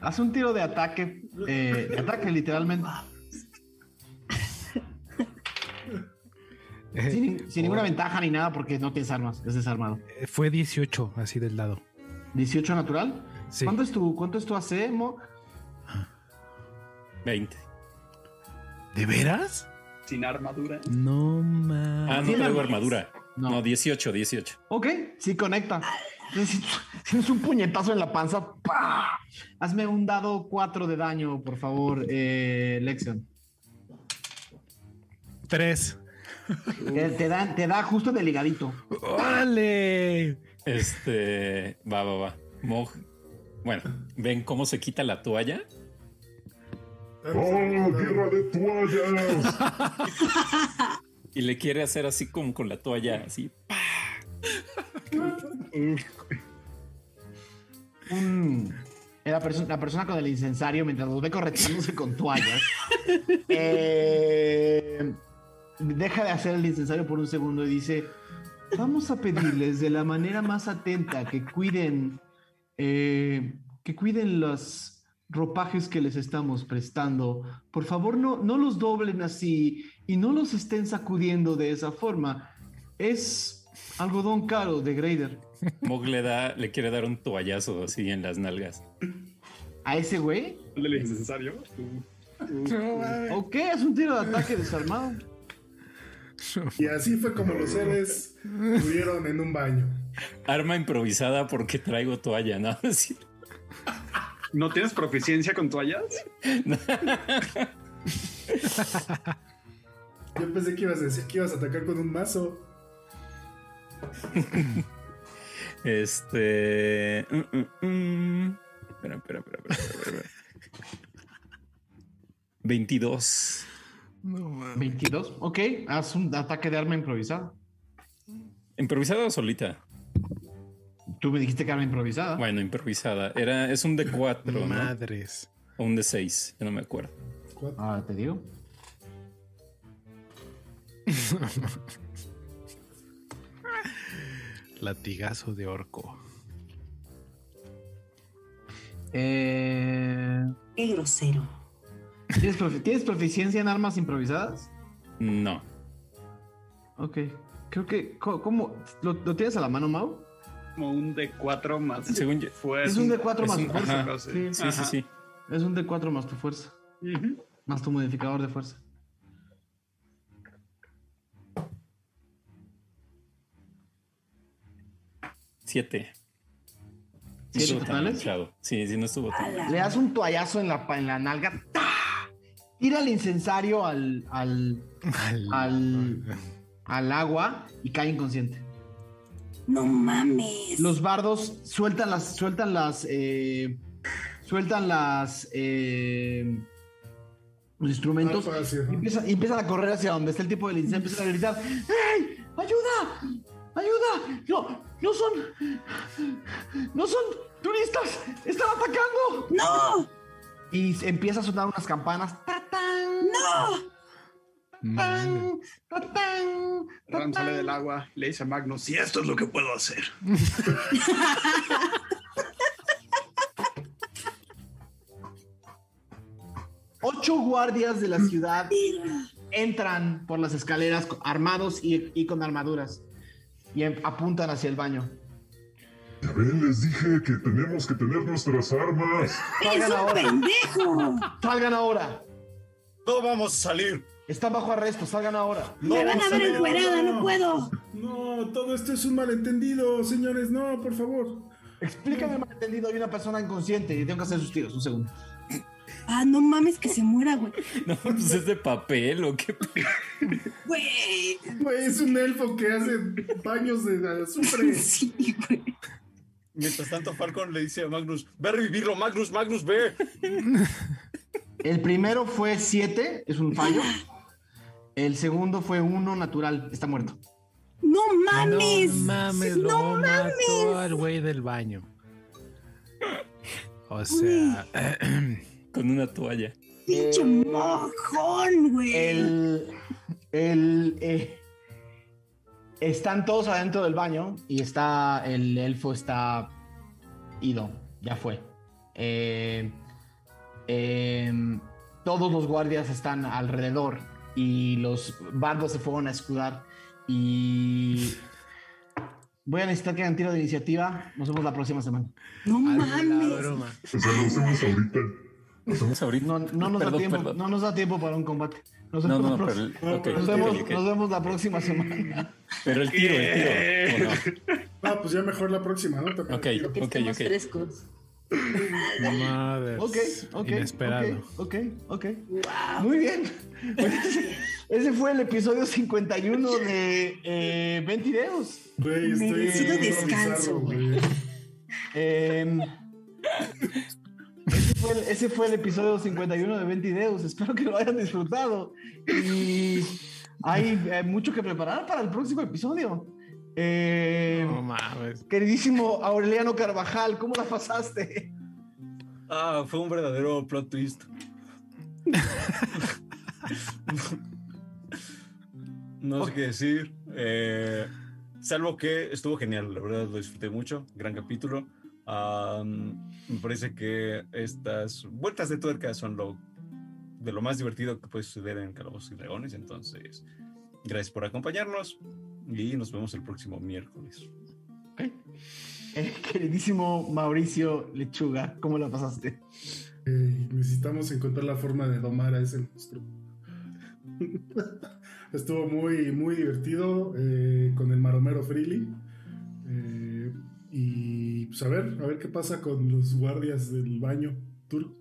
Haz un tiro de ataque. eh, de ataque, literalmente. Sin, sin ninguna ventaja ni nada porque no tienes armas. Es desarmado. Eh, Fue 18 así del lado. 18 natural. Sí. ¿Cuánto es tu, cuánto es tu AC, Mo? 20. ¿De veras? Sin armadura. No mames. Ah, no ¿Tiene traigo armadura. No. No, 18, 18. Ok, sí conecta. Si- Tienes un puñetazo en la panza. ¡pah! Hazme un dado 4 de daño, por favor, eh, Lexion. Tres. Te, te da, te da justo de ligadito. ¡Órale! Este. Va, va, va. Mog. Bueno, ven cómo se quita la toalla. ¡Oh, guerra de toallas! Y le quiere hacer así como con la toalla, así. Mm. La, perso- la persona con el incensario, mientras los ve correteándose con toallas, eh, deja de hacer el incensario por un segundo y dice: Vamos a pedirles de la manera más atenta que cuiden, eh, que cuiden los ropajes que les estamos prestando. Por favor, no, no los doblen así y no los estén sacudiendo de esa forma. Es algodón caro de Grader. Mog le da, le quiere dar un toallazo así en las nalgas. ¿A ese güey? ¿El del incensario? Uh, Ok, es un tiro de ataque desarmado. Y así fue como los seres murieron en un baño. Arma improvisada porque traigo toalla, ¿no? ¿No tienes proficiencia con toallas? Yo pensé que ibas a decir que ibas a atacar con un mazo. Este. mm, mm, mm. Espera, espera, espera, espera, espera, espera. 22. 22. Ok, haz un ataque de arma improvisada. ¿Improvisada o solita? Tú me dijiste que arma improvisada. Bueno, improvisada. Era, es un de 4, ¿no? Madres. O un de 6, ya no me acuerdo. Ahora te digo. Latigazo de orco. Eh, Qué grosero. ¿tienes, profi- ¿Tienes proficiencia en armas improvisadas? No. Ok. Creo que. ¿Cómo? ¿Lo, lo tienes a la mano, Mau? Como un D4 más. Según yo- Fue Es un D4 es más un- tu fuerza. ajá. Sí, Sí, sí, sí. Es un D4 más tu fuerza. Ujú. Más tu modificador de fuerza. Siete. ¿Siete totales? Sí, sí, no estuvo tan. Le das un toallazo en la, pa- en la nalga. ¡ta! Tira el incensario al, al, al, al agua y cae inconsciente. No mames. Los bardos sueltan las, sueltan las, eh, sueltan las, eh, los instrumentos Alfa, sí, y, ajá. empiezan, y empiezan a correr hacia donde está el tipo del incendio, empiezan a gritar, ¡Ey! ¡Ayuda! ¡Ayuda! No, no son, no son turistas, están atacando. ¡No! Y empieza a sonar unas campanas. ¡Tatán! ¡No! ¡Tatán! ¡Tatán! Ran sale del agua, le dice a Magnus, Si esto es lo que puedo hacer. Ocho guardias de la ciudad entran por las escaleras armados y, y con armaduras y em- apuntan hacia el baño. Ya ven, les dije que tenemos que tener nuestras armas. ¡Eres Salgan un ahora. pendejo! Salgan ahora. No vamos a salir. Están bajo arresto. Salgan ahora. No, ¡Me van a ver encuerada! ¡No puedo! No, todo esto es un malentendido, señores. No, por favor. Explícame el malentendido. Hay una persona inconsciente y tengo que hacer sus tiros. Un segundo. Ah, no mames que se muera, güey. No, pues es de papel o qué. Güey. Güey, es un elfo que hace baños de azufre. Sí, güey. Mientras tanto, Falcon le dice a Magnus: Ve a revivirlo, Magnus, Magnus, ve. El primero fue 7, es un fallo. El segundo fue 1 natural, está muerto. ¡No No mames! mames, ¡No lo mató al güey del baño. O sea, Con una toalla. ¡Pinche mojón, güey! El. El. eh, están todos adentro del baño y está. El elfo está. Ido, ya fue. Eh, em, todos los guardias están alrededor y los bardos se fueron a escudar. Y. Voy a necesitar que hagan tiro de iniciativa. Nos vemos la próxima semana. ¡No mames! sea, lo hacemos ahorita. Hacemos ahorita. No, no nos da Perdón, tiempo, perdón. no nos da tiempo para un combate. Nos No, vemos, no, la, no, pero, nos, vemos, ok. nos vemos la próxima semana. Pero el tiro, el tiro. ¿o no? Ah, pues ya mejor la próxima, ¿no? Ok. Ok, ok. frescos. Madre. Ok, ok. Inesperado. Ok, ok. Muy bien. Pues ese, ese fue el episodio 51 de eh, Ventideos. Güey, estoy descanso, güey. Em, ese, fue el, ese fue el episodio 51 de Ventideos. Espero que lo hayan disfrutado. Y hay eh, mucho que preparar para el próximo episodio. Em, No mames. Queridísimo Aureliano Carvajal, ¿cómo la pasaste? Ah, fue un verdadero plot twist. no sé qué decir. eh, salvo que estuvo genial, la verdad lo disfruté mucho. Gran capítulo. Me parece que estas vueltas de tuerca son lo de lo más divertido que puede suceder en Calabozos y Dragones. Entonces, gracias por acompañarnos y nos vemos el próximo miércoles. Eh, queridísimo Mauricio Lechuga, ¿cómo la pasaste? Eh, necesitamos encontrar la forma de domar a ese monstruo. Estuvo muy, muy divertido eh, con el maromero Freely. Eh, y pues a ver, a ver qué pasa con los guardias del baño. Tur.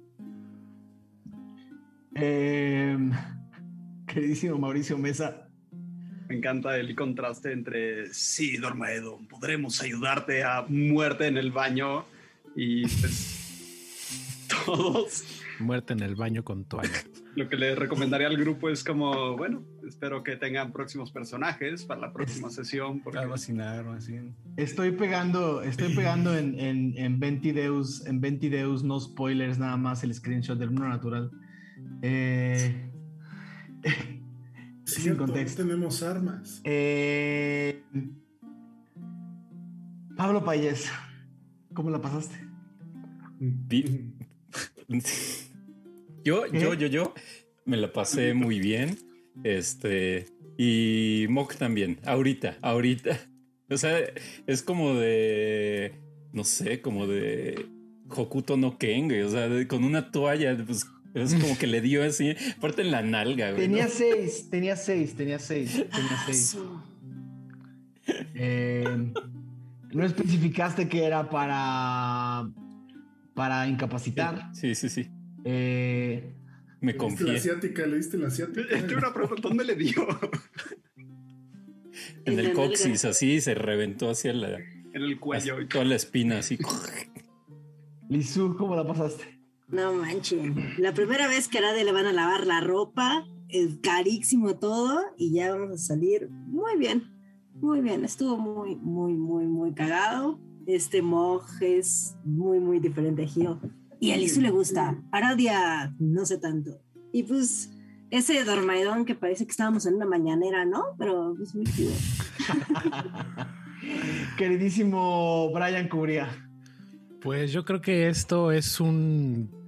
Em, queridísimo Mauricio Mesa, Me encanta el contraste entre sí, Dormaedo, podremos ayudarte a muerte en el baño y pues todos. Muerte en el baño con toalla. Lo que le recomendaría al grupo es como, bueno, espero que tengan próximos personajes para la próxima sesión. Porque Algo así, nada, así. estoy pegando, estoy pegando en, en, en Ventideus, en Ventideus, no spoilers, nada más el screenshot del mundo natural. Eh, sin Cierto, contexto. no tenemos armas. Eh, Pablo Payés, ¿cómo la pasaste? Bien. Yo, yo, yo, yo me la pasé muy bien. Este, y Mok también. Ahorita, ahorita. O sea, es como de, no sé, como de Hokuto no Ken, güey. O sea, de- con una toalla, pues es como que le dio así, aparte en la nalga, güey. Tenía ¿no? seis, tenía seis, tenía seis, tenía seis. Eh, no especificaste que era para para incapacitar. Sí, sí, sí. Eh, Me ¿Le diste la confié. asiática? ¿Le diste la asiática? Tengo una pregunta, ¿dónde le dio? En En el coxis, así se reventó hacia la, En el cuello. toda la espina, así. Lizu, ¿cómo la pasaste? No manches. La primera vez que a nadie le van a lavar la ropa, es carísimo todo y ya vamos a salir muy bien. Muy bien. Estuvo muy, muy, muy, muy cagado. Este Moj es muy, muy diferente a Gio. Y a Lizu le gusta. Aradia, no sé tanto. Y pues ese dormaidón que parece que estábamos en una mañanera, ¿no? Pero es muy chido. Queridísimo Brian Cubría. Pues yo creo que esto es un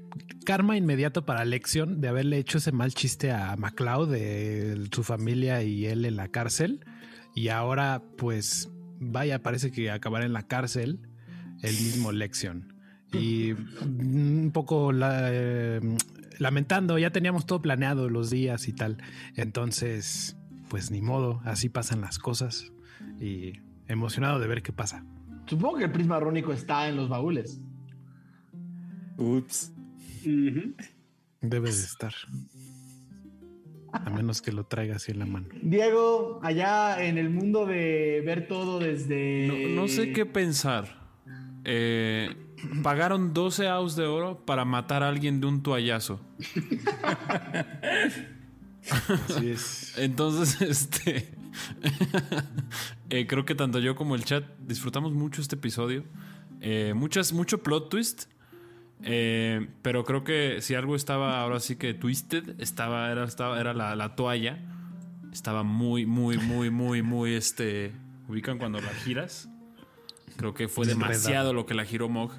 karma inmediato para Lexion de haberle hecho ese mal chiste a MacLeod de su familia y él en la cárcel. Y ahora, pues, vaya, parece que acabará en la cárcel el mismo Lexion. Y un poco eh, lamentando, ya teníamos todo planeado los días y tal. Entonces, pues ni modo, así pasan las cosas. Y emocionado de ver qué pasa. Supongo que el prisma rónico está en los baúles. Ups. Debe de estar. A menos que lo traiga así en la mano. Diego, allá en el mundo de ver todo desde. No, sé qué pensar. Eh, pagaron 12 aus de oro para matar a alguien de un toallazo. Así es. Entonces, este. Eh, creo que tanto yo como el chat disfrutamos mucho este episodio. Eh, muchas, mucho plot twist. Eh, pero creo que si algo estaba ahora sí que twisted, estaba, era, estaba, era la, toalla. Estaba muy, muy, muy, muy, muy, este. Ubican cuando la giras. Creo que fue demasiado lo que la giró Mog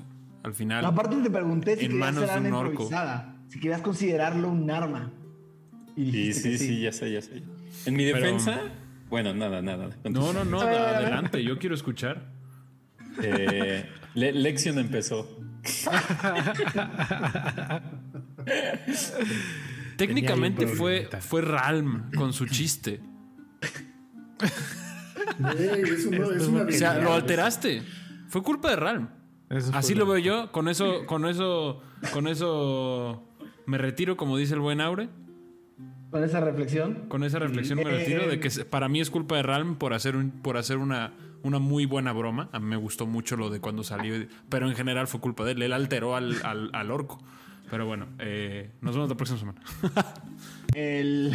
al final. aparte te pregunté si en manos de un orco. Si querías considerarlo un arma. Y sí, sí, ya sé, ya sé. En mi defensa, bueno, nada, nada. No, no, no, adelante, yo quiero escuchar. Eh, Lexion empezó. Técnicamente fue, fue Ralm con su chiste. o sea, lo alteraste. Fue culpa de Ralm. Así lo veo yo. Con eso, con eso, con eso me retiro, como dice el buen Aure. Con esa reflexión. Con esa reflexión me retiro de que para mí es culpa de Ralm por hacer, un, por hacer una, una muy buena broma. A mí me gustó mucho lo de cuando salió, pero en general fue culpa de él. Él alteró al, al, orco. Pero bueno, eh, nos vemos la próxima semana. el,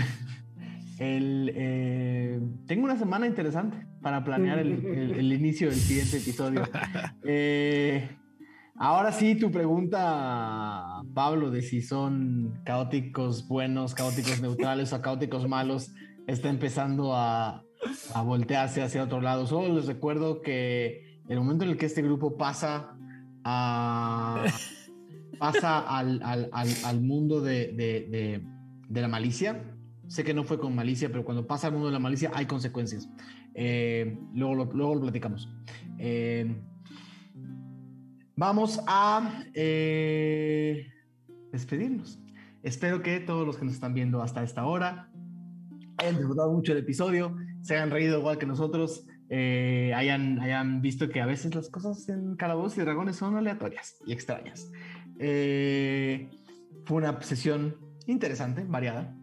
el, eh, tengo una semana interesante para planear el, el inicio del siguiente episodio. Eh, Ahora sí, tu pregunta, Pablo, de si son caóticos buenos, caóticos neutrales o caóticos malos, está empezando a, voltearse hacia otro lado. Solo les recuerdo que el momento en el que este grupo pasa a pasa al, mundo de, la malicia. Sé que no fue con malicia, pero cuando pasa al mundo de la malicia hay consecuencias. Eh, luego, lo, luego lo platicamos. Eh, vamos a eh, despedirnos. Espero que todos los que nos están viendo hasta esta hora hayan disfrutado mucho el episodio, se hayan reído igual que nosotros, eh, hayan, hayan visto que a veces las cosas en Calabozos y Dragones son aleatorias y extrañas. Eh, fue una sesión interesante, variada,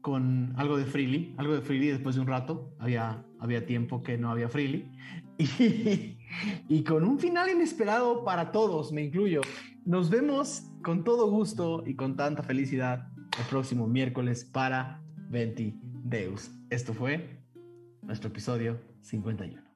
con algo de Freely, algo de Freely después de un rato, había, había tiempo que no había Freely. Y, y con un final inesperado para todos, me incluyo. Nos vemos con todo gusto y con tanta felicidad el próximo miércoles para 20 Deus. Esto fue nuestro episodio 51.